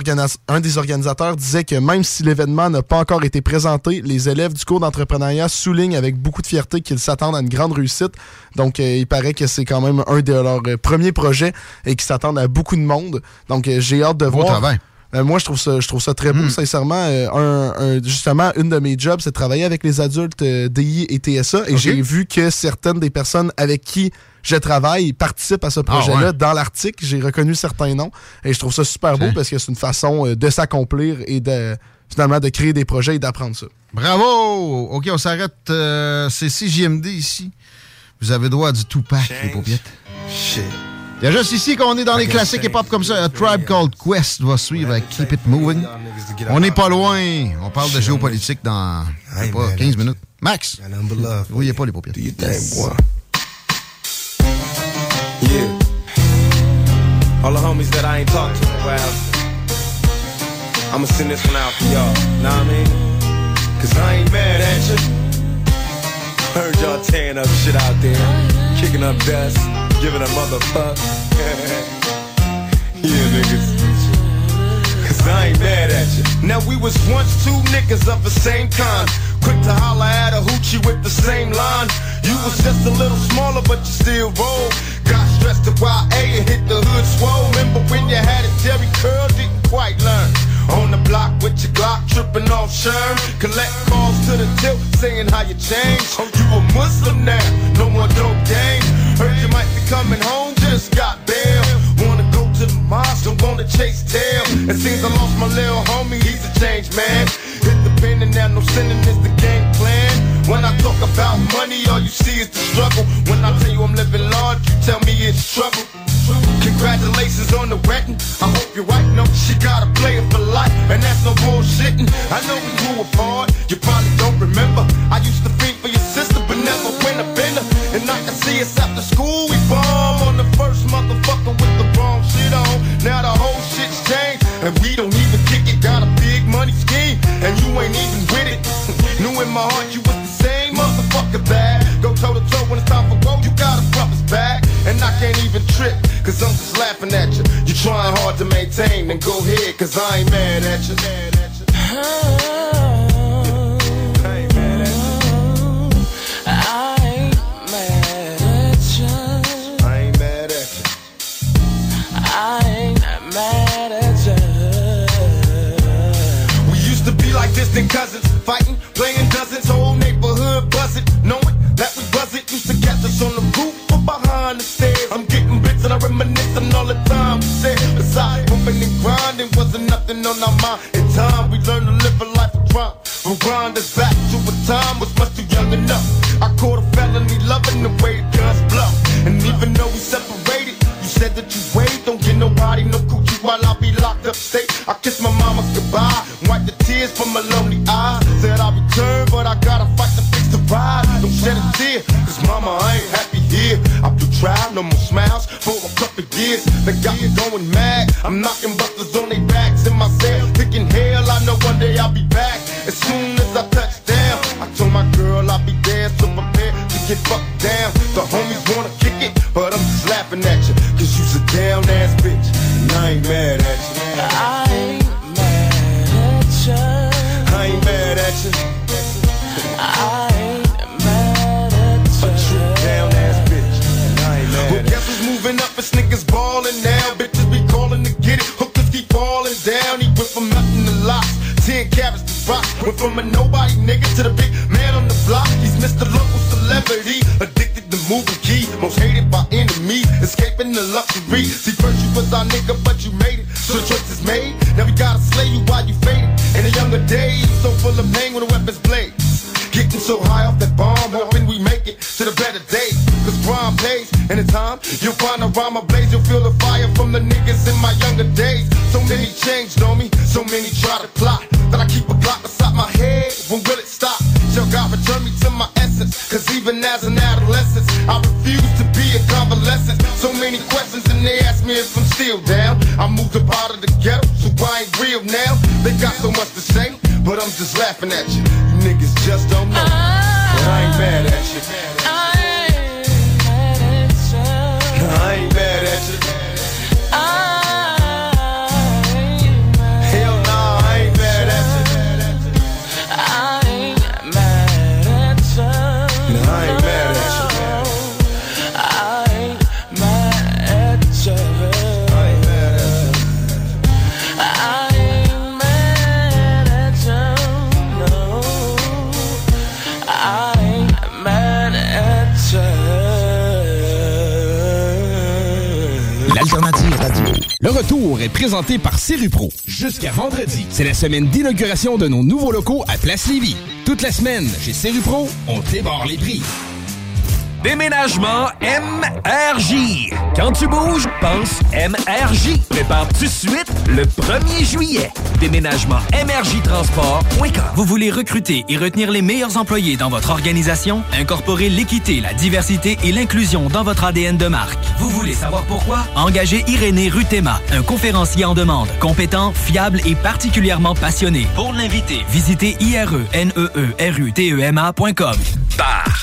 un des organisateurs disait que même si l'événement n'a pas encore été présenté, les élèves du cours d'entrepreneuriat soulignent avec beaucoup de fierté qu'ils s'attendent à une grande réussite. Donc, euh, il paraît que c'est quand même un de leurs premiers projets et qu'ils s'attendent à beaucoup de monde. Donc, j'ai hâte de Beau voir. Euh, moi, je trouve ça, je trouve ça très beau, sincèrement. Euh, un- un- justement, une de mes jobs, c'est de travailler avec les adultes euh, DI et TSA. Et j'ai vu que certaines des personnes avec qui je travaille participent à ce projet-là. ouais. Dans l'article, j'ai reconnu certains noms. Et je trouve ça super beau parce que c'est une façon euh, de s'accomplir et de finalement de créer des projets et d'apprendre ça. Bravo! OK, on s'arrête. euh, c'est CJMD ici. Vous avez droit à du Tupac, les paupiètes. Shit. Il y a juste ici qu'on est dans les classiques hip-hop comme ça. A Tribe Called Quest va suivre avec Keep It Moving. On n'est pas loin. On parle de géopolitique dans je sais pas, 15 minutes. Max! Vous voyez pas les paupiètes. Yeah. All the homies that I ain't talked to in a while. I'ma send this one out for y'all. Know what I mean? Cause I ain't mad at you. Heard y'all tearing up shit out there. Kicking up dust. Giving a motherfuck. Yeah, niggas. Cause I ain't mad at you. Now we was once two niggas of the same kind. Quick to holler at a hoochie with the same line. You was just a little smaller, but you still roll. Got stressed to YA and hit the hood swole. Remember when you had a Jerry Curl didn't quite learn. On the block with your Glock, tripping off Sherm. Collect calls to the tilt, saying how you changed. Oh, you a Muslim now, no more dope game. Heard you might coming home, just got bail. Wanna go to the mosque, don't wanna chase tail. It seems I lost my little homie, he's a changed man. Hit the pen and now no sinning is the game plan. When I talk about money, all you see is the struggle. When I tell you I'm living large, you tell me it's trouble. Congratulations on the wedding. I hope you're right. No, she gotta play it for life, and that's no bullshitting. I know we grew apart. You probably don't remember. I used to think for never went a bender. And I can see us after school. We bomb on the first motherfucker with the wrong shit on. Now the whole shit's changed, and we don't even kick it. Got a big money scheme, and you ain't even with it. Knew in my heart you was the same motherfucker bad. Go toe to toe when it's time for go. You got a brother's back, and I can't even trip. Cause I'm just laughing at you. You trying hard to maintain, then go ahead, cause I ain't mad at you. Mad at you. Distant cousins, fighting, playing dozens, whole neighborhood buzzing, knowing that we buzz it. Used to catch us on the roof or behind the stairs. I'm getting bits and I reminisce on all the time we said. Besides, moving and grinding wasn't nothing on our mind. In time, we learned to live a life of crime. Grind us back to a time was much too young enough. I caught a felony loving the way guns blow. And even though we separated, you said that you wait, don't get nobody no coochie while I be locked up state. I kiss my mama goodbye, wipe the tears from my lonely eyes. Said I'll return, but I gotta fight to fix the ride. Don't shed a tear, cause mama, I ain't happy here. I do try, no more smiles for a couple years. They got me going mad. I'm knocking busters on their backs in my cell, picking hell. I know one day I'll be back. As soon as I touch down, I told my girl I'll be there, so prepare to get fucked down. The homies wanna kick it, but I'm just laughing at you, cause you's a down ass bitch, and I ain't mad at you. I ain't mad at you. I ain't mad at you. A down ass bitch, well, guess who's moving up? Niggas now. Bitches be to get it. Hookers keep falling down. He went from nothing to lots. Ten carats to. Went from a nobody nigga to the big man on the block. He's Mr. Local Celebrity. Addicted key. Most hated by enemies. Escaping the luxury. See, first you was our nigga, but you made it. So the choice is made. Now we gotta slay you while you faded. In the younger days, so full of pain when the weapons blade. Getting so high off that bomb, hoping we make it to the better days. Cause crime pays, and in time, you'll find a rhyme ablaze. You'll feel the fire from the niggas in my younger days. So many changed on me, so many try to plot. That I keep Cause even as an adolescent, I refuse to be a convalescent. So many questions, and they ask me if I'm still down. I moved up out of the ghetto, so I ain't real now. They got so much to say, but I'm just laughing at you. You niggas just don't know. Retour est présenté par Pro. Jusqu'à vendredi, c'est la semaine d'inauguration de nos nouveaux locaux à Place Lévis. Toute la semaine, chez Pro, on débarre les prix. Déménagement MRJ. Quand tu bouges, pense MRJ. Prépare tout de suite le 1er juillet. Déménagement MRJtransport.com. Vous voulez recruter et retenir les meilleurs employés dans votre organisation? Incorporer l'équité, la diversité et l'inclusion dans votre ADN de marque. Vous voulez savoir pourquoi? Engagez Irénée Rutema, un conférencier en demande, compétent, fiable et particulièrement passionné. Pour l'inviter, visitez E irenee-rutema.com. Bar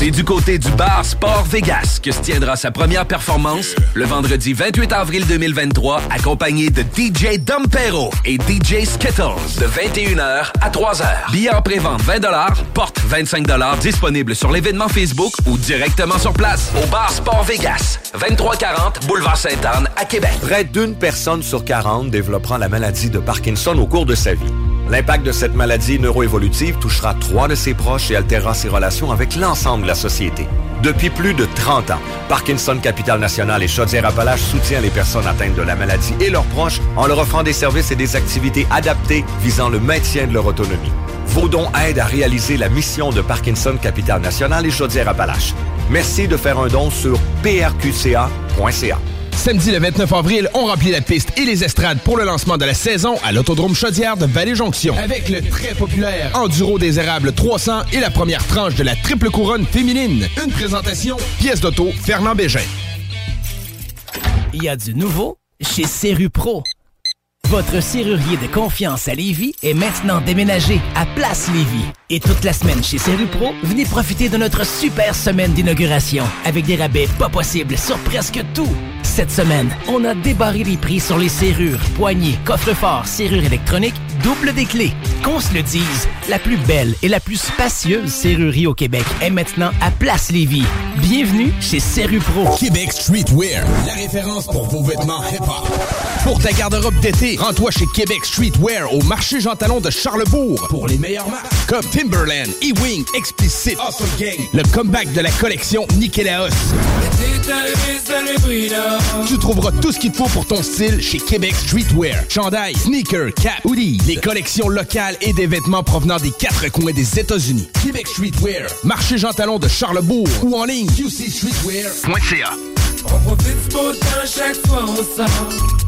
C'est du côté du bar Sport Vegas que se tiendra sa première performance le vendredi 28 avril 2023, accompagné de DJ Dompero et DJ Skittles de 21h à 3h. Billets en pré-vente 20 porte 25 disponible sur l'événement Facebook ou directement sur place au bar Sport Vegas, 2340 Boulevard Sainte-Anne à Québec. Près d'une personne sur 40 développera la maladie de Parkinson au cours de sa vie. L'impact de cette maladie neuroévolutive touchera trois de ses proches et altérera ses relations avec l'ensemble la société. Depuis plus de 30 ans, Parkinson Capital National et Chaudière-Appalaches soutient les personnes atteintes de la maladie et leurs proches en leur offrant des services et des activités adaptées visant le maintien de leur autonomie. Vos dons aident à réaliser la mission de Parkinson Capital National et Chaudière-Appalaches. Merci de faire un don sur prqca.ca. Samedi le 29 avril, on remplit la piste et les estrades pour le lancement de la saison à l'Autodrome Chaudière de Vallée-Jonction. Avec le très populaire Enduro des Érables 300 et la première tranche de la triple couronne féminine. Une présentation, pièce d'auto, Fernand Bégin. Il y a du nouveau chez Serru Pro. Votre serrurier de confiance à Lévis est maintenant déménagé à Place Lévis. Et toute la semaine chez Serrupro, venez profiter de notre super semaine d'inauguration avec des rabais pas possibles sur presque tout. Cette semaine, on a débarré les prix sur les serrures, poignées, coffres-forts, serrures électroniques, double des clés. Qu'on se le dise, la plus belle et la plus spacieuse serrurerie au Québec est maintenant à Place Lévis. Bienvenue chez Serrupro. Québec Streetwear, la référence pour vos vêtements hip-hop. Pour ta garde-robe d'été, rends-toi chez Québec Streetwear au marché Jean Talon de Charlebourg pour les meilleures marques comme Timberland, E-Wing, Explicit, Awesome Gang, le comeback de la collection Nikélaos. Tu trouveras tout ce qu'il te faut pour ton style chez Québec Streetwear. Chandail, sneakers, cap, hoodies, les collections locales et des vêtements provenant des quatre coins des États-Unis. Québec Streetwear, marché Jean Talon de Charlebourg ou en ligne qcstreetwear.ca. On profite du beau temps chaque fois on sort.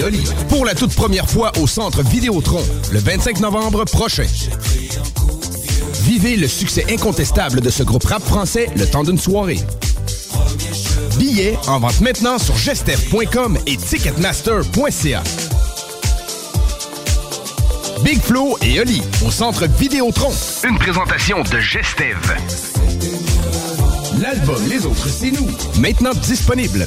Oli. Pour la toute première fois au centre Vidéotron, le 25 novembre prochain. Vivez le succès incontestable de ce groupe rap français le temps d'une soirée. Billets en vente maintenant sur gestev.com et ticketmaster.ca. Big Flo et Oli au centre Vidéotron. Une présentation de Gestev. L'album Les Autres, c'est nous. Maintenant disponible.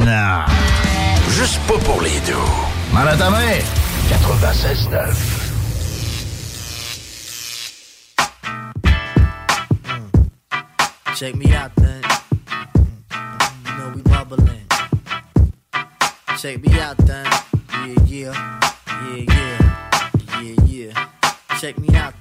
Non. Juste pas pour les deux. Mal à ta main. 96.9. Check me out then. You know we bubbling. Check me out then. Yeah, yeah. Yeah, yeah. Yeah, yeah. Check me out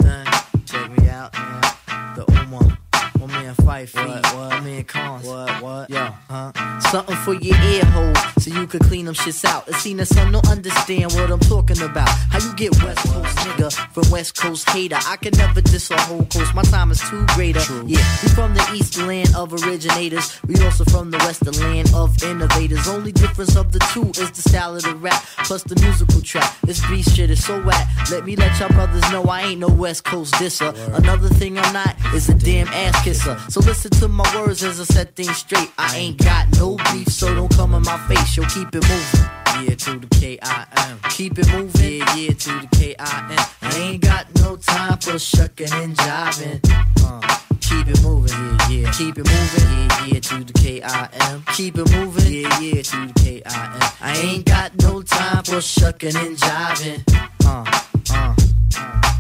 What, what? Cons. What, what? Yo, huh? Something for your ear hole so you can clean them shits out. It seen that some don't understand what I'm talking about. How you get West Coast nigga from West Coast hater? I can never diss a whole coast. My time is too greater. Yeah, we from the East land of originators. We also from the West the land of innovators. Only difference of the two is the style of the rap plus the musical track. This beat shit is so whack. Let me let y'all brothers know I ain't no West Coast disser. Another thing I'm not is a damn ass kisser. So listen to my words as I set things straight. I ain't got no beef, so don't come in my face. Yo, keep it moving. Yeah, to the K-I-M. Keep it moving. Yeah, yeah, to the K-I-M. I ain't got no time for shucking and jiving. Uh, keep Keep it moving, yeah, yeah. Keep it moving, yeah, yeah. To the K-I-M. Keep it moving, yeah, yeah. To the K-I-M. I ain't got no time for shucking and jiving. Uh, uh, uh.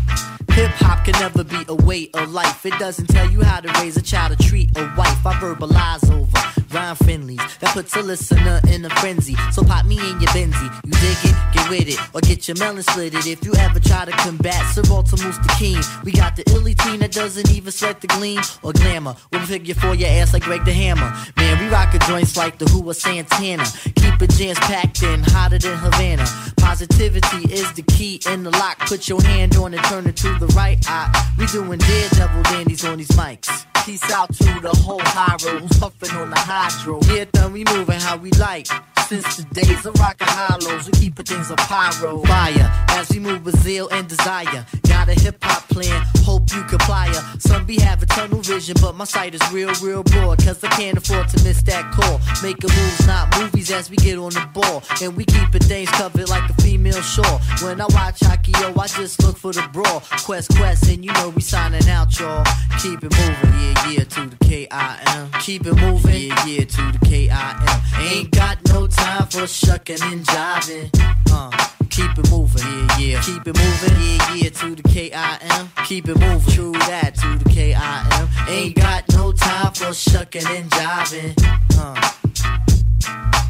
Hip hop can never be a way of life. It doesn't tell you how to raise a child or treat a wife. I verbalize over rhyme friendlies that puts a listener in a frenzy. So pop me in your Benzie. You dig it? Get with it. Or get your melon slitted. If you ever try to combat Sir Walter King, we got the illy team that doesn't even sweat the gleam or glamour. We'll figure for your ass like Greg the Hammer. Man, we rockin' joints like the Who or Santana. Keep it jams packed in, hotter than Havana. Positivity is the key in the lock. Put your hand on it, turn it to the right eye. We doing daredevil dandies on these mics. Peace out to the whole high road who's puffin' on the hydro. Yeah, then we moving how we like. Since the days of rockin' hollows, we keep things a pyro. Fire as we move with zeal and desire. Got a hip hop plan, hope you comply. Some be having tunnel vision, but my sight is real, real broad. Cause I can't afford to miss that call. Making moves, not movies as we get on the ball. And we keepin' things covered like a female shore. When I watch hockey, yo, I just look for the brawl. Quest, quest, and you know we signing out, y'all. Keep it moving, yeah, yeah, to the K-I-M. Keep it moving, yeah, yeah, to the K-I-M. Ain't got no time for shucking and jiving. Uh, keep it moving, yeah, yeah. Keep it moving, yeah, yeah, to the K-I-M. Keep it moving, true that, to the K-I-M. Ain't got no time for shucking and jiving. Uh,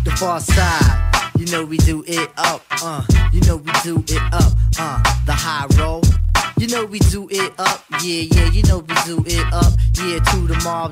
the far side. You know we do it up, uh. You know we do it up, uh. The high roll. You know we do it up, yeah, yeah. You know we do it up, yeah. To the Mob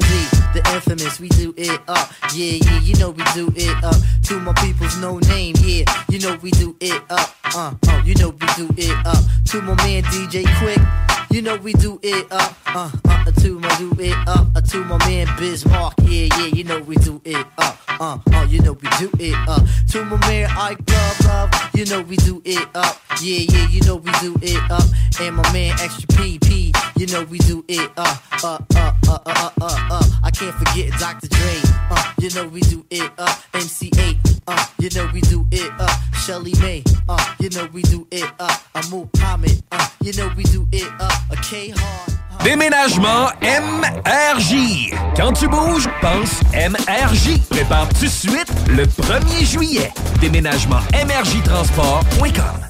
the infamous, we do it up, yeah, yeah. You know we do it up. To my people's no name, yeah. You know we do it up, uh, uh. You know we do it up. To my man DJ Quick. You know we do it up, uh, uh, to my do it up, uh, to my man Bismarck, yeah, yeah, you know we do it up, uh, uh, you know we do it up, to my man Ike Love, love, you know we do it up, yeah, yeah, you know we do it up, and my man Extra PP, you know we do it up, uh, uh, uh, uh, uh, uh, uh, I can't forget Dr. Dre, uh, you know we do it up, MC8, uh, you know we do it up, Shelly May, uh, you know we do it up, uh, Muhammad, uh, you know we do it up, a K-Hard. Déménagement MRJ. Quand tu bouges, pense MRJ. Prépare tout de suite le 1er juillet. Déménagement MRJTransport.com.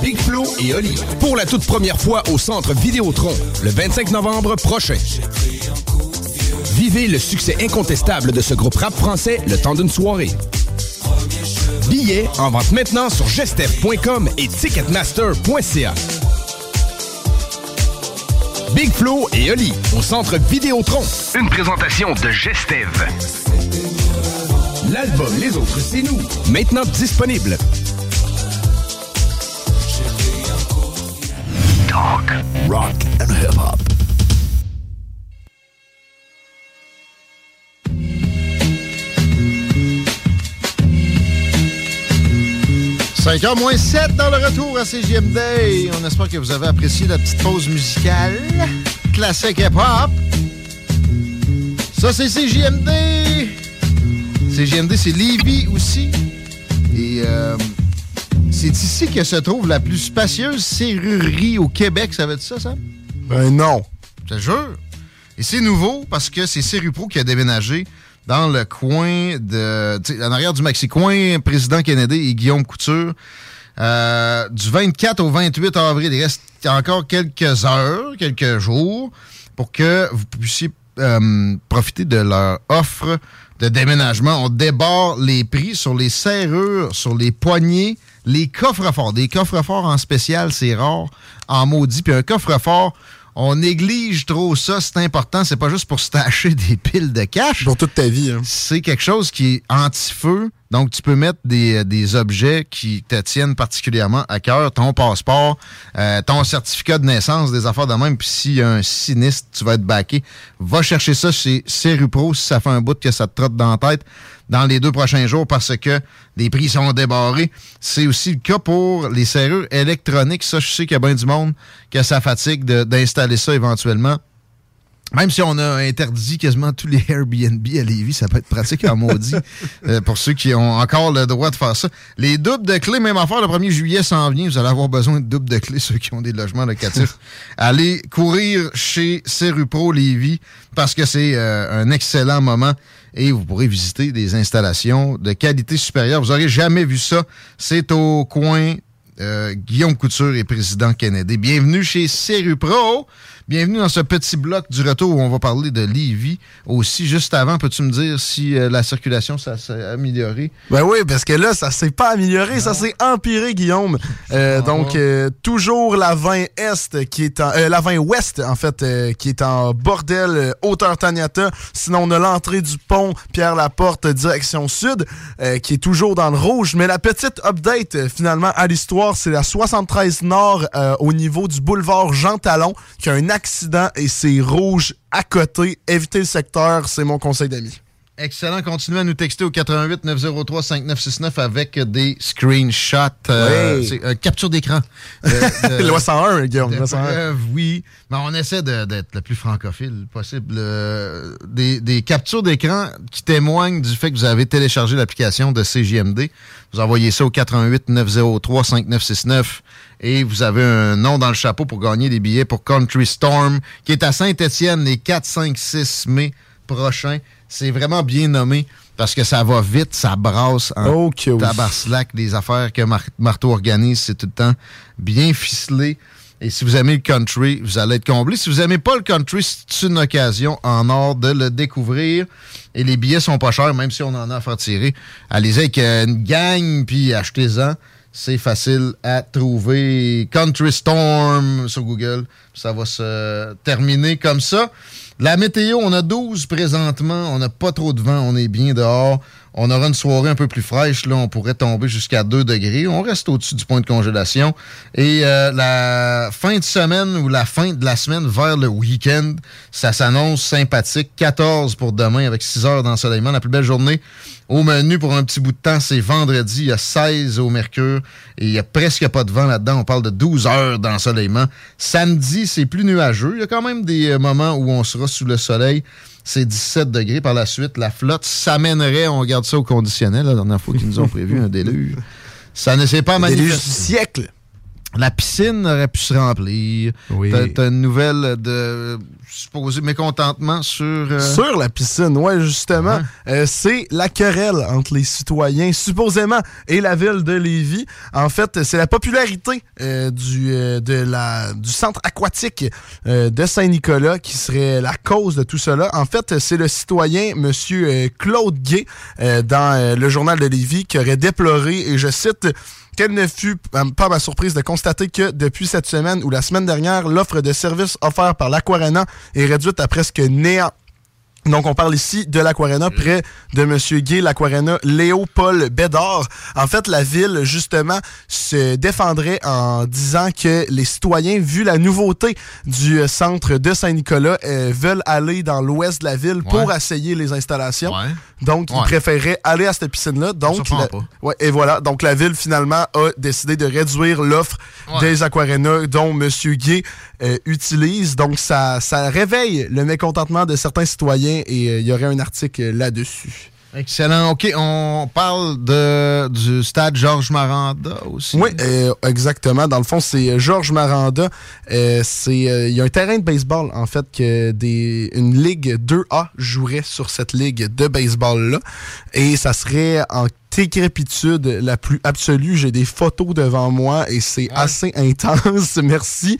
Big Flo et Oli pour la toute première fois au centre Vidéotron le 25 novembre prochain. Vivez le succès incontestable de ce groupe rap français le temps d'une soirée. Billets en vente maintenant sur gestev.com et ticketmaster.ca. Big Flo et Oli au centre Vidéotron. Une présentation de Gestev. L'album Les Autres, c'est nous. Maintenant disponible. Talk, rock and hip-hop. – 5h moins 7 dans le retour à CGMD. On espère que vous avez apprécié la petite pause musicale. Classique hip-hop. Ça, c'est CGMD. CGMD, c'est Lévis aussi. Et euh, c'est ici que se trouve la plus spacieuse serrurerie au Québec. Ça veut dire ça, Sam? Ben non. Je te jure. Et c'est nouveau parce que c'est Serupro qui a déménagé dans le coin de. En arrière du Maxi-Coin, président Kennedy et Guillaume Couture. Euh, du 24 au 28 avril, il reste encore quelques heures, quelques jours pour que vous puissiez euh, profiter de leur offre de déménagement. On débarre les prix sur les serrures, sur les poignées, les coffres-forts. Des coffres-forts en spécial, c'est rare, en maudit. Puis un coffre-fort, on néglige trop ça, c'est important. C'est pas juste pour se tâcher des piles de cash. Pour toute ta vie. hein. C'est quelque chose qui est anti-feu. Donc, tu peux mettre des, des objets qui te tiennent particulièrement à cœur. Ton passeport, euh, ton certificat de naissance, des affaires de même. Puis s'il y a un sinistre, tu vas être baqué. Va chercher ça chez Serupro si ça fait un bout que ça te trotte dans la tête dans les deux prochains jours parce que les prix sont débarrés. C'est aussi le cas pour les serrures électroniques. Ça, je sais qu'il y a bien du monde que ça fatigue d'installer ça éventuellement. Même si on a interdit quasiment tous les Airbnb à Lévis, ça peut être pratique en maudit euh, pour ceux qui ont encore le droit de faire ça. Les doubles de clés, même affaire, le 1er juillet s'en vient. Vous allez avoir besoin de doubles de clés, ceux qui ont des logements locatifs. allez courir chez Pro Lévis parce que c'est euh, un excellent moment et vous pourrez visiter des installations de qualité supérieure. Vous n'aurez jamais vu ça. C'est au coin euh, Guillaume Couture et Président Kennedy. Bienvenue chez Pro. Bienvenue dans ce petit bloc du retour où on va parler de Lévis. Aussi, juste avant, peux-tu me dire si euh, la circulation, ça s'est amélioré? Ben oui, parce que là, ça s'est pas amélioré, ça s'est empiré, Guillaume. Euh, donc, euh, toujours la 20 Est qui est en... la 20 Ouest, en fait, qui est en bordel, hauteur Taniata. Sinon, on a l'entrée du pont Pierre-Laporte, direction sud, qui est toujours dans le rouge. Mais la petite update, finalement, à l'histoire, c'est la 73 Nord au niveau du boulevard Jean Talon, qui a un accident et c'est rouge à côté. Évitez le secteur, c'est mon conseil d'amis. Excellent. Continuez à nous texter au 88 903 5969 avec des screenshots. Euh, euh, capture d'écran. Euh, Loi 101, Guillaume. oui. Mais on essaie d'être le plus francophile possible. des, des, captures d'écran qui témoignent du fait que vous avez téléchargé l'application de CJMD. Vous envoyez ça au 88 903 5969 et vous avez un nom dans le chapeau pour gagner des billets pour Country Storm qui est à Saint-Étienne les 4, 5, 6 mai prochains. C'est vraiment bien nommé parce que ça va vite, ça brasse en okay, tabarslac. Les affaires que Marteau organise, c'est tout le temps bien ficelé. Et si vous aimez le country, vous allez être comblé. Si vous n'aimez pas le country, c'est une occasion en or de le découvrir. Et les billets sont pas chers, même si on en a à faire tirer. Allez-y avec une gang, puis achetez-en. C'est facile à trouver. Country Storm sur Google. Ça va se terminer comme ça. La météo, on a 12 présentement. On n'a pas trop de vent. On est bien dehors. On aura une soirée un peu plus fraîche. Là, on pourrait tomber jusqu'à 2 degrés. On reste au-dessus du point de congélation. Et euh, la fin de semaine ou la fin de la semaine vers le week-end, ça s'annonce sympathique. 14 pour demain avec 6 heures d'ensoleillement. La plus belle journée au menu pour un petit bout de temps, c'est vendredi. Il y a 16 au Mercure et il n'y a presque pas de vent là-dedans. On parle de 12 heures d'ensoleillement. Samedi, c'est plus nuageux. Il y a quand même des euh, moments où on sera sous le soleil. C'est 17 degrés. Par la suite, la flotte s'amènerait, on regarde ça au conditionnel, la dernière fois qu'ils nous ont prévu un déluge. Ça ne s'est pas manifesté. Déluge du siècle. La piscine aurait pu se remplir. Oui. T'as une nouvelle de supposé mécontentement sur... Euh, sur la piscine, ouais, justement. Euh, c'est la querelle entre les citoyens, supposément, et la ville de Lévis. En fait, c'est la popularité euh, du, de la, du centre aquatique de Saint-Nicolas qui serait la cause de tout cela. En fait, c'est le citoyen, Monsieur Claude Gay, dans le journal de Lévis, qui aurait déploré, et je cite... Quelle ne fut pas ma surprise de constater que depuis cette semaine ou la semaine dernière, l'offre de services offert par l'Aquarena est réduite à presque néant donc, on parle ici de l'Aquarena, près de M. Gay, l'Aquarena Léopold Bédard. En fait, la ville, justement, se défendrait en disant que les citoyens, vu la nouveauté du centre de Saint-Nicolas, euh, veulent aller dans l'ouest de la ville pour essayer les installations. Donc, ils préféreraient aller à cette piscine-là. Donc, et voilà. Donc, la ville, finalement, a décidé de réduire l'offre des Aquarenas dont M. Gay euh, utilise. Donc, ça, ça réveille le mécontentement de certains citoyens et euh, il y aurait un article là-dessus. Excellent. OK, on parle de, du stade Georges Maranda aussi. Oui, euh, exactement. Dans le fond, c'est euh, Georges Maranda. c'est il y a un terrain de baseball, en fait, que des, une ligue 2A jouerait sur cette ligue de baseball-là. Et ça serait en décrépitude la plus absolue. J'ai des photos devant moi et c'est assez intense. Merci.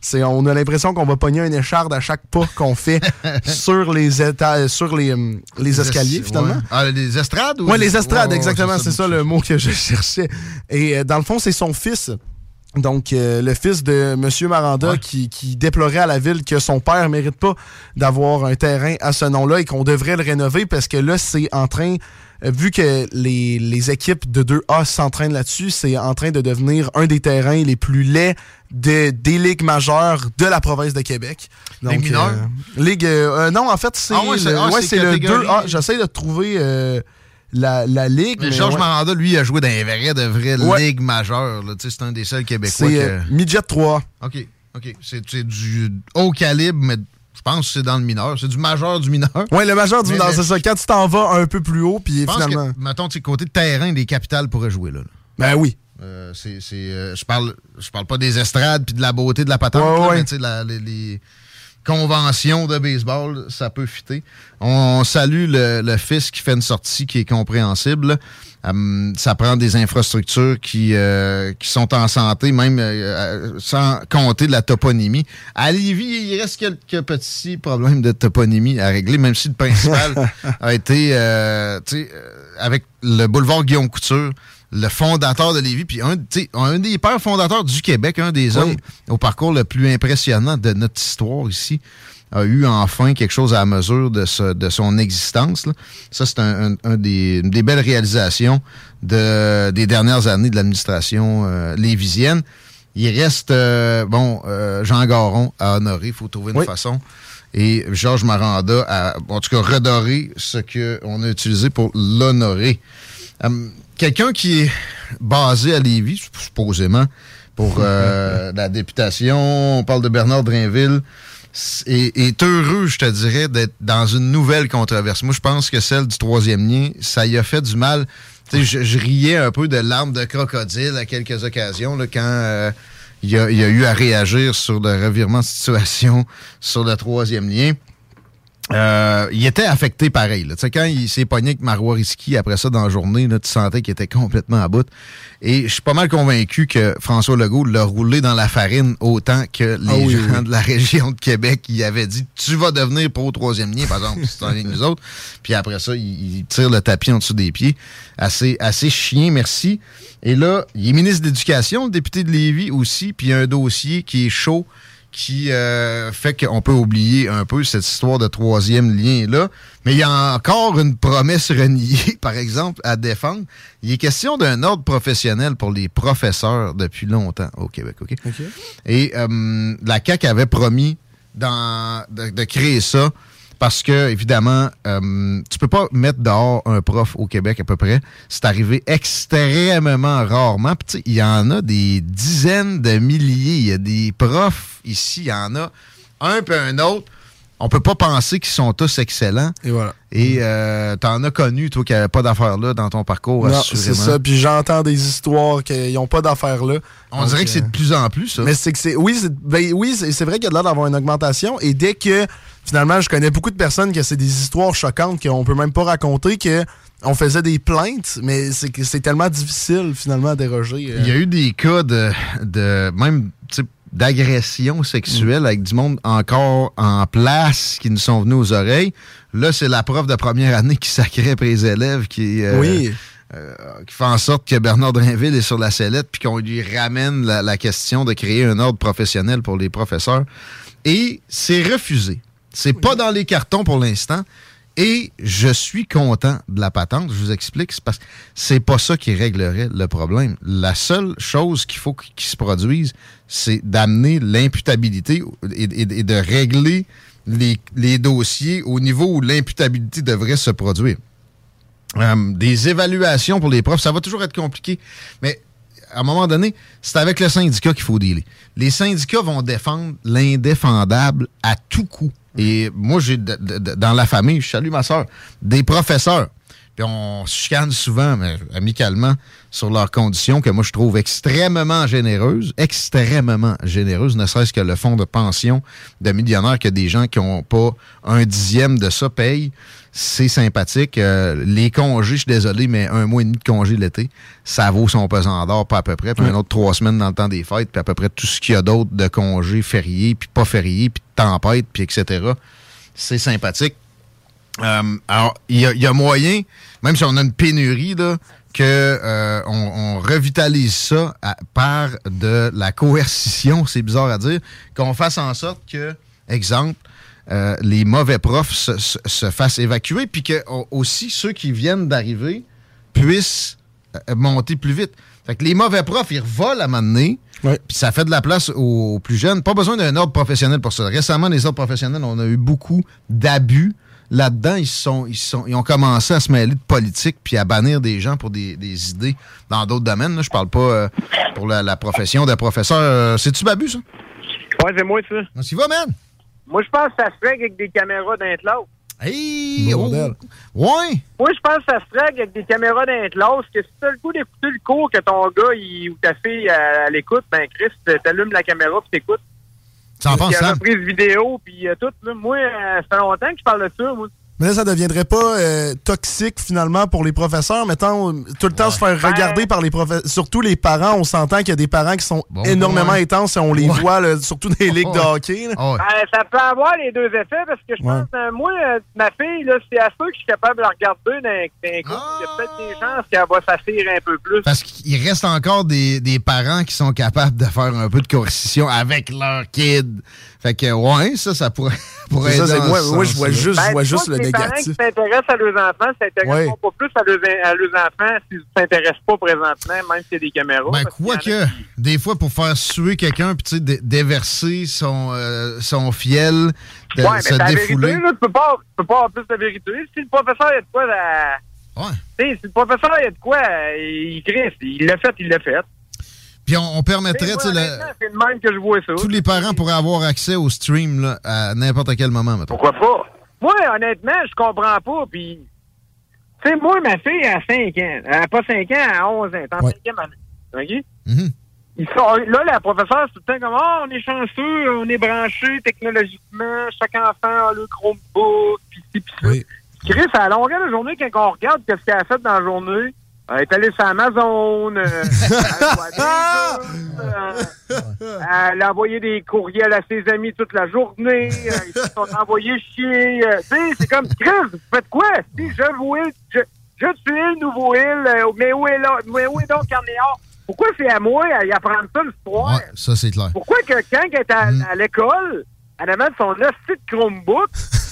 C'est, on a l'impression qu'on va pogner un écharde à chaque pas qu'on fait sur les états, sur les, hum, les, escaliers, finalement. Ah, les estrades? Oui, les estrades, exactement. c'est ça, le mot que je cherchais. Et euh, dans le fond, c'est son fils. Donc, euh, le fils de M. Maranda qui, qui, déplorait à la ville que son père mérite pas d'avoir un terrain à ce nom-là et qu'on devrait le rénover parce que là, c'est en train vu que les, équipes de 2A s'entraînent là-dessus, c'est en train de devenir un des terrains les plus laids de, des ligues majeures de la province de Québec. Donc, ligue mineure? Euh, ligue, euh, non, en fait, c'est ah ouais, le, ah, le 2A. J'essaie de trouver la, la, ligue. Mais, Georges Maranda, lui, a joué dans les vraies, de vraies ligues majeures. C'est un des seuls Québécois. C'est Midget 3. OK. OK. C'est du haut calibre, mais Je pense que c'est dans le mineur. C'est du majeur du mineur. Oui, le majeur du Mais mineur, c'est ça. Quand tu t'en vas un peu plus haut, puis finalement. que, mettons, tu côté de terrain, des capitales pourraient jouer là. Ben oui. Euh, c'est, c'est, euh, je parle, je parle pas des estrades puis de la beauté de la patente, Ouais, là, ouais. mais tu sais, la- les, les conventions de baseball, ça peut fitter. On salue le, le fils qui fait une sortie qui est compréhensible. Hum, ça prend des infrastructures qui, euh, qui sont en santé, même euh, euh, sans compter de la toponymie. À Lévis, il reste quelques petits problèmes de toponymie à régler, même si le principal a été tu sais, avec le boulevard Guillaume Couture, le fondateur de Lévis, puis un, tu sais, un des pères fondateurs du Québec, un des Oui. hommes au parcours le plus impressionnant de notre histoire ici, a eu enfin quelque chose à la mesure de, ce- de son existence. là. Ça, c'est un, un- un des, une des belles réalisations de, des dernières années de l'administration euh, lévisienne. Il reste, euh, bon, euh, Jean Garon à honorer. Il faut trouver une Oui. façon. Et Georges Maranda a, en tout cas, redorer ce qu'on a utilisé pour l'honorer. Euh, Quelqu'un qui est basé à Lévis, supposément, pour euh, la députation, on parle de Bernard Drinville, s- est, heureux, je te dirais, d'être dans une nouvelle controverse. Moi, je pense que celle du troisième lien, ça y a fait du mal. Je, riais un peu de larmes de crocodile à quelques occasions là, quand euh, il, y a, y a eu à réagir sur le revirement de situation sur le troisième lien. Euh, il était affecté pareil. là. Tu sais, quand il s'est pogné avec Marois Risky après ça dans la journée, là, tu sentais qu'il était complètement à bout. Et je suis pas mal convaincu que François Legault l'a roulé dans la farine autant que les Ah oui, gens oui. de la région de Québec qui avaient dit Tu vas devenir pro troisième lien, par exemple, si t'en es nous autres. Puis après ça, il, il tire le tapis en dessous des pieds. Assez, assez chien, merci. Et là, il est ministre de l'Éducation, député de Lévis aussi, puis il y a un dossier qui est chaud qui euh, fait qu'on peut oublier un peu cette histoire de troisième lien-là. Mais il y a encore une promesse reniée, par exemple, à défendre. Il est question d'un ordre professionnel pour les professeurs depuis longtemps au Québec. OK? Et euh, la CAQ avait promis dans- de, de créer ça parce que, évidemment, euh, tu peux pas mettre dehors un prof au Québec à peu près. C'est arrivé extrêmement rarement. Il y en a des dizaines de milliers. Il y a des profs ici, il y en a un puis un autre. On peut pas penser qu'ils sont tous excellents. Et voilà. Et euh, t'en as connu, toi, qui n'avait pas d'affaires là dans ton parcours, Non, c'est ça. Puis j'entends des histoires qu'ils n'ont pas d'affaires là. On Donc, dirait que c'est euh, de plus en plus, ça. Mais c'est que c'est. Oui, c'est ben oui, c'est vrai qu'il y a de l'air d'avoir une augmentation. Et dès que finalement, je connais beaucoup de personnes que c'est des histoires choquantes qu'on peut même pas raconter, que on faisait des plaintes, mais c'est que c'est tellement difficile finalement à déroger. euh. Il y a eu des cas de, de même tu sais, d'agression sexuelle avec du monde encore en place qui nous sont venus aux oreilles. Là, c'est la prof de première année qui sacrait après les élèves qui, euh, Oui. euh, qui fait en sorte que Bernard Drinville est sur la sellette puis qu'on lui ramène la, la question de créer un ordre professionnel pour les professeurs. Et c'est refusé. C'est pas dans les cartons pour l'instant. Et je suis content de la patente. Je vous explique. C'est parce que c'est pas ça qui réglerait le problème. La seule chose qu'il faut qu'il se produise, c'est d'amener l'imputabilité et, de régler les, les dossiers au niveau où l'imputabilité devrait se produire. Euh, des évaluations pour les profs, ça va toujours être compliqué. Mais à un moment donné, c'est avec le syndicat qu'il faut dealer. Les syndicats vont défendre l'indéfendable à tout coup. Et moi, j'ai dans la famille, je salue ma soeur, des professeurs. Puis on chicane souvent, mais amicalement, sur leurs conditions que moi je trouve extrêmement généreuses, extrêmement généreuses, ne serait-ce que le fonds de pension de millionnaires que des gens qui n'ont pas un dixième de ça payent. C'est sympathique. Euh, les congés, je suis désolé, mais un mois et demi de congé l'été, ça vaut son pesant d'or, pas à peu près. Puis un autre trois semaines dans le temps des fêtes, puis à peu près tout ce qu'il y a d'autre de congés fériés, puis pas fériés, puis de tempêtes, puis etc. C'est sympathique. Euh, alors, il y, a- il y a moyen, même si on a une pénurie, là, que euh, on, on revitalise ça à- par de la coercition, c'est bizarre à dire, qu'on fasse en sorte que, exemple, euh, les mauvais profs se, se- se fassent évacuer, puis que aussi ceux qui viennent d'arriver puissent euh, monter plus vite. Fait que les mauvais profs, ils revolent à un moment donné, puis ça fait de la place aux, aux plus jeunes. Pas besoin d'un ordre professionnel pour ça. Récemment, les ordres professionnels, on a eu beaucoup d'abus là-dedans. Ils, sont, ils, sont, ils ont commencé à se mêler de politique puis à bannir des gens pour des, des idées dans d'autres domaines. là. Je parle pas euh, pour la, la profession de professeur. Euh, C'est-tu Babu, ça? Ouais, c'est moi, ça. Comment tu vas, man? Moi, je pense que ça se règle avec des caméras d'intlos. Hey! oh. Ouais! Moi, je pense que ça se règle avec des caméras d'intlos, que si t'as le goût d'écouter le cours que ton gars il- ou ta fille euh, elle écoute, ben Chris, t'allumes la caméra puis t'écoutes. Tu en penses, Il y a Sam? reprise vidéo puis euh, tout. Là. Moi, euh, ça fait longtemps que je parle de ça, moi. Mais là, ça deviendrait pas euh, toxique finalement pour les professeurs, mettons, tout le temps se faire Ben- regarder par les professeurs. Surtout les parents, on s'entend qu'il y a des parents qui sont énormément ouais. intenses et on les Ouais. voit là, surtout dans les ligues de hockey. Ben, ça peut avoir les deux effets parce que je Ouais. pense, euh, moi, euh, ma fille, là, c'est à ça que je suis capable de la regarder dans un- dans un cours. Il y a peut-être des chances qu'elle va s'asseoir un peu plus. Parce qu'il reste encore des, des parents qui sont capables de faire un peu de coercition avec leur kid. Fait que, ouais, ça, ça pourrait, pourrait ça, être dans moi- ce moi, je vois juste- Ben, vois tu juste le que les parents négatif. qui s'intéressent à leurs enfants s'intéressent Ouais. pas plus à leurs, à leurs enfants s'ils ne s'intéressent pas présentement, même s'il y a des caméras. Ben, y en a quoique, des fois, pour faire suer quelqu'un, puis tu sais, dé- déverser son, euh, son fiel, de Ouais, mais se la défouler. vérité, là, tu peux pas, tu peux pas avoir plus de vérité. Si le professeur il a de quoi, là, tu sais, si le professeur il a de quoi, euh, il crie, il l'a fait, il l'a fait. Puis on, on permettrait, tu sais, le- c'est même que je vois ça. tous les parents pourraient avoir accès au stream là, à n'importe quel moment, mettons. Pourquoi pas? Moi, honnêtement, je comprends pas. Puis, tu sais, moi, ma fille a 5 ans. Pas 5 ans, a 11 ans. En Ouais. cinquième année. OK? Ils sont, là, la professeure, c'est tout le temps comme, ah, on est chanceux, on est branché technologiquement, chaque enfant a le Chromebook, puis ci, puis ça. Chris, à la longueur de la journée, quand on regarde qu'est-ce qu'elle a fait dans la journée, elle est allée sur Amazon, euh, elle jeux, euh, elle a envoyé des courriels à ses amis toute la journée, euh, ils se sont envoyés chier. euh, tu sais, c'est comme, Chris, vous faites quoi? Si je vous je, je suis le nouveau île, euh, mais où est là, mais où est donc Carnéor? Pourquoi c'est à moi à y apprendre ça le soir? Ouais, ça, c'est clair. Pourquoi que quand elle est à, Mm. à l'école, elle amène son hostie de Chromebook,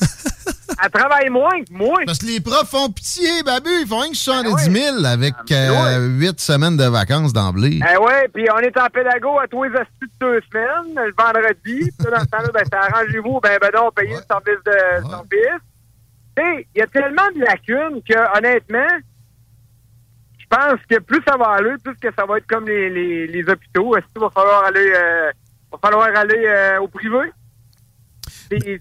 elle travaille moins que moi. Parce que les profs font pitié, babu, ils font rien que Ben 70 000 avec euh, 8 semaines de vacances d'emblée. Eh ouais, puis on est en pédago à tous les hosties de deux semaines, le vendredi. Puis dans ce temps-là, ben, c'est arrangez-vous, ben, ben non, payez le service de service. Tu sais, il y a tellement de lacunes que, honnêtement, je pense que plus ça va aller, plus que ça va être comme les, les, les hôpitaux. Est-ce qu'il va falloir aller, euh, va falloir aller euh, au privé?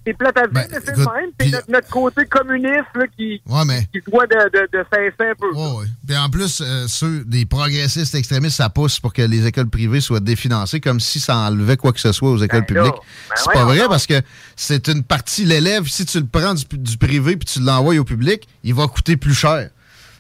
C'est plate à dire, mais c'est le Ben, même. C'est notre, notre côté communiste là, qui, Ouais, mais. qui doit de, de, de un peu. Ouais, ouais. Puis en plus, euh, ceux des progressistes extrémistes, ça pousse pour que les écoles privées soient définancées comme si ça enlevait quoi que ce soit aux écoles Ben publiques. ben c'est pas vrai parce que c'est une partie, l'élève, si tu le prends du, du privé puis tu l'envoies au public, il va coûter plus cher.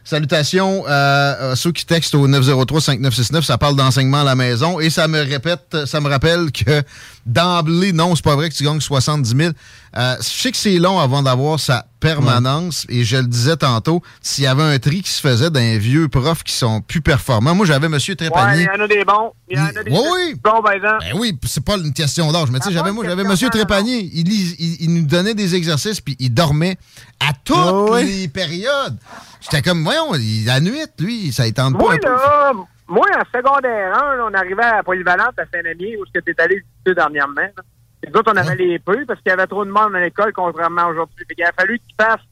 Salutations euh, à ceux qui textent au 903-5969, ça parle d'enseignement à la maison et ça me répète, ça me rappelle que d'emblée, non, c'est pas vrai que tu gagnes 70 000. Euh, je sais que c'est long avant d'avoir sa permanence et je le disais tantôt, s'il y avait un tri qui se faisait d'un vieux profs qui sont plus performants. Moi, j'avais Monsieur Ouais, Trépanier. il y en a des bons. Il y en a des Oui, oui. bons, par exemple. Ben oui, c'est pas une question d'âge. Mais tu sais, j'avais moi, j'avais Monsieur Trépanier. Il, il, il nous donnait des exercices puis il dormait à toutes les périodes. J'étais comme, voyons, il, la nuit, lui, ça étend pas Moi, un peu. Moi, en secondaire 1, là, on arrivait à la Polyvalente à Saint-Ami, où tu es allé visiter dernièrement. là. Et nous autres, on avait les peu parce qu'il y avait trop de monde à l'école, contrairement aujourd'hui. Qu'il a fallu qu'ils fassent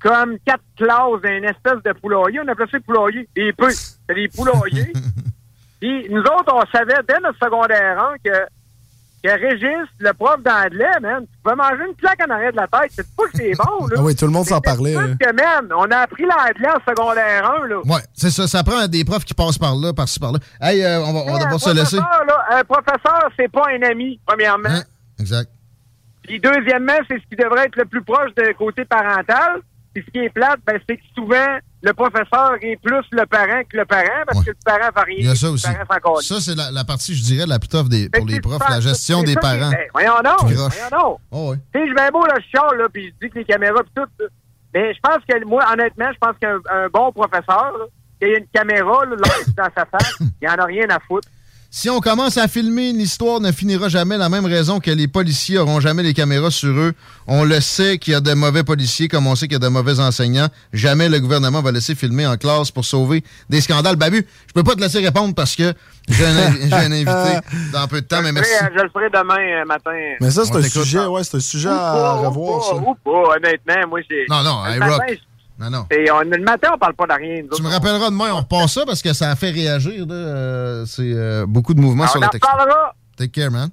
comme quatre classes d'une espèce de poulailler. On appelait ça des poulaillers. Des peu. C'est des poulaillers. Puis nous autres, on savait dès notre secondaire 1 que, que Régis, le prof d'anglais, man, tu pouvais manger une claque en arrière de la tête. C'est pas que c'est bon, là. Ah oui, tout le monde s'en parlait. parce que, man, on a appris l'anglais en secondaire 1, là. Ouais, c'est ça. Ça prend des profs qui passent par là, par-ci, par là. Hey, euh, on va, on va devoir se laisser. là, un professeur, c'est pas un ami, premièrement. Hein? Exact. Puis deuxièmement, c'est ce qui devrait être le plus proche de côté parental. Puis ce qui est plate, ben, c'est que souvent, le professeur est plus le parent que le parent, parce que le parent va rien. Il y a ça aussi. Ça, c'est la, la partie, je dirais, la plus tough des, pour les profs, la gestion des parents. ben, voyons donc, voyons donc. Oh. Tu sais, je vais beau, là, je là, puis je dis que les caméras, puis tout. Mais je pense que, moi, honnêtement, je pense qu'un un bon professeur, là, qu'il y a une caméra, là, dans sa face, il en a rien à foutre. Si on commence à filmer, l'histoire ne finira jamais. La même raison que les policiers auront jamais les caméras sur eux. On le sait qu'il y a de mauvais policiers, comme on sait qu'il y a de mauvais enseignants. Jamais le gouvernement va laisser filmer en classe pour sauver des scandales. Babu, je peux pas te laisser répondre parce que j'ai un, un invité dans peu de temps, mais Je le merci. ferai- Je le ferai demain euh, matin. Mais ça, c'est On un sujet, ouais, c'est un sujet à revoir, ou ça. pas, Ou pas, honnêtement, moi, j'ai... Non, non, hey, matin, Rock. Je- Non, non. c'est- on- le matin, on parle pas de rien. Tu me rappelleras demain, on repasse ça parce que ça a fait réagir. là. Euh, c'est euh, beaucoup de mouvements On sur le en texte. reparlera. Take care, man.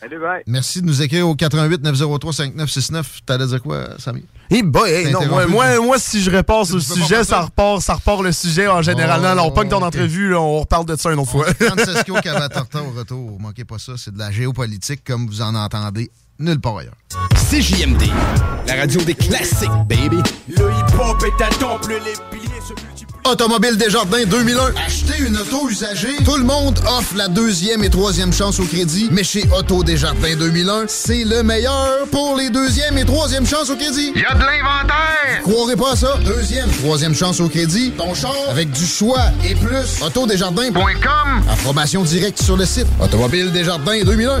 Salut, bye. Merci de nous écrire au 88 903 5969. T'allais dire quoi, Samy? Eh boy, hey, non, moi, moi, moi, si je le peux pas sujet, ça repart, ça repart le sujet en général. Oh, non, on pogne ton ok. entrevue, là, on reparle de ça une autre fois. Francesco Cavatorta au retour. Manquez pas ça, c'est de la géopolitique comme vous en entendez nulle part ailleurs. CJMD, la radio des classiques, baby. Le hip-hop est à temple, les piliers se multiplient. Automobile Desjardins 2001. Achetez une auto usagée. Tout le monde offre la deuxième et troisième chance au crédit. Mais chez Auto Desjardins 2001, c'est le meilleur pour les deuxième et troisième chances au crédit. Il y a de l'inventaire. Croirez pas à ça? Deuxième, troisième chance au crédit. Ton char avec du choix et plus. Autodesjardins.com. Approbation directe sur le site. Automobile Desjardins 2001.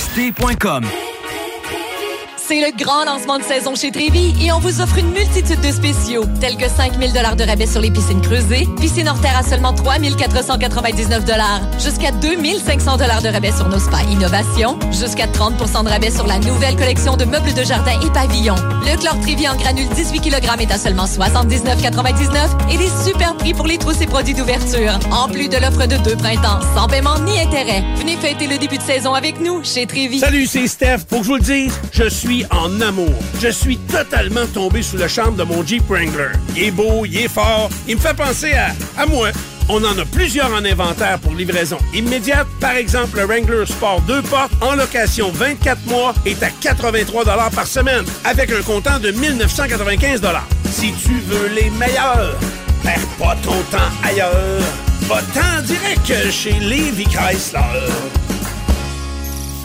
lst.com. C'est le grand lancement de saison chez Trévi et on vous offre une multitude de spéciaux, tels que 5000 de rabais sur les piscines creusées, piscine hors terre à seulement 3499 jusqu'à 2500 de rabais sur nos spas innovation, jusqu'à 30% de rabais sur la nouvelle collection de meubles de jardin et pavillons. Le chlore Trévi en granule 18 kg est à seulement 79,99 et des super prix pour les trousses et produits d'ouverture. En plus de l'offre de deux printemps, sans paiement ni intérêt. Venez fêter le début de saison avec nous chez Trévi. Salut, c'est Steph. Pour que je vous le dise, je suis en amour. Je suis totalement tombé sous le charme de mon Jeep Wrangler. Il est beau, il est fort, il me fait penser à, moi. On en a plusieurs en inventaire pour livraison immédiate. Par exemple, le Wrangler Sport 2 portes en location 24 mois est à 83 par semaine avec un comptant de 1995 Si tu veux les meilleurs, perds pas ton temps ailleurs. Va-t'en direct chez Levi Chrysler.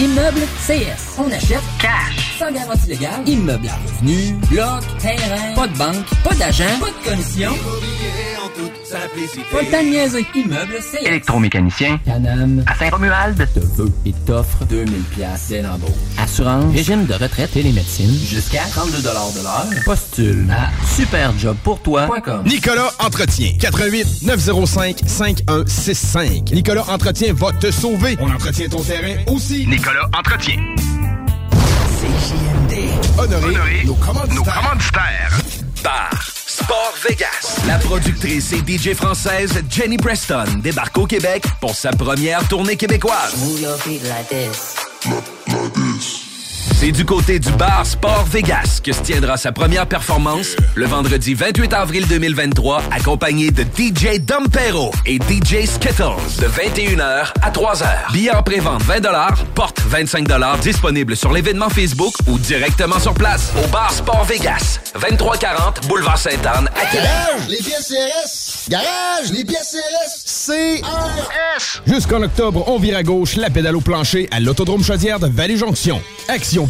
Immeuble CS. On achète cash. Sans garantie légale. Immeuble à revenu. Bloc. Terrain. Pas de banque. Pas d'agent. Pas de commission. Pas le temps de niaiser. Immeuble CS. Électromécanicien. Canam. À Saint-Romuald. Te veut et t'offre 2000 pièces dès l'embauche. Assurance. Régime de retraite et les médecines. Jusqu'à 32 de l'heure. Postule à superjobpourtoi.com. Nicolas Entretien. 88 905 5165. Nicolas Entretien va te sauver. On entretient ton terrain aussi. Nicolas Entretien. CJMD. Honoré, nos commanditaires. Bar Sport Vegas. La productrice et DJ française Jenny Preston débarque au Québec pour sa première tournée québécoise. C'est du côté du bar Sport Vegas que se tiendra sa première performance le vendredi 28 avril 2023, accompagné de DJ Dompero et DJ Skittles de 21h à 3h. Billets en pré-vente 20 porte 25 disponible sur l'événement Facebook ou directement sur place au bar Sport Vegas, 2340 Boulevard Sainte-Anne à Québec. Garage, les pièces CRS. Garage, les pièces CRS. CRS. Jusqu'en octobre, on vire à gauche la pédale au plancher à l'Autodrome Chaudière de Vallée-Jonction. Action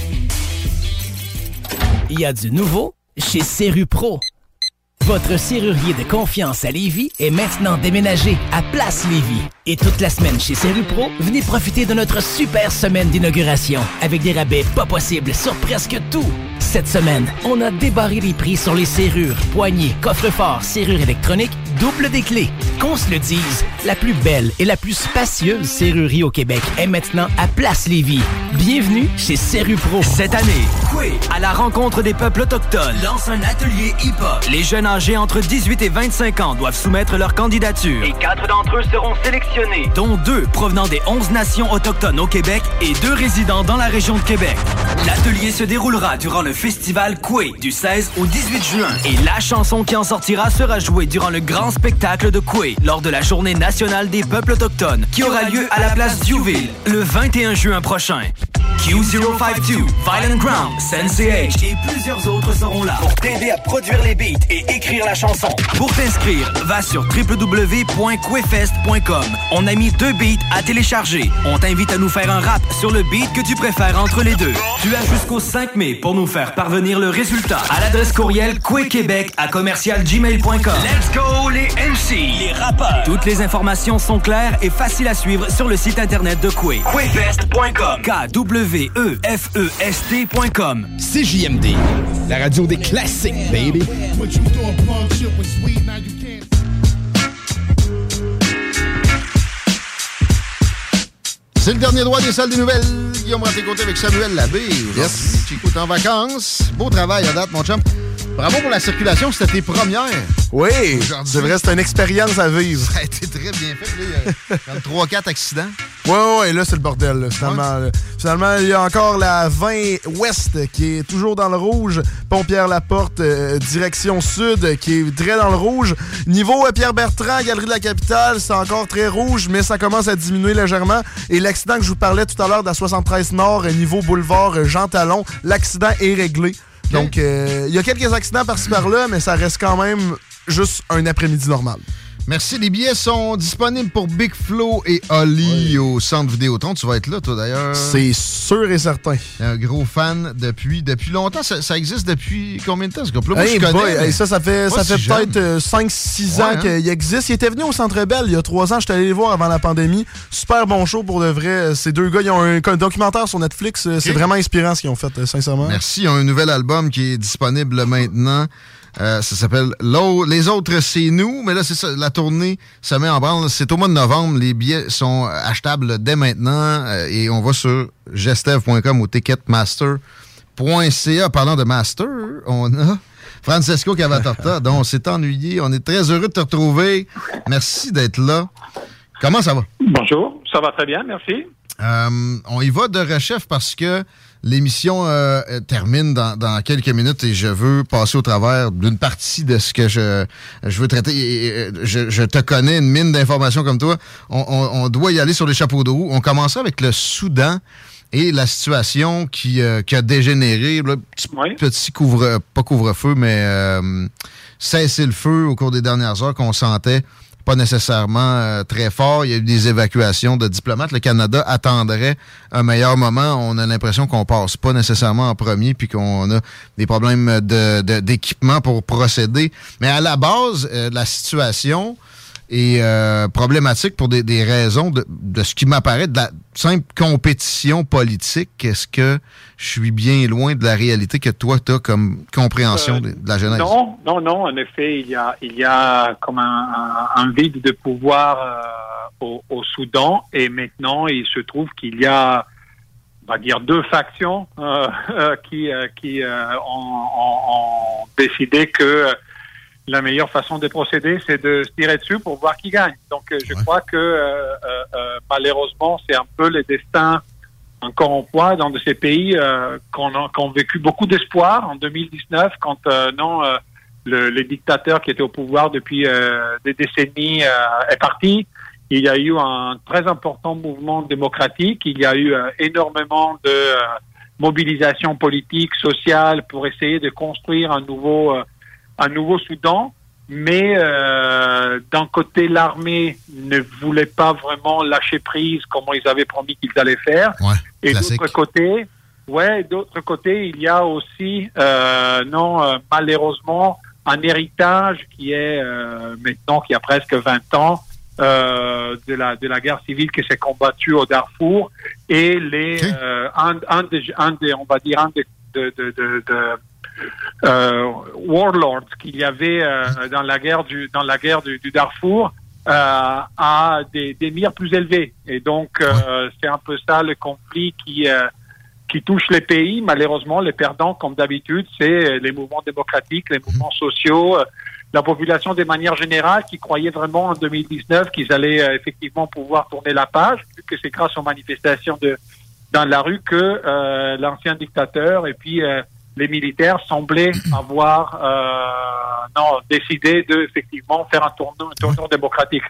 Il y a du nouveau chez Pro. Votre serrurier de confiance à Lévis est maintenant déménagé à Place Lévis. Et toute la semaine chez Serrupro, venez profiter de notre super semaine d'inauguration avec des rabais pas possibles sur presque tout. Cette semaine, on a débarré les prix sur les serrures, poignées, coffres-forts, serrures électroniques, double des clés. Qu'on se le dise, la plus belle et la plus spacieuse serrurerie au Québec est maintenant à Place Lévis. Bienvenue chez Serrupro. Cette année, à la rencontre des peuples autochtones, lance un atelier hip-hop. Âgés entre 18 et 25 ans doivent soumettre leur candidature. Et quatre d'entre eux seront sélectionnés, dont deux provenant des 11 nations autochtones au Québec et deux résidents dans la région de Québec. L'atelier se déroulera durant le festival Coué du 16 au 18 juin. Et la chanson qui en sortira sera jouée durant le grand spectacle de Coué lors de la journée nationale des peuples autochtones qui aura lieu à la place Duville le 21 juin prochain. Q052, Violent Ground, Sensei H et plusieurs autres seront là pour t'aider à produire les beats et écrire la chanson. Pour t'inscrire, va sur www.quefest.com. On a mis deux beats à télécharger. On t'invite à nous faire un rap sur le beat que tu préfères entre les deux. Tu as jusqu'au 5 mai pour nous faire parvenir le résultat à l'adresse courriel quequebec à commercialgmail.com. Let's go les MC, les rappeurs. Toutes les informations sont claires et faciles à suivre sur le site internet de Quay. Quefest.com. K-W-E-F-E-S-T.com. CJMD, la radio des classiques, baby. C'est le dernier droit des salles des nouvelles. Guillaume Raté-Côté avec Samuel Labbé. Yes. Chico est en vacances. Beau travail à date, mon chum. Bravo pour la circulation, c'était tes premières. Oui, c'est vrai, c'est une expérience à vivre. Ça a été très bien fait. Là, il y a 3-4 accidents. Ouais, ouais, là, c'est le bordel. là, finalement, là. finalement, il y a encore la 20 Ouest qui est toujours dans le rouge. Pont-Pierre-Laporte, euh, direction sud, qui est très dans le rouge. Niveau euh, Pierre-Bertrand, Galerie de la Capitale, c'est encore très rouge, mais ça commence à diminuer légèrement. Et l'accident que je vous parlais tout à l'heure de la 73 Nord, niveau boulevard euh, Jean Talon, l'accident est réglé. Donc, euh, il y a quelques accidents par-ci par-là, mais ça reste quand même juste un après-midi normal. Merci. Les billets sont disponibles pour Big Flo et Oli au Centre Vidéotron. Tu vas être là, toi, d'ailleurs. C'est sûr et certain. Un gros fan depuis, depuis longtemps. Ça, ça existe depuis combien de temps, ce groupe-là? Moi, Hey je connais, boy, mais hey, ça, ça fait, ça si fait peut-être 5-6 Ouais, ans hein? qu'il existe. Il était venu au Centre Bell il y a 3 ans. J'étais allé les voir avant la pandémie. Super bon show pour de vrai. Ces deux gars, ils ont un, un documentaire sur Netflix. C'est vraiment inspirant ce qu'ils ont fait, euh, sincèrement. Merci. Ils ont un nouvel album qui est disponible maintenant. Euh, ça s'appelle Les autres, c'est nous. Mais là, c'est ça. La tournée se met en branle. C'est au mois de novembre. Les billets sont achetables dès maintenant. Euh, et on va sur gestev.com ou ticketmaster.ca. Parlant de master, on a Francesco Cavatorta, dont on s'est ennuyé. On est très heureux de te retrouver. Merci d'être là. Comment ça va? Bonjour, ça va très bien, merci. Euh, on y va de rechef parce que l'émission euh, termine dans, dans quelques minutes et je veux passer au travers d'une partie de ce que je, je veux traiter. Et, et, je, je te connais, une mine d'informations comme toi. On, on- on doit y aller sur les chapeaux de roue. On commençait avec le Soudan et la situation qui, euh, qui a dégénéré. là, petit, petit couvre, pas couvre-feu, mais euh, cesser le feu au cours des dernières heures qu'on sentait pas nécessairement euh, très fort. Il y a eu des évacuations de diplomates. Le Canada attendrait un meilleur moment. On a l'impression qu'on passe pas nécessairement en premier puis qu'on a des problèmes de- de- d'équipement pour procéder. Mais à la base, euh, la situation est euh, problématique pour des, des raisons de, de ce qui m'apparaît de la simple compétition politique. Est-ce que je suis bien loin de la réalité que toi, tu as comme compréhension de, de la genèse? Non, non, non. En effet, il y a, il y a comme un, vide de pouvoir euh, au, au Soudan et maintenant il se trouve qu'il y a, on va dire, deux factions euh, euh, qui, euh, qui euh, ont, ont- ont décidé que euh, la meilleure façon de procéder, c'est de se tirer dessus pour voir qui gagne. Donc, euh, je crois que euh, euh, euh, malheureusement, c'est un peu le destin encore en poids dans de ces pays euh, qu'on a- ont vécu beaucoup d'espoir en 2019 quand euh, non euh, le, le dictateur qui était au pouvoir depuis euh, des décennies euh, est parti. Il y a eu un très important mouvement démocratique. Il y a eu énormément de mobilisation politique, sociale pour essayer de construire un nouveau euh, un nouveau Soudan. Mais euh, d'un côté, l'armée ne voulait pas vraiment lâcher prise comme ils avaient promis qu'ils allaient faire. Et d'autre côté, ouais, d'autre côté, il y a aussi, euh, non, euh, malheureusement, un héritage qui est maintenant, qui a presque 20 ans, euh, de la de la guerre civile qui s'est combattue au Darfour et les euh, un, un, des, un des on va dire un des de, de, de, de warlords qu'il y avait euh, dans la guerre du dans la guerre du, du Darfour euh, à des, des mires plus élevés. Et donc euh, c'est un peu ça le conflit qui euh, qui touche les pays. Malheureusement les perdants comme d'habitude c'est les mouvements démocratiques les mouvements sociaux euh, la population de manière générale qui croyait vraiment en 2019 qu'ils allaient euh, effectivement pouvoir tourner la page vu que c'est grâce aux manifestations de dans la rue que euh, l'ancien dictateur et puis euh, les militaires semblaient avoir euh, non, décidé de effectivement faire un tournoi, un démocratique.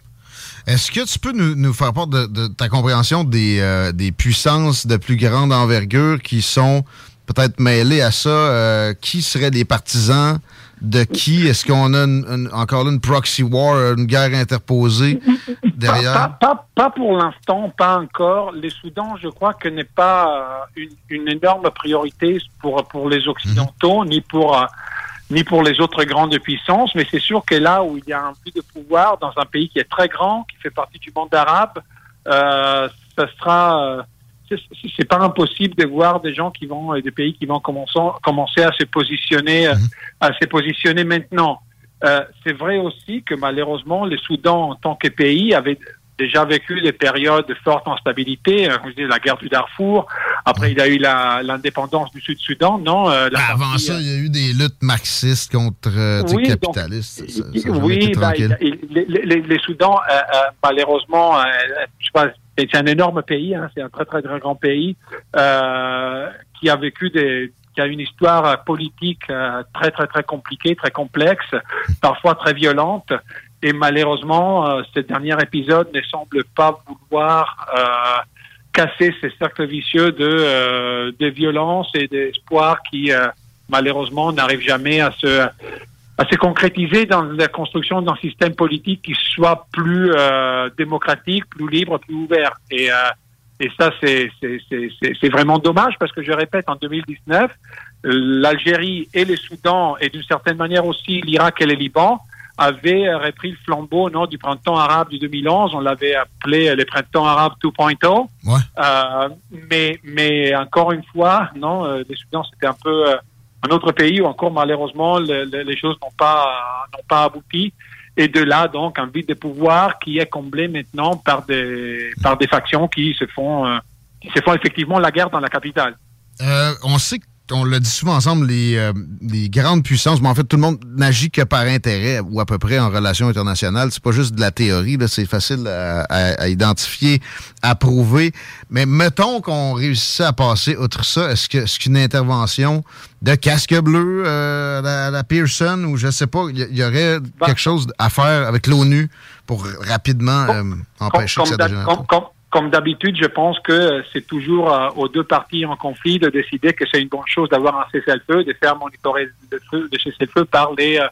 Est-ce que tu peux nous, nous faire part de, de ta compréhension des, euh, des puissances de plus grande envergure qui sont peut-être mêlées à ça? Euh, qui seraient des partisans de qui? Est-ce qu'on a une- une- encore là une proxy war, une guerre interposée derrière? Pas, pas, pas pour l'instant, pas encore. Les Soudans, je crois que n'est pas euh, une, une énorme priorité pour pour les Occidentaux ni pour euh, ni pour les autres grandes puissances. Mais c'est sûr que là où il y a un peu de pouvoir dans un pays qui est très grand, qui fait partie du monde arabe, euh, ça sera euh, c'est- pas impossible de voir des gens qui vont et des pays qui vont commencer à se positionner euh, à se positionner maintenant. Euh, c'est vrai aussi que malheureusement, les Soudans en tant que pays avaient déjà vécu des périodes de forte instabilité. Euh, Comme je la guerre du Darfour. Après, il y a eu l'indépendance du Sud-Soudan. Non, euh, la Avant partie, ça, il y a eu des luttes marxistes contre euh, Oui, donc, capitalistes. Ça- ça oui, bah, il- il- les, les, les Soudans, euh, euh, malheureusement, euh, je sais pas, c'est un énorme pays, hein, c'est un très très très grand pays euh, qui a vécu des qui a une histoire politique euh, très très très compliquée, très complexe, parfois très violente. Et malheureusement, euh, ce dernier épisode ne semble pas vouloir euh, casser ces cercles vicieux de, de violence et d'espoir qui malheureusement n'arrivent jamais à se à se concrétiser dans la construction d'un système politique qui soit plus euh, démocratique, plus libre, plus ouvert. Et, euh, et ça, c'est vraiment dommage parce que je répète, en 2019, euh, l'Algérie et les Soudans et d'une certaine manière aussi l'Irak et le Liban avaient repris le flambeau non, du printemps arabe du 2011. On l'avait appelé euh, le printemps arabe 2.0. Euh, mais, mais encore une fois, non, euh, les Soudans, c'était un peu un autre pays où encore malheureusement le- le- les choses n'ont pas n'ont pas abouti. Et de là donc un vide de pouvoir qui est comblé maintenant par des par des factions qui se font euh, qui se font effectivement la guerre dans la capitale. Euh, on sait qu'on l'a dit souvent ensemble, les, euh, les grandes puissances, mais en fait, tout le monde n'agit que par intérêt ou à peu près en relations internationales. C'est pas juste de la théorie, là, c'est facile à, à- à identifier, à prouver. Mais mettons qu'on réussissait à passer outre ça, est-ce que est-ce qu'une intervention de casque bleu euh, à, la, à la Pearson ou je sais pas, il y, aurait quelque chose à faire avec l'ONU pour rapidement euh, empêcher comme, que ça dégénère. Comme- d'habitude, je pense que c'est toujours euh, aux deux parties en conflit de décider que c'est une bonne chose d'avoir un cessez-le-feu, de faire monitorer le feu, le cessez-le-feu par les euh,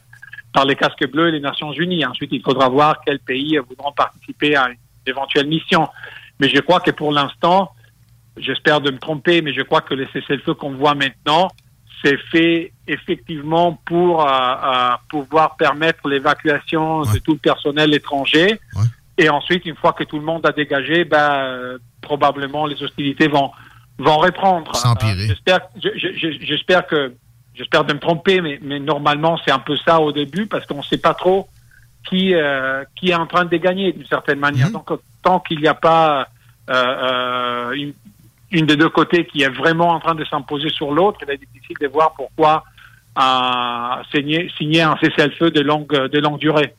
par les casques bleus et les Nations Unies. Ensuite, il faudra voir quels pays euh, voudront participer à une éventuelle mission. Mais je crois que pour l'instant, j'espère de me tromper, mais je crois que le cessez-le-feu qu'on voit maintenant, c'est fait effectivement pour euh, euh, pouvoir permettre l'évacuation de tout le personnel étranger. Et ensuite, une fois que tout le monde a dégagé, ben, euh, probablement les hostilités vont vont reprendre. S'empirer. Euh, J'espère, je- je- je- j'espère que, j'espère de me tromper, mais, mais normalement c'est un peu ça au début parce qu'on ne sait pas trop qui euh, qui est en train de gagner d'une certaine manière. Donc tant qu'il n'y a pas euh, euh, une, une des deux côtés qui est vraiment en train de s'imposer sur l'autre, il est difficile de voir pourquoi euh, signer, signer un cessez-le-feu de longue de longue durée.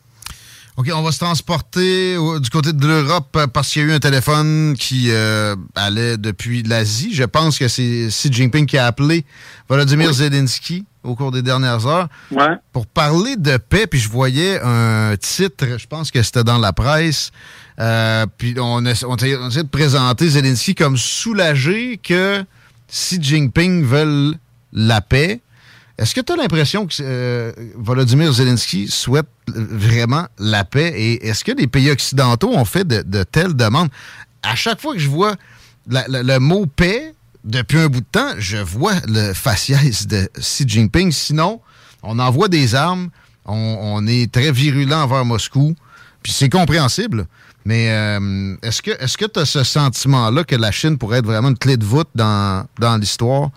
OK, on va se transporter au- du côté de l'Europe euh, parce qu'il y a eu un téléphone qui euh, allait depuis l'Asie. Je pense que c'est Xi Jinping qui a appelé Volodymyr Zelensky au cours des dernières heures Ouais. pour parler de paix. Puis je voyais un titre, je pense que c'était dans la presse. euh, puis on, essa- on essayait de présenter Zelensky comme soulagé que Xi Jinping veulent la paix. Est-ce que tu as l'impression que euh, Volodymyr Zelensky souhaite euh, vraiment la paix? Et est-ce que les pays occidentaux ont fait de, de telles demandes? À chaque fois que je vois la- la- le mot paix, depuis un bout de temps, je vois le faciès de Xi Jinping. Sinon, on envoie des armes, on, est très virulent envers Moscou, puis c'est compréhensible. Mais euh, est-ce que est-ce que tu as ce sentiment-là que la Chine pourrait être vraiment une clé de voûte dans, dans l'histoire?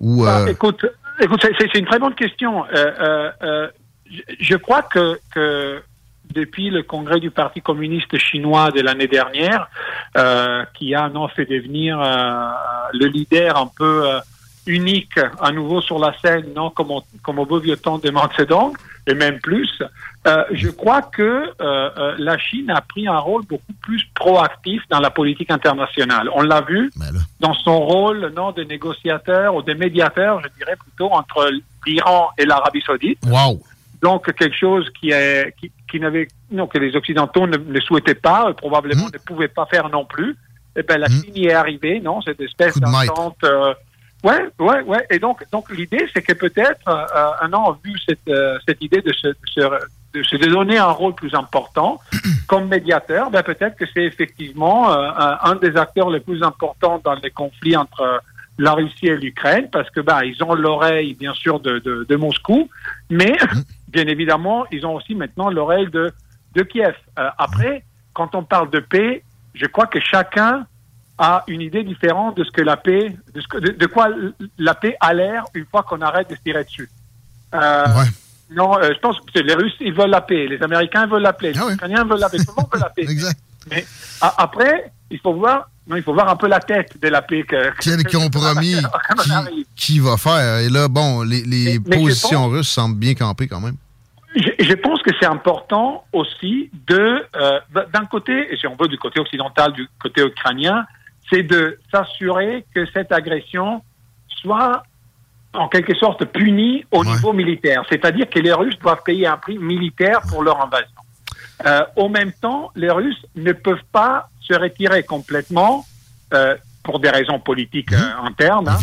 Ou, bah, écoute, écoute c'est une très bonne question. je, crois que, depuis le congrès du Parti communiste chinois de l'année dernière, euh, qui a non fait devenir euh, le leader un peu euh, unique à nouveau sur la scène, non comme, comme au beau vieux temps de Mao Zedong, et même plus. Euh, je crois que euh, la Chine a pris un rôle beaucoup plus proactif dans la politique internationale. On l'a vu dans son rôle non de négociateur ou de médiateur, je dirais plutôt entre l'Iran et l'Arabie Saoudite. Wow. Donc quelque chose qui est qui, qui n'avait non que les occidentaux ne, ne souhaitaient pas, euh, probablement mmh. ne pouvaient pas faire non plus. Et eh ben la mmh. Chine y est arrivée, non cette espèce d'entente. Euh, ouais, ouais, ouais. Et donc donc l'idée c'est que peut-être euh, un an vu cette euh, cette idée de se, de se de se donner un rôle plus important comme médiateur, ben peut-être que c'est effectivement euh, un, des acteurs les plus importants dans les conflits entre la Russie et l'Ukraine, parce que bah ils ont l'oreille bien sûr de, de, de Moscou, mais bien évidemment, ils ont aussi maintenant l'oreille de, de Kiev. Euh, après, quand on parle de paix, je crois que chacun a une idée différente de ce que la paix, de, ce que, de, quoi la paix a l'air une fois qu'on arrête de se tirer dessus. Euh, Non, euh, je pense que les Russes, ils veulent la paix, les Américains veulent la paix, les ah Ukrainiens veulent la paix, tout le monde veut la paix. exact. Mais après, il faut voir non, il faut voir un peu la tête de la paix. Que, Quel compromis qui, qui, va faire? Et là, bon, les, les positions russes semblent bien campées quand même. Je, je pense que c'est important aussi de, euh, d'un côté, et si on veut du côté occidental, du côté ukrainien, c'est de s'assurer que cette agression soit en quelque sorte punie au niveau militaire. C'est-à-dire que les Russes doivent payer un prix militaire pour leur invasion. Euh, au même temps, les Russes ne peuvent pas se retirer complètement euh, pour des raisons politiques euh, internes. Hein.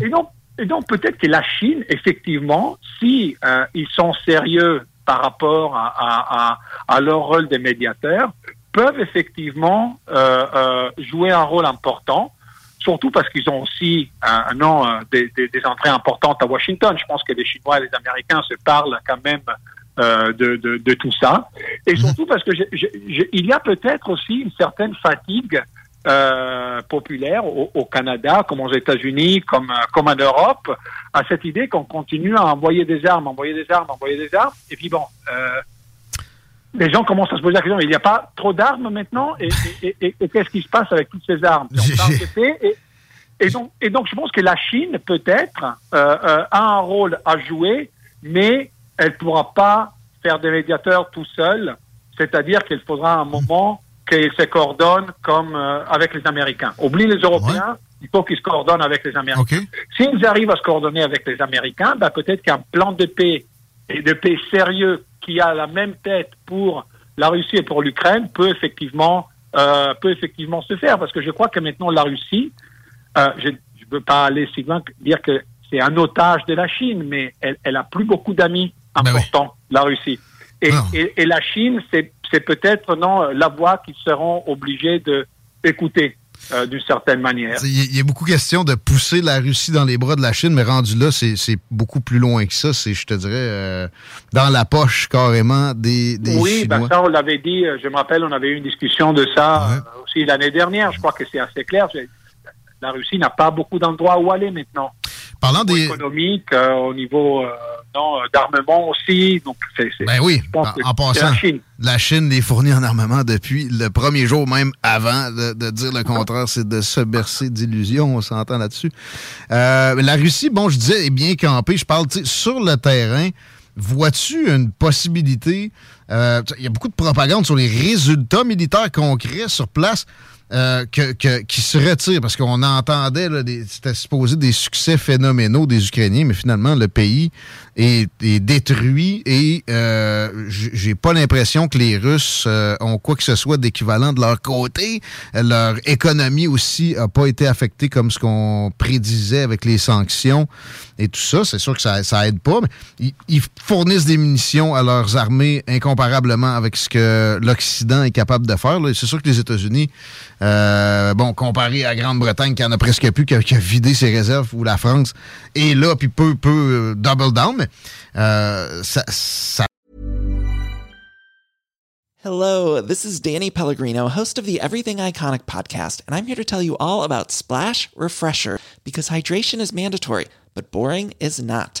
Et donc, et donc peut-être que la Chine, effectivement, si euh, ils sont sérieux par rapport à, à, à, leur rôle de médiateur, peuvent effectivement euh, euh, jouer un rôle important. Surtout parce qu'ils ont aussi un non, des, des, des, entrées importantes à Washington. Je pense que les Chinois et les Américains se parlent quand même euh, de, de, de, tout ça. Et surtout parce que je, je, il y a peut-être aussi une certaine fatigue euh, populaire au, au, Canada, comme aux États-Unis, comme, comme en Europe, à cette idée qu'on continue à envoyer des armes, envoyer des armes, envoyer des armes. Et puis bon, euh, les gens commencent à se poser la question, il n'y a pas trop d'armes maintenant Et, et, et, et qu'est-ce qui se passe avec toutes ces armes? Et, donc, et donc, je pense que la Chine, peut-être, euh, euh, a un rôle à jouer, mais elle ne pourra pas faire des médiateurs tout seul, c'est-à-dire qu'il faudra un moment qu'ils se coordonnent comme euh, avec les Américains. Oublie les Européens, il faut qu'ils se coordonnent avec les Américains. S'ils arrivent à se coordonner avec les Américains, ben peut-être qu'un plan de paix et de paix sérieux qui a la même tête pour la Russie et pour l'Ukraine peut effectivement euh, peut effectivement se faire parce que je crois que maintenant la Russie, euh, je ne veux pas aller si loin que dire que c'est un otage de la Chine, mais elle, elle a plus beaucoup d'amis ben important, la Russie. Et, et, et la Chine, c'est peut-être non la voix qu'ils seront obligés de écouter. Euh, d'une certaine manière. Il y, a beaucoup de questions de pousser la Russie dans les bras de la Chine, mais rendu là, c'est beaucoup plus loin que ça. C'est, je te dirais, euh, dans la poche carrément des, des oui, ben ça, on l'avait dit, euh, je me rappelle, on avait eu une discussion de ça euh, aussi l'année dernière. Je crois que c'est assez clair. La Russie n'a pas beaucoup d'endroits où aller maintenant. Parlant des... économique, au niveau non, euh, d'armement aussi. Donc, c'est, ben oui, en, passant, la Chine. la Chine les fournit en armement depuis le premier jour, même avant de, dire le contraire, c'est de se bercer d'illusions, on s'entend là-dessus. Euh, la Russie, bon, je disais, est bien campée. Je parle, sur le terrain, vois-tu une possibilité... Euh, il y a beaucoup de propagande sur les résultats militaires concrets sur place. Euh, que, qui se retire parce qu'on entendait, c'était supposé des succès phénoménaux des Ukrainiens, mais finalement, le pays est, détruit et euh, j'ai pas l'impression que les Russes euh, ont quoi que ce soit d'équivalent de leur côté. Leur économie aussi a pas été affectée comme ce qu'on prédisait avec les sanctions et tout ça. C'est sûr que ça, ça aide pas, mais ils, fournissent des munitions à leurs armées incomparablement avec ce que l'Occident est capable de faire. C'est sûr que les États-Unis euh, bon, comparé à Grande-Bretagne qui en a presque plus, qui a, vidé ses réserves, ou la France est là, puis peu, peu euh, double down, mais euh, ça, ça Hello, this is Danny Pellegrino, host of the Everything Iconic podcast, and I'm here to tell you all about Splash Refresher because hydration is mandatory, but boring is not.